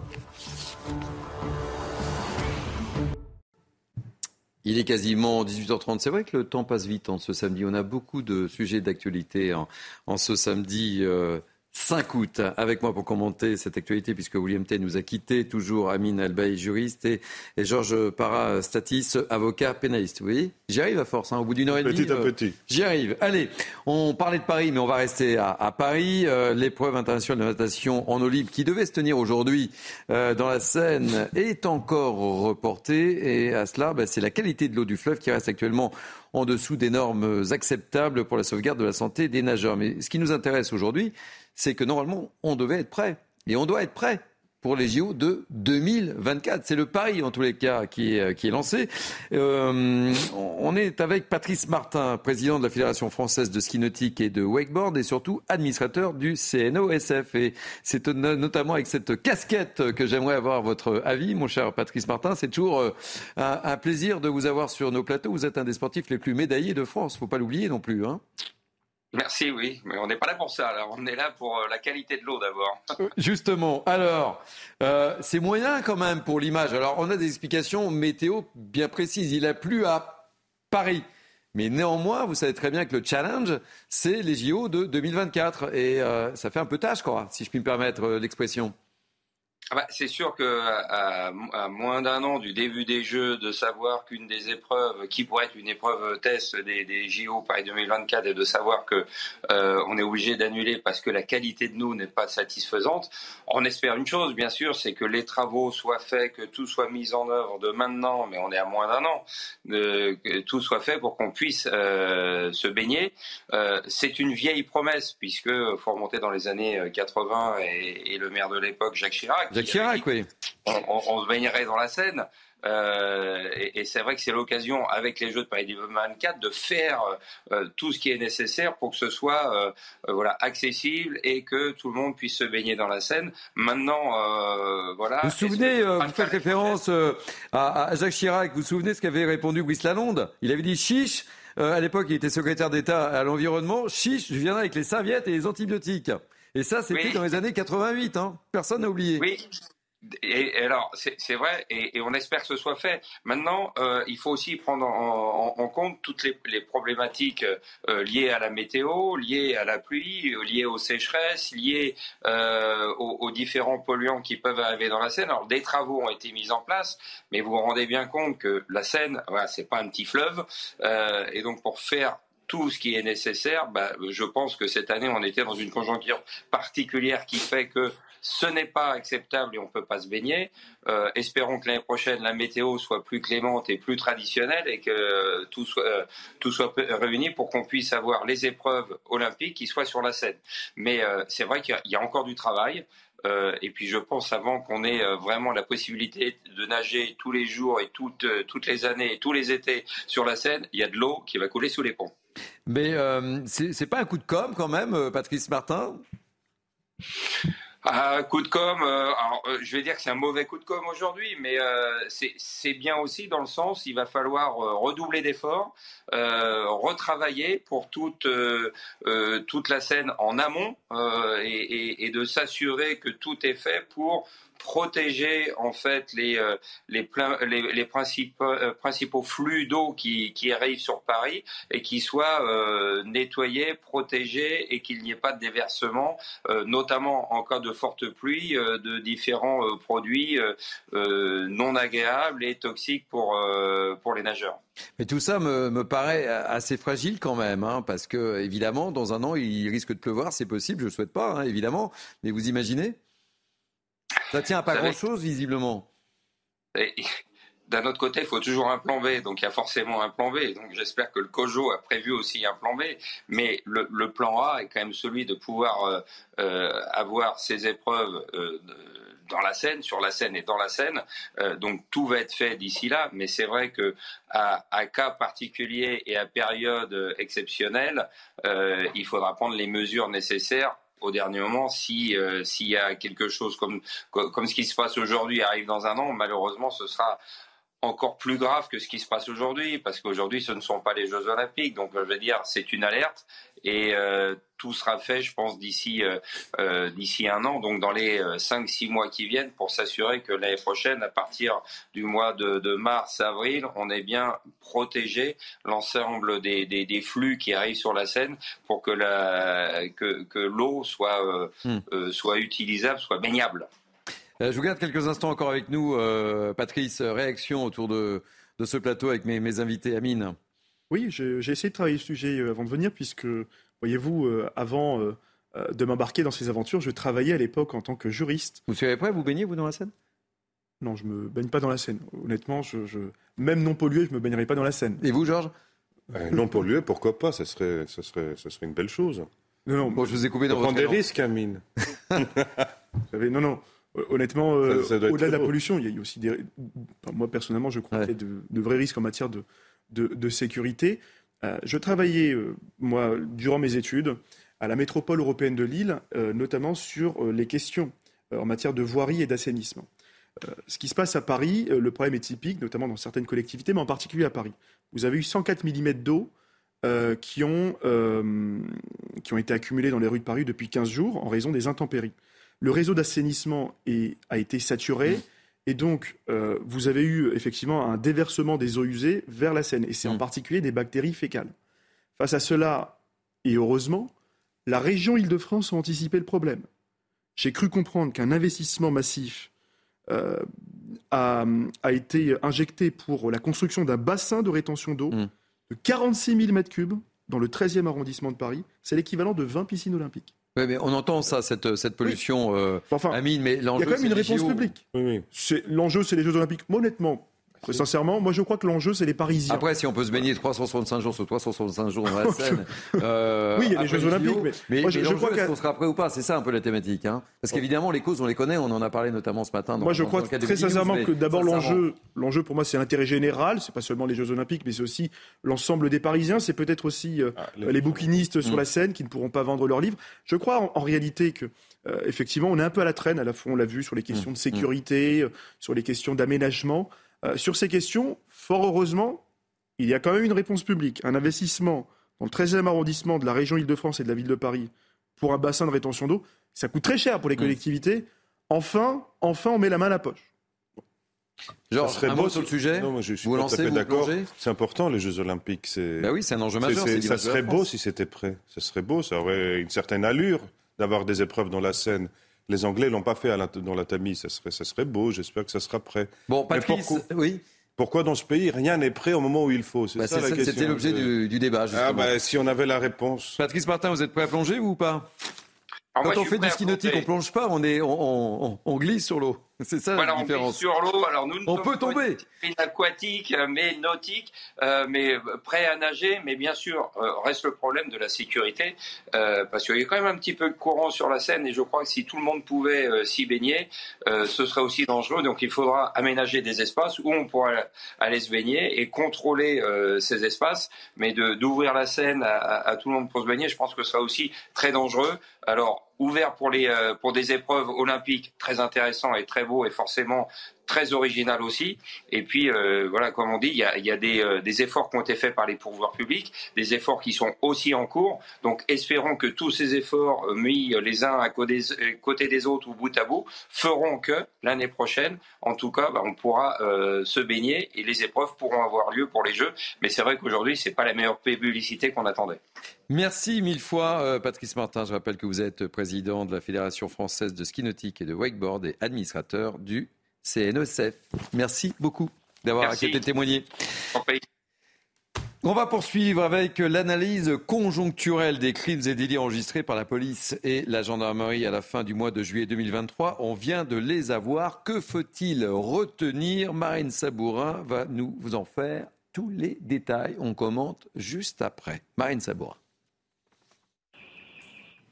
Speaker 1: Il est quasiment 18h30. C'est vrai que le temps passe vite en ce samedi. On a beaucoup de sujets d'actualité en, ce samedi. Euh, 5 août avec moi pour commenter cette actualité puisque William Tay nous a quitté, toujours Amine Albaï, juriste et, Georges Para Statis, avocat pénaliste. Oui, j'y arrive à force, hein, au bout d'une heure et demie.
Speaker 6: Petit à euh, petit.
Speaker 1: J'y arrive. Allez, on parlait de Paris, mais on va rester à, Paris. Euh, l'épreuve internationale de natation en eau qui devait se tenir aujourd'hui euh, dans la Seine est encore reportée et à cela, bah, c'est la qualité de l'eau du fleuve qui reste actuellement en dessous des normes acceptables pour la sauvegarde de la santé des nageurs. Mais ce qui nous intéresse aujourd'hui, c'est que normalement, on devait être prêt. Et on doit être prêt pour les JO de 2024. C'est le pari, en tous les cas, qui est, est lancé. Euh, on est avec Patrice Martin, président de la Fédération française de ski nautique et de wakeboard, et surtout administrateur du CNOSF. Et c'est notamment avec cette casquette que j'aimerais avoir votre avis, mon cher Patrice Martin. C'est toujours euh, un, un, plaisir de vous avoir sur nos plateaux. Vous êtes un des sportifs les plus médaillés de France. Faut pas l'oublier non plus. Hein
Speaker 19: Merci, oui, mais on n'est pas là pour ça. Alors, on est là pour euh, la qualité de l'eau d'abord.
Speaker 1: Euh, justement. Alors, euh, c'est moyen quand même pour l'image. Alors, on a des explications météo bien précises. Il a plu à Paris. Mais néanmoins, vous savez très bien que le challenge, c'est les JO de 2024. Et ça fait un peu tâche, quoi, si je puis me permettre l'expression.
Speaker 19: Ah bah, c'est sûr que à, moins d'un an du début des Jeux, de savoir qu'une des épreuves, qui pourrait être une épreuve test des, JO Paris 2024, et de savoir que euh, on est obligé d'annuler parce que la qualité de nous n'est pas satisfaisante, on espère une chose, bien sûr, c'est que les travaux soient faits, que tout soit mis en œuvre de maintenant, mais on est à moins d'un an, de, que tout soit fait pour qu'on puisse euh, se baigner. Euh, c'est une vieille promesse puisque faut remonter dans les années 80 et, et le maire de l'époque, Jacques Chirac on, se baignerait dans la Seine. Euh, et, c'est vrai que c'est l'occasion, avec les Jeux de Paris 2024, de faire euh, tout ce qui est nécessaire pour que ce soit euh, voilà accessible et que tout le monde puisse se baigner dans la Seine. Maintenant, voilà.
Speaker 1: Vous vous souvenez, vous faites référence à, Jacques Chirac. Vous vous souvenez ce qu'avait répondu Brice Lalonde? Il avait dit chiche. à l'époque, il était secrétaire d'État à l'environnement. Chiche, je viendrai avec les serviettes et les antibiotiques. Et ça, c'était dans les années 88. Hein. Personne n'a oublié.
Speaker 19: Oui. Et, alors, c'est vrai, et, on espère que ce soit fait. Maintenant, euh, il faut aussi prendre en, compte toutes les, problématiques euh, liées à la météo, liées à la pluie, liées aux sécheresses, liées euh, aux, différents polluants qui peuvent arriver dans la Seine. Alors, des travaux ont été mis en place, mais vous vous rendez bien compte que la Seine, voilà, c'est pas un petit fleuve, et donc pour faire tout ce qui est nécessaire, bah, je pense que cette année, on était dans une conjoncture particulière qui fait que ce n'est pas acceptable et on ne peut pas se baigner. Euh, espérons que l'année prochaine, la météo soit plus clémente et plus traditionnelle et que tout soit, euh, tout soit réuni pour qu'on puisse avoir les épreuves olympiques qui soient sur la scène. Mais euh, c'est vrai qu'il y, a encore du travail. et puis je pense avant qu'on ait vraiment la possibilité de nager tous les jours et toutes, toutes les années et tous les étés sur la Seine, il y a de l'eau qui va couler sous les ponts.
Speaker 1: Mais euh, c'est pas un coup de com quand même, euh, Patrice Martin?
Speaker 19: Un coup de com, euh, euh, je vais dire que c'est un mauvais coup de com aujourd'hui, mais c'est bien aussi dans le sens il va falloir redoubler d'efforts, retravailler pour toute, toute la scène en amont et, de s'assurer que tout est fait pour protéger en fait les euh, les, principaux, euh, principaux flux d'eau qui, qui arrivent sur Paris et qui soient euh, nettoyés, protégés et qu'il n'y ait pas de déversement, notamment en cas de fortes pluies de différents produits non agréables et toxiques pour, pour les nageurs.
Speaker 1: Mais tout ça me, paraît assez fragile quand même, hein, parce que évidemment, dans un an, il risque de pleuvoir, c'est possible, je ne souhaite pas, hein, évidemment, mais vous imaginez? Ça tient à pas grand-chose, visiblement.
Speaker 19: D'un autre côté, il faut toujours un plan B, donc il y a forcément un plan B. Donc j'espère que le COJO a prévu aussi un plan B, mais le, plan A est quand même celui de pouvoir euh, euh, avoir ces épreuves. Euh, dans la Seine, sur la Seine et dans la Seine. donc tout va être fait d'ici là, mais c'est vrai que à, cas particulier et à période exceptionnelle, il faudra prendre les mesures nécessaires au dernier moment. Si s'il y a quelque chose comme comme ce qui se passe aujourd'hui arrive dans un an, malheureusement, ce sera encore plus grave que ce qui se passe aujourd'hui, parce qu'aujourd'hui, ce ne sont pas les Jeux Olympiques. Donc, je veux dire, c'est une alerte et euh, tout sera fait, je pense, d'ici euh, euh, d'ici un an, donc dans les 5-6 mois qui viennent, pour s'assurer que l'année prochaine, à partir du mois de, mars-avril, on ait bien protégé l'ensemble des, des, flux qui arrivent sur la Seine pour que la que, que l'eau soit hmm. soit utilisable, soit baignable.
Speaker 1: Je vous garde quelques instants encore avec nous. Euh, Patrice, réaction autour de, ce plateau avec mes, invités. Amine.
Speaker 7: Oui, j'ai essayé de travailler le sujet euh, avant de venir, puisque, voyez-vous, avant de m'embarquer dans ces aventures, je travaillais à l'époque en tant que juriste.
Speaker 1: Vous savez prêt Vous baignez, vous, dans la Seine?
Speaker 7: Non, je me baigne pas dans la Seine. Honnêtement, je, même non pollué, je me baignerai pas dans la Seine.
Speaker 1: Et vous, Georges?
Speaker 6: Non pollué, pourquoi pas? Ça serait, ça, serait, ça serait une belle chose.
Speaker 1: Non, non. Bon, je vous ai coupé dans votre
Speaker 6: des risques, Amine.
Speaker 7: non, non. Honnêtement, euh, au-delà de la pollution, il y a aussi des. moi, personnellement, je crois qu'il y a de, vrais risques en matière de, de, sécurité. Euh, je travaillais, euh, moi, durant mes études, à la métropole européenne de Lille, notamment sur les questions en matière de voirie et d'assainissement. ce qui se passe à Paris, le problème est typique, notamment dans certaines collectivités, mais en particulier à Paris. Vous avez eu 104 mm d'eau qui, ont, qui ont été accumulés dans les rues de Paris depuis 15 jours en raison des intempéries le réseau d'assainissement a été saturé. Et donc, euh, vous avez eu effectivement un déversement des eaux usées vers la Seine, et c'est en mmh. particulier des bactéries fécales. Face à cela, et heureusement, la région Île-de-France a anticipé le problème. J'ai cru comprendre qu'un investissement massif euh, a, été injecté pour la construction d'un bassin de rétention d'eau mmh. de 46 000 m3 dans le 13e arrondissement de Paris. C'est l'équivalent de 20 piscines olympiques.
Speaker 1: Oui, mais on entend ça, cette, cette pollution, euh, Amine, mais l'enjeu,
Speaker 7: Il y a quand même une réponse publique. L'enjeu, c'est les Jeux Olympiques. honnêtement, sincèrement, moi je crois que l'enjeu c'est les Parisiens.
Speaker 1: Après, si on peut se baigner 365 jours sur 365 jours dans la Seine.
Speaker 7: Euh, oui, il y a les Jeux Olympiques,
Speaker 1: mais, je, crois qu'on sera prêt ou pas? C'est ça un peu la thématique. Hein Parce qu'évidemment, les causes, on les connaît, on en a parlé notamment ce matin. Dans,
Speaker 7: moi je crois très sincèrement que d'abord l'enjeu, l'enjeu pour moi c'est l'intérêt général, c'est pas seulement les Jeux Olympiques, mais c'est aussi l'ensemble des Parisiens, c'est peut-être aussi euh, ah, les, bouquinistes sur mm. la Seine qui ne pourront pas vendre leurs livres. Je crois en, réalité que euh, effectivement on est un peu à la traîne, à la fois on l'a vu sur les questions mm. de sécurité, sur les questions d'aménagement. Sur ces questions, Fort heureusement, il y a quand même une réponse publique, un investissement dans le 13e arrondissement de la région Île-de-France et de la ville de Paris pour un bassin de rétention d'eau. Ça coûte très cher pour les mmh. collectivités. Enfin, enfin, on met la main à la poche.
Speaker 1: Genre, un mot sur le sujet
Speaker 6: non, je suis vous lancez, d'accord. C'est important, les Jeux Olympiques. C'est...
Speaker 1: Bah oui, c'est un enjeu majeur.
Speaker 6: ça serait beau si c'était prêt. Ça serait beau, ça aurait une certaine allure d'avoir des épreuves dans la Seine. Les Anglais l'ont pas fait dans la Tamise. Ça serait, ça serait beau. J'espère que ça sera prêt.
Speaker 1: Bon, Patrice, oui.
Speaker 6: Pourquoi dans ce pays, rien n'est prêt au moment où il faut?
Speaker 1: Bah, C'était l'objet du, débat.
Speaker 6: Ah bah, si on avait la réponse.
Speaker 1: Patrice Martin, vous êtes prêt à plonger ou pas? Quand on fait du ski nautique, on plonge pas, on, est, on glisse sur l'eau. C'est ça la différence.
Speaker 19: On sur l'eau. Alors nous,
Speaker 1: on peut tomber.
Speaker 19: Aquatique, mais nautique, euh, mais prêt à nager. Mais bien sûr, euh, reste le problème de la sécurité, euh, parce qu'il y a quand même un petit peu de courant sur la Seine, et je crois que si tout le monde pouvait s'y baigner, ce serait aussi dangereux. Donc il faudra aménager des espaces où on pourra aller se baigner et contrôler ces espaces. Mais d'ouvrir la Seine à, à, tout le monde pour se baigner, je pense que ce sera aussi très dangereux. Alors ouvert pour, les, pour des épreuves olympiques très intéressant et très beau et forcément très original aussi. Et puis, voilà, comme on dit, il y a, a des, efforts qui ont été faits par les pouvoirs publics, des efforts qui sont aussi en cours. Donc, espérons que tous ces efforts mis les uns à côté, des autres ou bout à bout feront que l'année prochaine, en tout cas, bah, on pourra se baigner et les épreuves pourront avoir lieu pour les Jeux. Mais c'est vrai qu'aujourd'hui, c'est pas la meilleure publicité qu'on attendait.
Speaker 1: Merci mille fois, euh, Patrice Martin. Je rappelle que vous êtes président de la Fédération française de ski nautique et de wakeboard et administrateur du CNESF. Merci beaucoup d'avoir accepté de témoigner. On va poursuivre avec l'analyse conjoncturelle des crimes et délits enregistrés par la police et la gendarmerie à la fin du mois de juillet 2023. On vient de les avoir. Que faut-il retenir? Marine Sabourin va nous vous en faire tous les détails. On commente juste après. Marine Sabourin.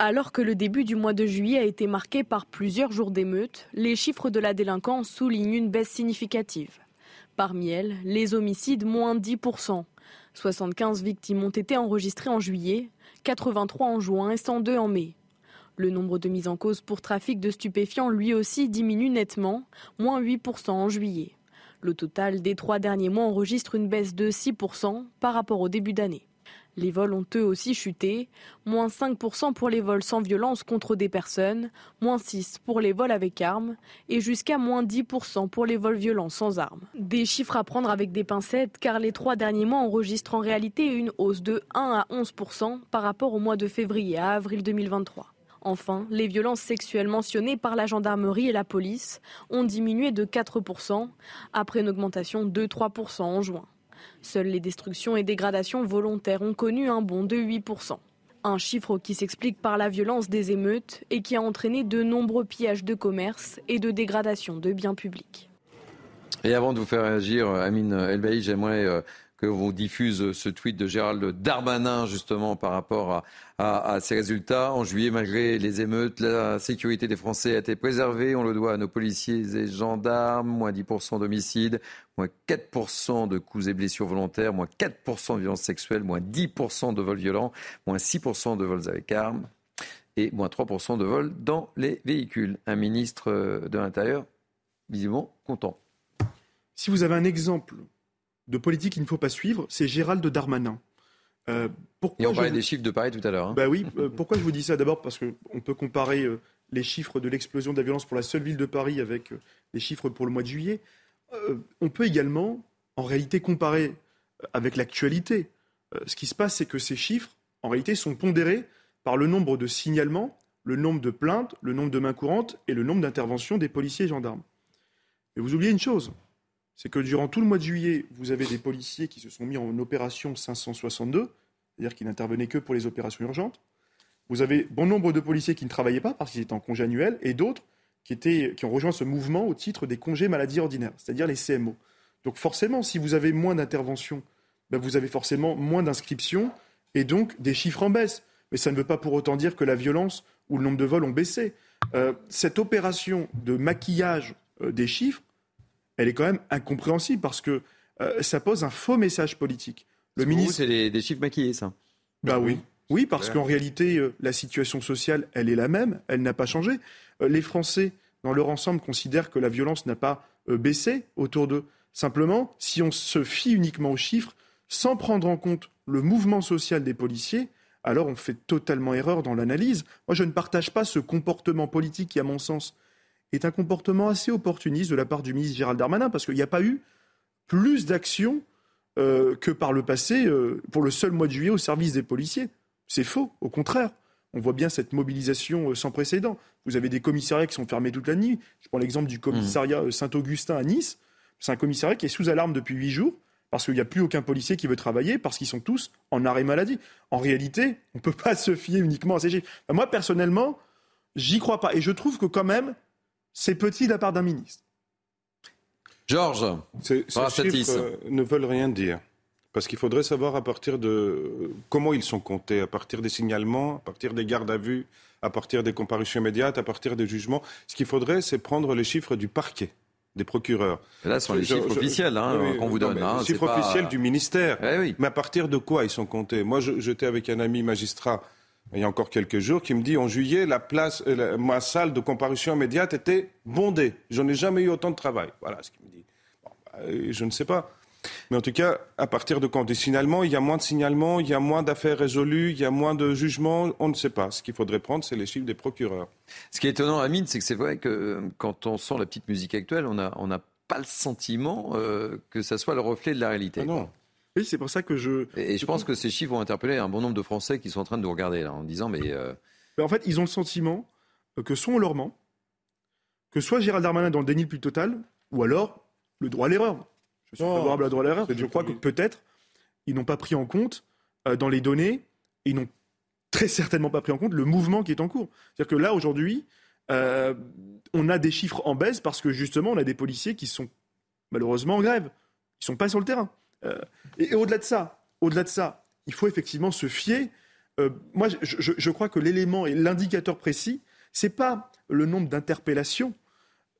Speaker 20: Alors que le début du mois de juillet a été marqué par plusieurs jours d'émeutes, les chiffres de la délinquance soulignent une baisse significative. Parmi elles, les homicides moins 10%. 75 victimes ont été enregistrées en juillet, 83 en juin et 102 en mai. Le nombre de mises en cause pour trafic de stupéfiants lui aussi diminue nettement, moins 8% en juillet. Le total des trois derniers mois enregistre une baisse de 6% par rapport au début d'année. Les vols ont eux aussi chuté, moins 5% pour les vols sans violence contre des personnes, moins 6% pour les vols avec armes et jusqu'à moins 10% pour les vols violents sans armes. Des chiffres à prendre avec des pincettes car les trois derniers mois enregistrent en réalité une hausse de 1 à 11% par rapport au mois de février à avril 2023. Enfin, les violences sexuelles mentionnées par la gendarmerie et la police ont diminué de 4%, après une augmentation de 3% en juin. Seules les destructions et dégradations volontaires ont connu un bond de 8%. Un chiffre qui s'explique par la violence des émeutes et qui a entraîné de nombreux pillages de commerce et de dégradation de biens publics.
Speaker 1: Et avant de vous faire réagir, Amine Elbaï, j'aimerais euh, que vous diffuse ce tweet de Gérald Darmanin justement par rapport à, ces résultats. En juillet, malgré les émeutes, la sécurité des Français a été préservée. On le doit à nos policiers et gendarmes. Moins 10% d'homicides, moins 4% de coups et blessures volontaires, moins 4% de violences sexuelles, moins 10% de vols violents, moins 6% de vols avec armes et moins 3% de vols dans les véhicules. Un ministre de l'Intérieur, visiblement, content.
Speaker 7: Si vous avez un exemple de politique qu'il ne faut pas suivre, c'est Gérald Darmanin.
Speaker 1: Euh, pourquoi Et on parlait des chiffres de Paris tout à l'heure. Hein.
Speaker 7: Bah oui, euh, pourquoi je vous dis ça D'abord? Parce qu'on peut comparer euh, les chiffres de l'explosion de la violence pour la seule ville de Paris avec les chiffres pour le mois de juillet. on peut également, en réalité, comparer avec l'actualité. ce qui se passe, c'est que ces chiffres, en réalité, sont pondérés par le nombre de signalements, le nombre de plaintes, le nombre de mains courantes et le nombre d'interventions des policiers et gendarmes. Mais vous oubliez une chose, c'est que durant tout le mois de juillet, vous avez des policiers qui se sont mis en opération 562, c'est-à-dire qui n'intervenaient que pour les opérations urgentes. Vous avez bon nombre de policiers qui ne travaillaient pas parce qu'ils étaient en congé annuel et d'autres qui, qui ont rejoint ce mouvement au titre des congés maladie ordinaires, c'est-à-dire les CMO. Donc forcément, si vous avez moins d'interventions, ben vous avez forcément moins d'inscriptions et donc des chiffres en baisse. Mais ça ne veut pas pour autant dire que la violence ou le nombre de vols ont baissé. Euh, cette opération de maquillage euh, des chiffres, elle est quand même incompréhensible parce que euh, ça pose un faux message politique.
Speaker 1: Le ministre, c'est des, chiffres maquillés, ça.
Speaker 7: Bah oui. Oui, parce qu'en réalité, euh, la situation sociale, elle est la même, elle n'a pas changé. Euh, les Français, dans leur ensemble, considèrent que la violence n'a pas baissé autour d'eux. Simplement, si on se fie uniquement aux chiffres, sans prendre en compte le mouvement social des policiers, alors on fait totalement erreur dans l'analyse. Moi, je ne partage pas ce comportement politique qui, à mon sens, est un comportement assez opportuniste de la part du ministre Gérald Darmanin, parce qu'il n'y a pas eu plus d'actions euh, que par le passé euh, pour le seul mois de juillet au service des policiers. C'est faux, au contraire. On voit bien cette mobilisation euh, sans précédent. Vous avez des commissariats qui sont fermés toute la nuit. Je prends l'exemple du commissariat mmh. Saint-Augustin à Nice. C'est un commissariat qui est sous alarme depuis huit jours parce qu'il n'y a plus aucun policier qui veut travailler, parce qu'ils sont tous en arrêt maladie. En réalité, on ne peut pas se fier uniquement à ces chiffres. moi, personnellement, j'y crois pas. Et je trouve que quand même, c'est petit de la part d'un ministre.
Speaker 1: Georges,
Speaker 6: ces, chiffres euh, ne veulent rien dire. Parce qu'il faudrait savoir à partir de euh, comment ils sont comptés, à partir des signalements, à partir des gardes à vue, à partir des comparutions immédiates, à partir des jugements. Ce qu'il faudrait, c'est prendre les chiffres du parquet des procureurs.
Speaker 1: là, ce sont les chiffres officiels hein, qu'on vous donne.
Speaker 6: Hein, les chiffres officiels du ministère. Eh mais à partir de quoi ils sont comptés? Moi, j'étais avec un ami magistrat il y a encore quelques jours, qui me dit en juillet, la place, euh, ma salle de comparution immédiate était bondée. Je n'ai jamais eu autant de travail. Voilà ce qu'il me dit. Bah, je ne sais pas. Mais en tout cas, à partir de quand? Des signalements, il y a moins de signalements, il y a moins d'affaires résolues, il y a moins de jugements, on ne sait pas. Ce qu'il faudrait prendre, c'est les chiffres des procureurs.
Speaker 1: Ce qui est étonnant, Amine, c'est que c'est vrai que euh, quand on sent la petite musique actuelle, on n'a on pas le sentiment euh, que ça soit le reflet de la réalité.
Speaker 6: Ah non.
Speaker 7: Oui, c'est pour ça que je.
Speaker 1: Et, je pense que ces chiffres vont interpeller un bon nombre de Français qui sont en train de nous regarder là, en disant mais.
Speaker 7: Euh, en fait, ils ont le sentiment que soit on leur ment, que soit Gérald Darmanin dans le déni le plus total, ou alors le droit à l'erreur. Je suis favorable à la droit à l'erreur. Je crois que peut-être ils n'ont pas pris en compte euh, dans les données, ils n'ont très certainement pas pris en compte le mouvement qui est en cours. C'est-à-dire que là, aujourd'hui, euh, on a des chiffres en baisse parce que justement, on a des policiers qui sont malheureusement en grève. Ils sont pas sur le terrain. Euh, et, au-delà de ça, au-delà de ça, il faut effectivement se fier. moi, je, crois que l'élément et l'indicateur précis, c'est pas le nombre d'interpellations,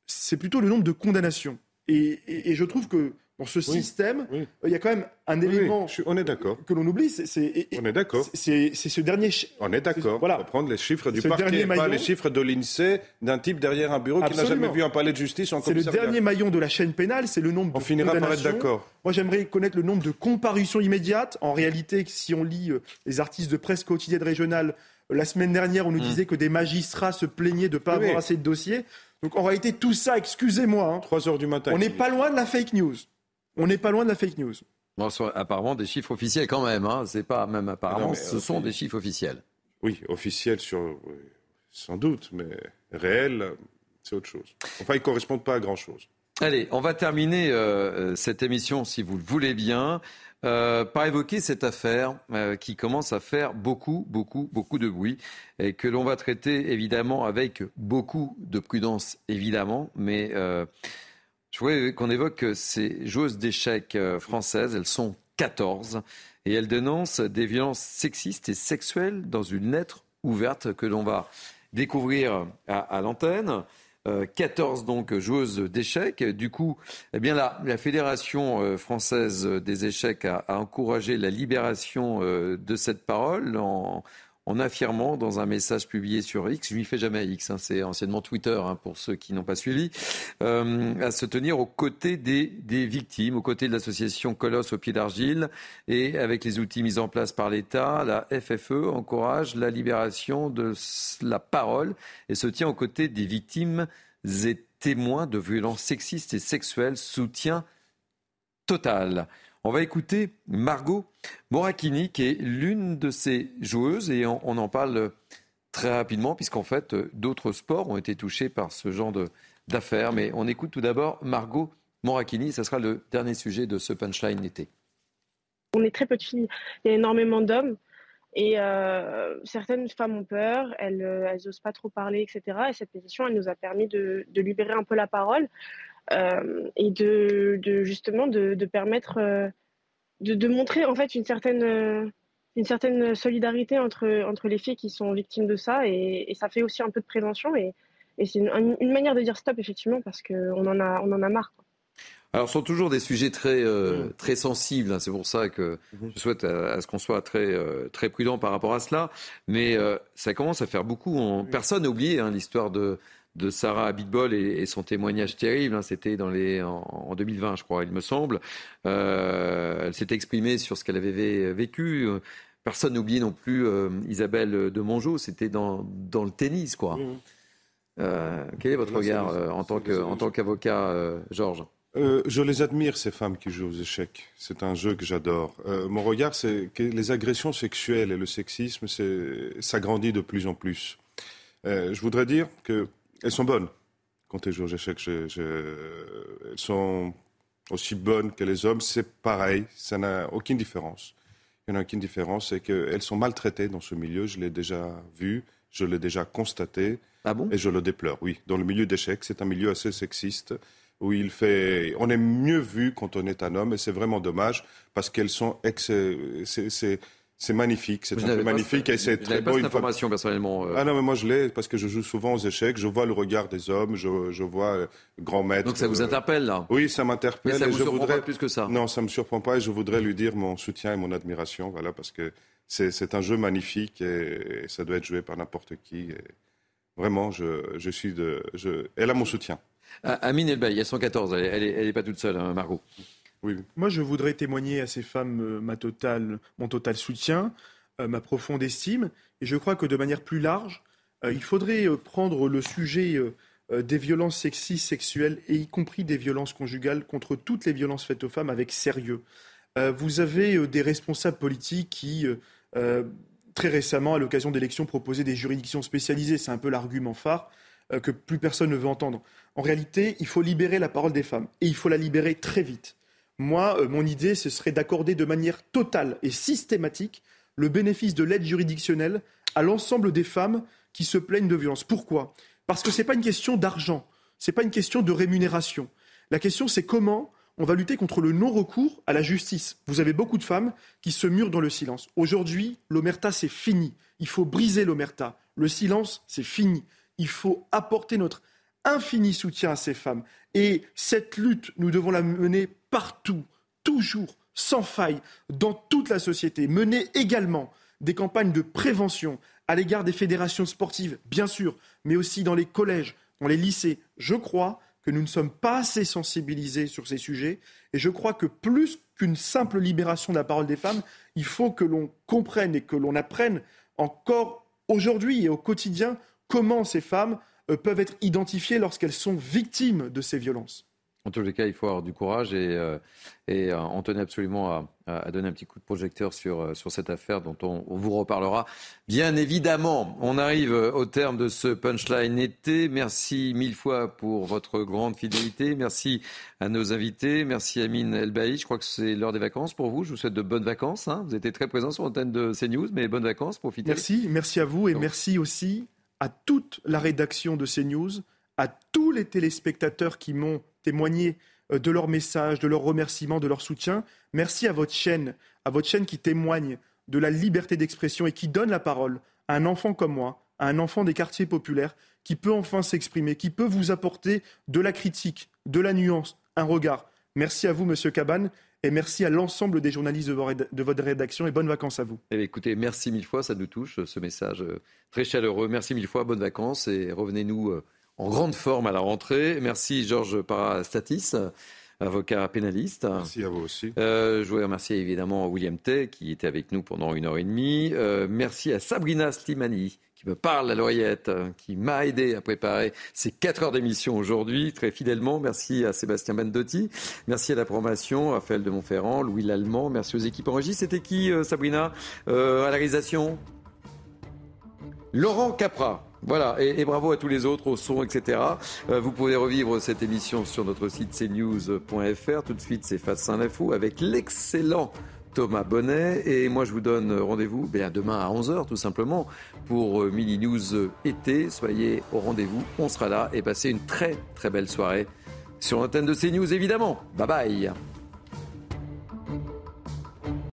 Speaker 7: c'est plutôt le nombre de condamnations. et je trouve que dans ce système, il y a quand même un élément
Speaker 6: on est d'accord.
Speaker 7: que l'on oublie.
Speaker 6: C'est, on est d'accord.
Speaker 7: C'est, ce dernier.
Speaker 6: On est d'accord. Voilà. On va prendre les chiffres du parquet, pas les chiffres de l'INSEE d'un type derrière un bureau qui n'a jamais vu un palais de justice en
Speaker 7: C'est le dernier maillon de la chaîne pénale, c'est le nombre
Speaker 6: on finira par être d'accord.
Speaker 7: Moi, j'aimerais connaître le nombre de comparutions immédiates. En réalité, si on lit euh, les artistes de presse quotidienne régionale, euh, la semaine dernière, on nous hmm. disait que des magistrats se plaignaient de ne pas avoir assez de dossiers. Donc en réalité, tout ça, excusez-moi. Hein,
Speaker 6: 3 heures du matin.
Speaker 7: On n'est pas loin de la fake news. On n'est pas loin de la fake news.
Speaker 1: Bon, apparemment des chiffres officiels quand même. Hein. C'est pas même apparemment, ce sont des chiffres officiels.
Speaker 6: Oui, officiels sur, sans doute, mais réels, c'est autre chose. Enfin, ils ne correspondent pas à grand chose.
Speaker 1: Allez, on va terminer euh, cette émission, si vous le voulez bien, euh, par évoquer cette affaire euh, qui commence à faire beaucoup, beaucoup, beaucoup de bruit et que l'on va traiter évidemment avec beaucoup de prudence, évidemment, mais je voudrais qu'on évoque ces joueuses d'échecs euh, françaises. Elles sont 14 et elles dénoncent des violences sexistes et sexuelles dans une lettre ouverte que l'on va découvrir à, l'antenne. 14 euh, donc joueuses d'échecs. Du coup, eh bien la, Fédération euh, française des échecs a, a encouragé la libération de cette parole en, en affirmant dans un message publié sur X, je lui fais jamais X, hein, c'est anciennement Twitter hein, pour ceux qui n'ont pas suivi, euh, à se tenir aux côtés des, des victimes, aux côtés de l'association Colosse au pied d'argile et avec les outils mis en place par l'État, la FFE encourage la libération de la parole et se tient aux côtés des victimes et témoins de violences sexistes et sexuelles, soutien total. On va écouter Margot Morakini, qui est l'une de ces joueuses, et on, en parle très rapidement, puisqu'en fait, d'autres sports ont été touchés par ce genre d'affaires. Mais on écoute tout d'abord Margot Morakini, ce sera le dernier sujet de ce punchline été.
Speaker 21: On est très peu de filles, il y a énormément d'hommes. Et euh, certaines femmes ont peur, elles n'osent pas trop parler, etc. Et cette pétition, elle nous a permis de, libérer un peu la parole euh, et de, justement de, permettre euh, de, montrer en fait une certaine euh, une certaine solidarité entre entre les filles qui sont victimes de ça et, ça fait aussi un peu de prévention et, c'est une, manière de dire stop effectivement parce qu'on en a on en a marre.
Speaker 1: Alors, ce sont toujours des sujets très, mmh. très sensibles. Hein. C'est pour ça que mmh. je souhaite à, ce qu'on soit très, très prudent par rapport à cela. Mais ça commence à faire beaucoup. Personne n'a oublié hein, l'histoire de, de Sarah Abitbol et, son témoignage terrible. Hein, c'était dans les en, 2020, je crois, il me semble. Euh, elle s'était exprimée sur ce qu'elle avait vécu. Personne n'oublie non plus euh, Isabelle de Mongeau. C'était dans, dans le tennis, quoi. Euh, quel est votre regard en tant que en tant qu'avocat, Georges?
Speaker 6: Je les admire, ces femmes qui jouent aux échecs. C'est un jeu que j'adore. mon regard, c'est que les agressions sexuelles et le sexisme, ça grandit de plus en plus. je voudrais dire que elles sont bonnes. Quand elles jouent aux échecs, elles sont aussi bonnes que les hommes. C'est pareil, ça n'a aucune différence. Il n'y a aucune différence, c'est qu'elles sont maltraitées dans ce milieu. Je l'ai déjà vu, je l'ai déjà constaté.
Speaker 1: Ah bon?
Speaker 6: Et je le déplore, oui. Dans le milieu d'échecs, c'est un milieu assez sexiste où il fait, on est mieux vu quand on est un homme et c'est vraiment dommage parce qu'elles sont, c'est magnifique, c'est un jeu magnifique et c'est très beau.
Speaker 1: Pas cette information personnellement.
Speaker 6: Ah non, mais moi je l'ai parce que je joue souvent aux échecs. Je vois le regard des hommes, je, je vois grand maître.
Speaker 1: Donc ça vous interpelle là?
Speaker 6: Oui, ça m'interpelle.
Speaker 1: Mais ça vous
Speaker 6: je
Speaker 1: surprend
Speaker 6: voudrais...
Speaker 1: pas plus que ça?
Speaker 6: Non, ça me surprend pas et je voudrais lui dire mon soutien et mon admiration, voilà, parce que c'est un jeu magnifique et, ça doit être joué par n'importe qui. Vraiment, je, je suis de, je... elle a mon soutien.
Speaker 1: Ah, Amine Elbaï, il y a 114, elle n'est est pas toute seule, hein, Margot.
Speaker 7: Moi, je voudrais témoigner à ces femmes euh, mon total soutien, euh, ma profonde estime. Et je crois que de manière plus large, euh, il faudrait prendre le sujet des violences sexistes, sexuelles, et y compris des violences conjugales, contre toutes les violences faites aux femmes, avec sérieux. vous avez des responsables politiques qui, très récemment, à l'occasion d'élections, proposaient des juridictions spécialisées. C'est un peu l'argument phare que plus personne ne veut entendre. En réalité, il faut libérer la parole des femmes, et il faut la libérer très vite. Moi, mon idée, ce serait d'accorder de manière totale et systématique le bénéfice de l'aide juridictionnelle à l'ensemble des femmes qui se plaignent de violences. Pourquoi? Parce que ce n'est pas une question d'argent, ce n'est pas une question de rémunération. La question, c'est comment on va lutter contre le non-recours à la justice. Vous avez beaucoup de femmes qui se murent dans le silence. Aujourd'hui, l'omerta, c'est fini. Il faut briser l'omerta. Le silence, c'est fini. Il faut apporter notre infini soutien à ces femmes. Et cette lutte, nous devons la mener partout, toujours, sans faille dans toute la société, mener également des campagnes de prévention à l'égard des fédérations sportives, bien sûr, mais aussi dans les collèges, dans les lycées. Je crois que nous ne sommes pas assez sensibilisés sur ces sujets et je crois que plus qu'une simple libération de la parole des femmes, il faut que l'on comprenne et que l'on apprenne encore aujourd'hui et au quotidien comment ces femmes euh, peuvent être identifiées lorsqu'elles sont victimes de ces violences.
Speaker 1: En tous les cas, il faut avoir du courage et, euh, et euh, on tenait absolument à, donner un petit coup de projecteur sur, euh, sur cette affaire dont on, vous reparlera. Bien évidemment, on arrive au terme de ce punchline été. Merci mille fois pour votre grande fidélité. Merci à nos invités. Merci Amine Elbaï. Je crois que c'est l'heure des vacances pour vous. Je vous souhaite de bonnes vacances. Hein. Vous étiez très présent sur l'antenne de CNews, mais bonnes vacances. Profitez.
Speaker 7: Merci, merci à vous et merci aussi à toute la rédaction de CNews, à tous les téléspectateurs qui m'ont témoigner euh, de leur message, de leur remerciement, de leur soutien. Merci à votre chaîne, à votre chaîne qui témoigne de la liberté d'expression et qui donne la parole à un enfant comme moi, à un enfant des quartiers populaires, qui peut enfin s'exprimer, qui peut vous apporter de la critique, de la nuance, un regard. Merci à vous, Monsieur Cabane, et merci à l'ensemble des journalistes de votre rédaction et bonnes vacances à vous.
Speaker 1: Eh écoutez, merci mille fois, ça nous touche, ce message euh, très chaleureux. Merci mille fois, bonnes vacances et revenez-nous euh, en grande forme à la rentrée. Merci Georges Parastatis avocat pénaliste.
Speaker 6: Merci à vous aussi.
Speaker 1: Euh, je voudrais remercier évidemment William Tay qui était avec nous pendant une heure et demie. Euh, merci à Sabrina Slimani qui me parle à l'oreillette, qui m'a aidé à préparer ces quatre heures d'émission aujourd'hui, très fidèlement. Merci à Sébastien Bandotti. Merci à la promotion, Raphaël de Montferrand, Louis Lallemand. Merci aux équipes en C'était qui, euh, Sabrina, à la réalisation? Laurent Capra. Voilà, et, bravo à tous les autres au son, etc. Euh, vous pouvez revivre cette émission sur notre site cnews.fr. Tout de suite, c'est Face à l'info avec l'excellent Thomas Bonnet. Et moi, je vous donne rendez-vous bien, demain à 11h, tout simplement, pour euh, Mini News été. Soyez au rendez-vous, on sera là et passez une très, très belle soirée sur l'antenne de CNews, évidemment. Bye bye.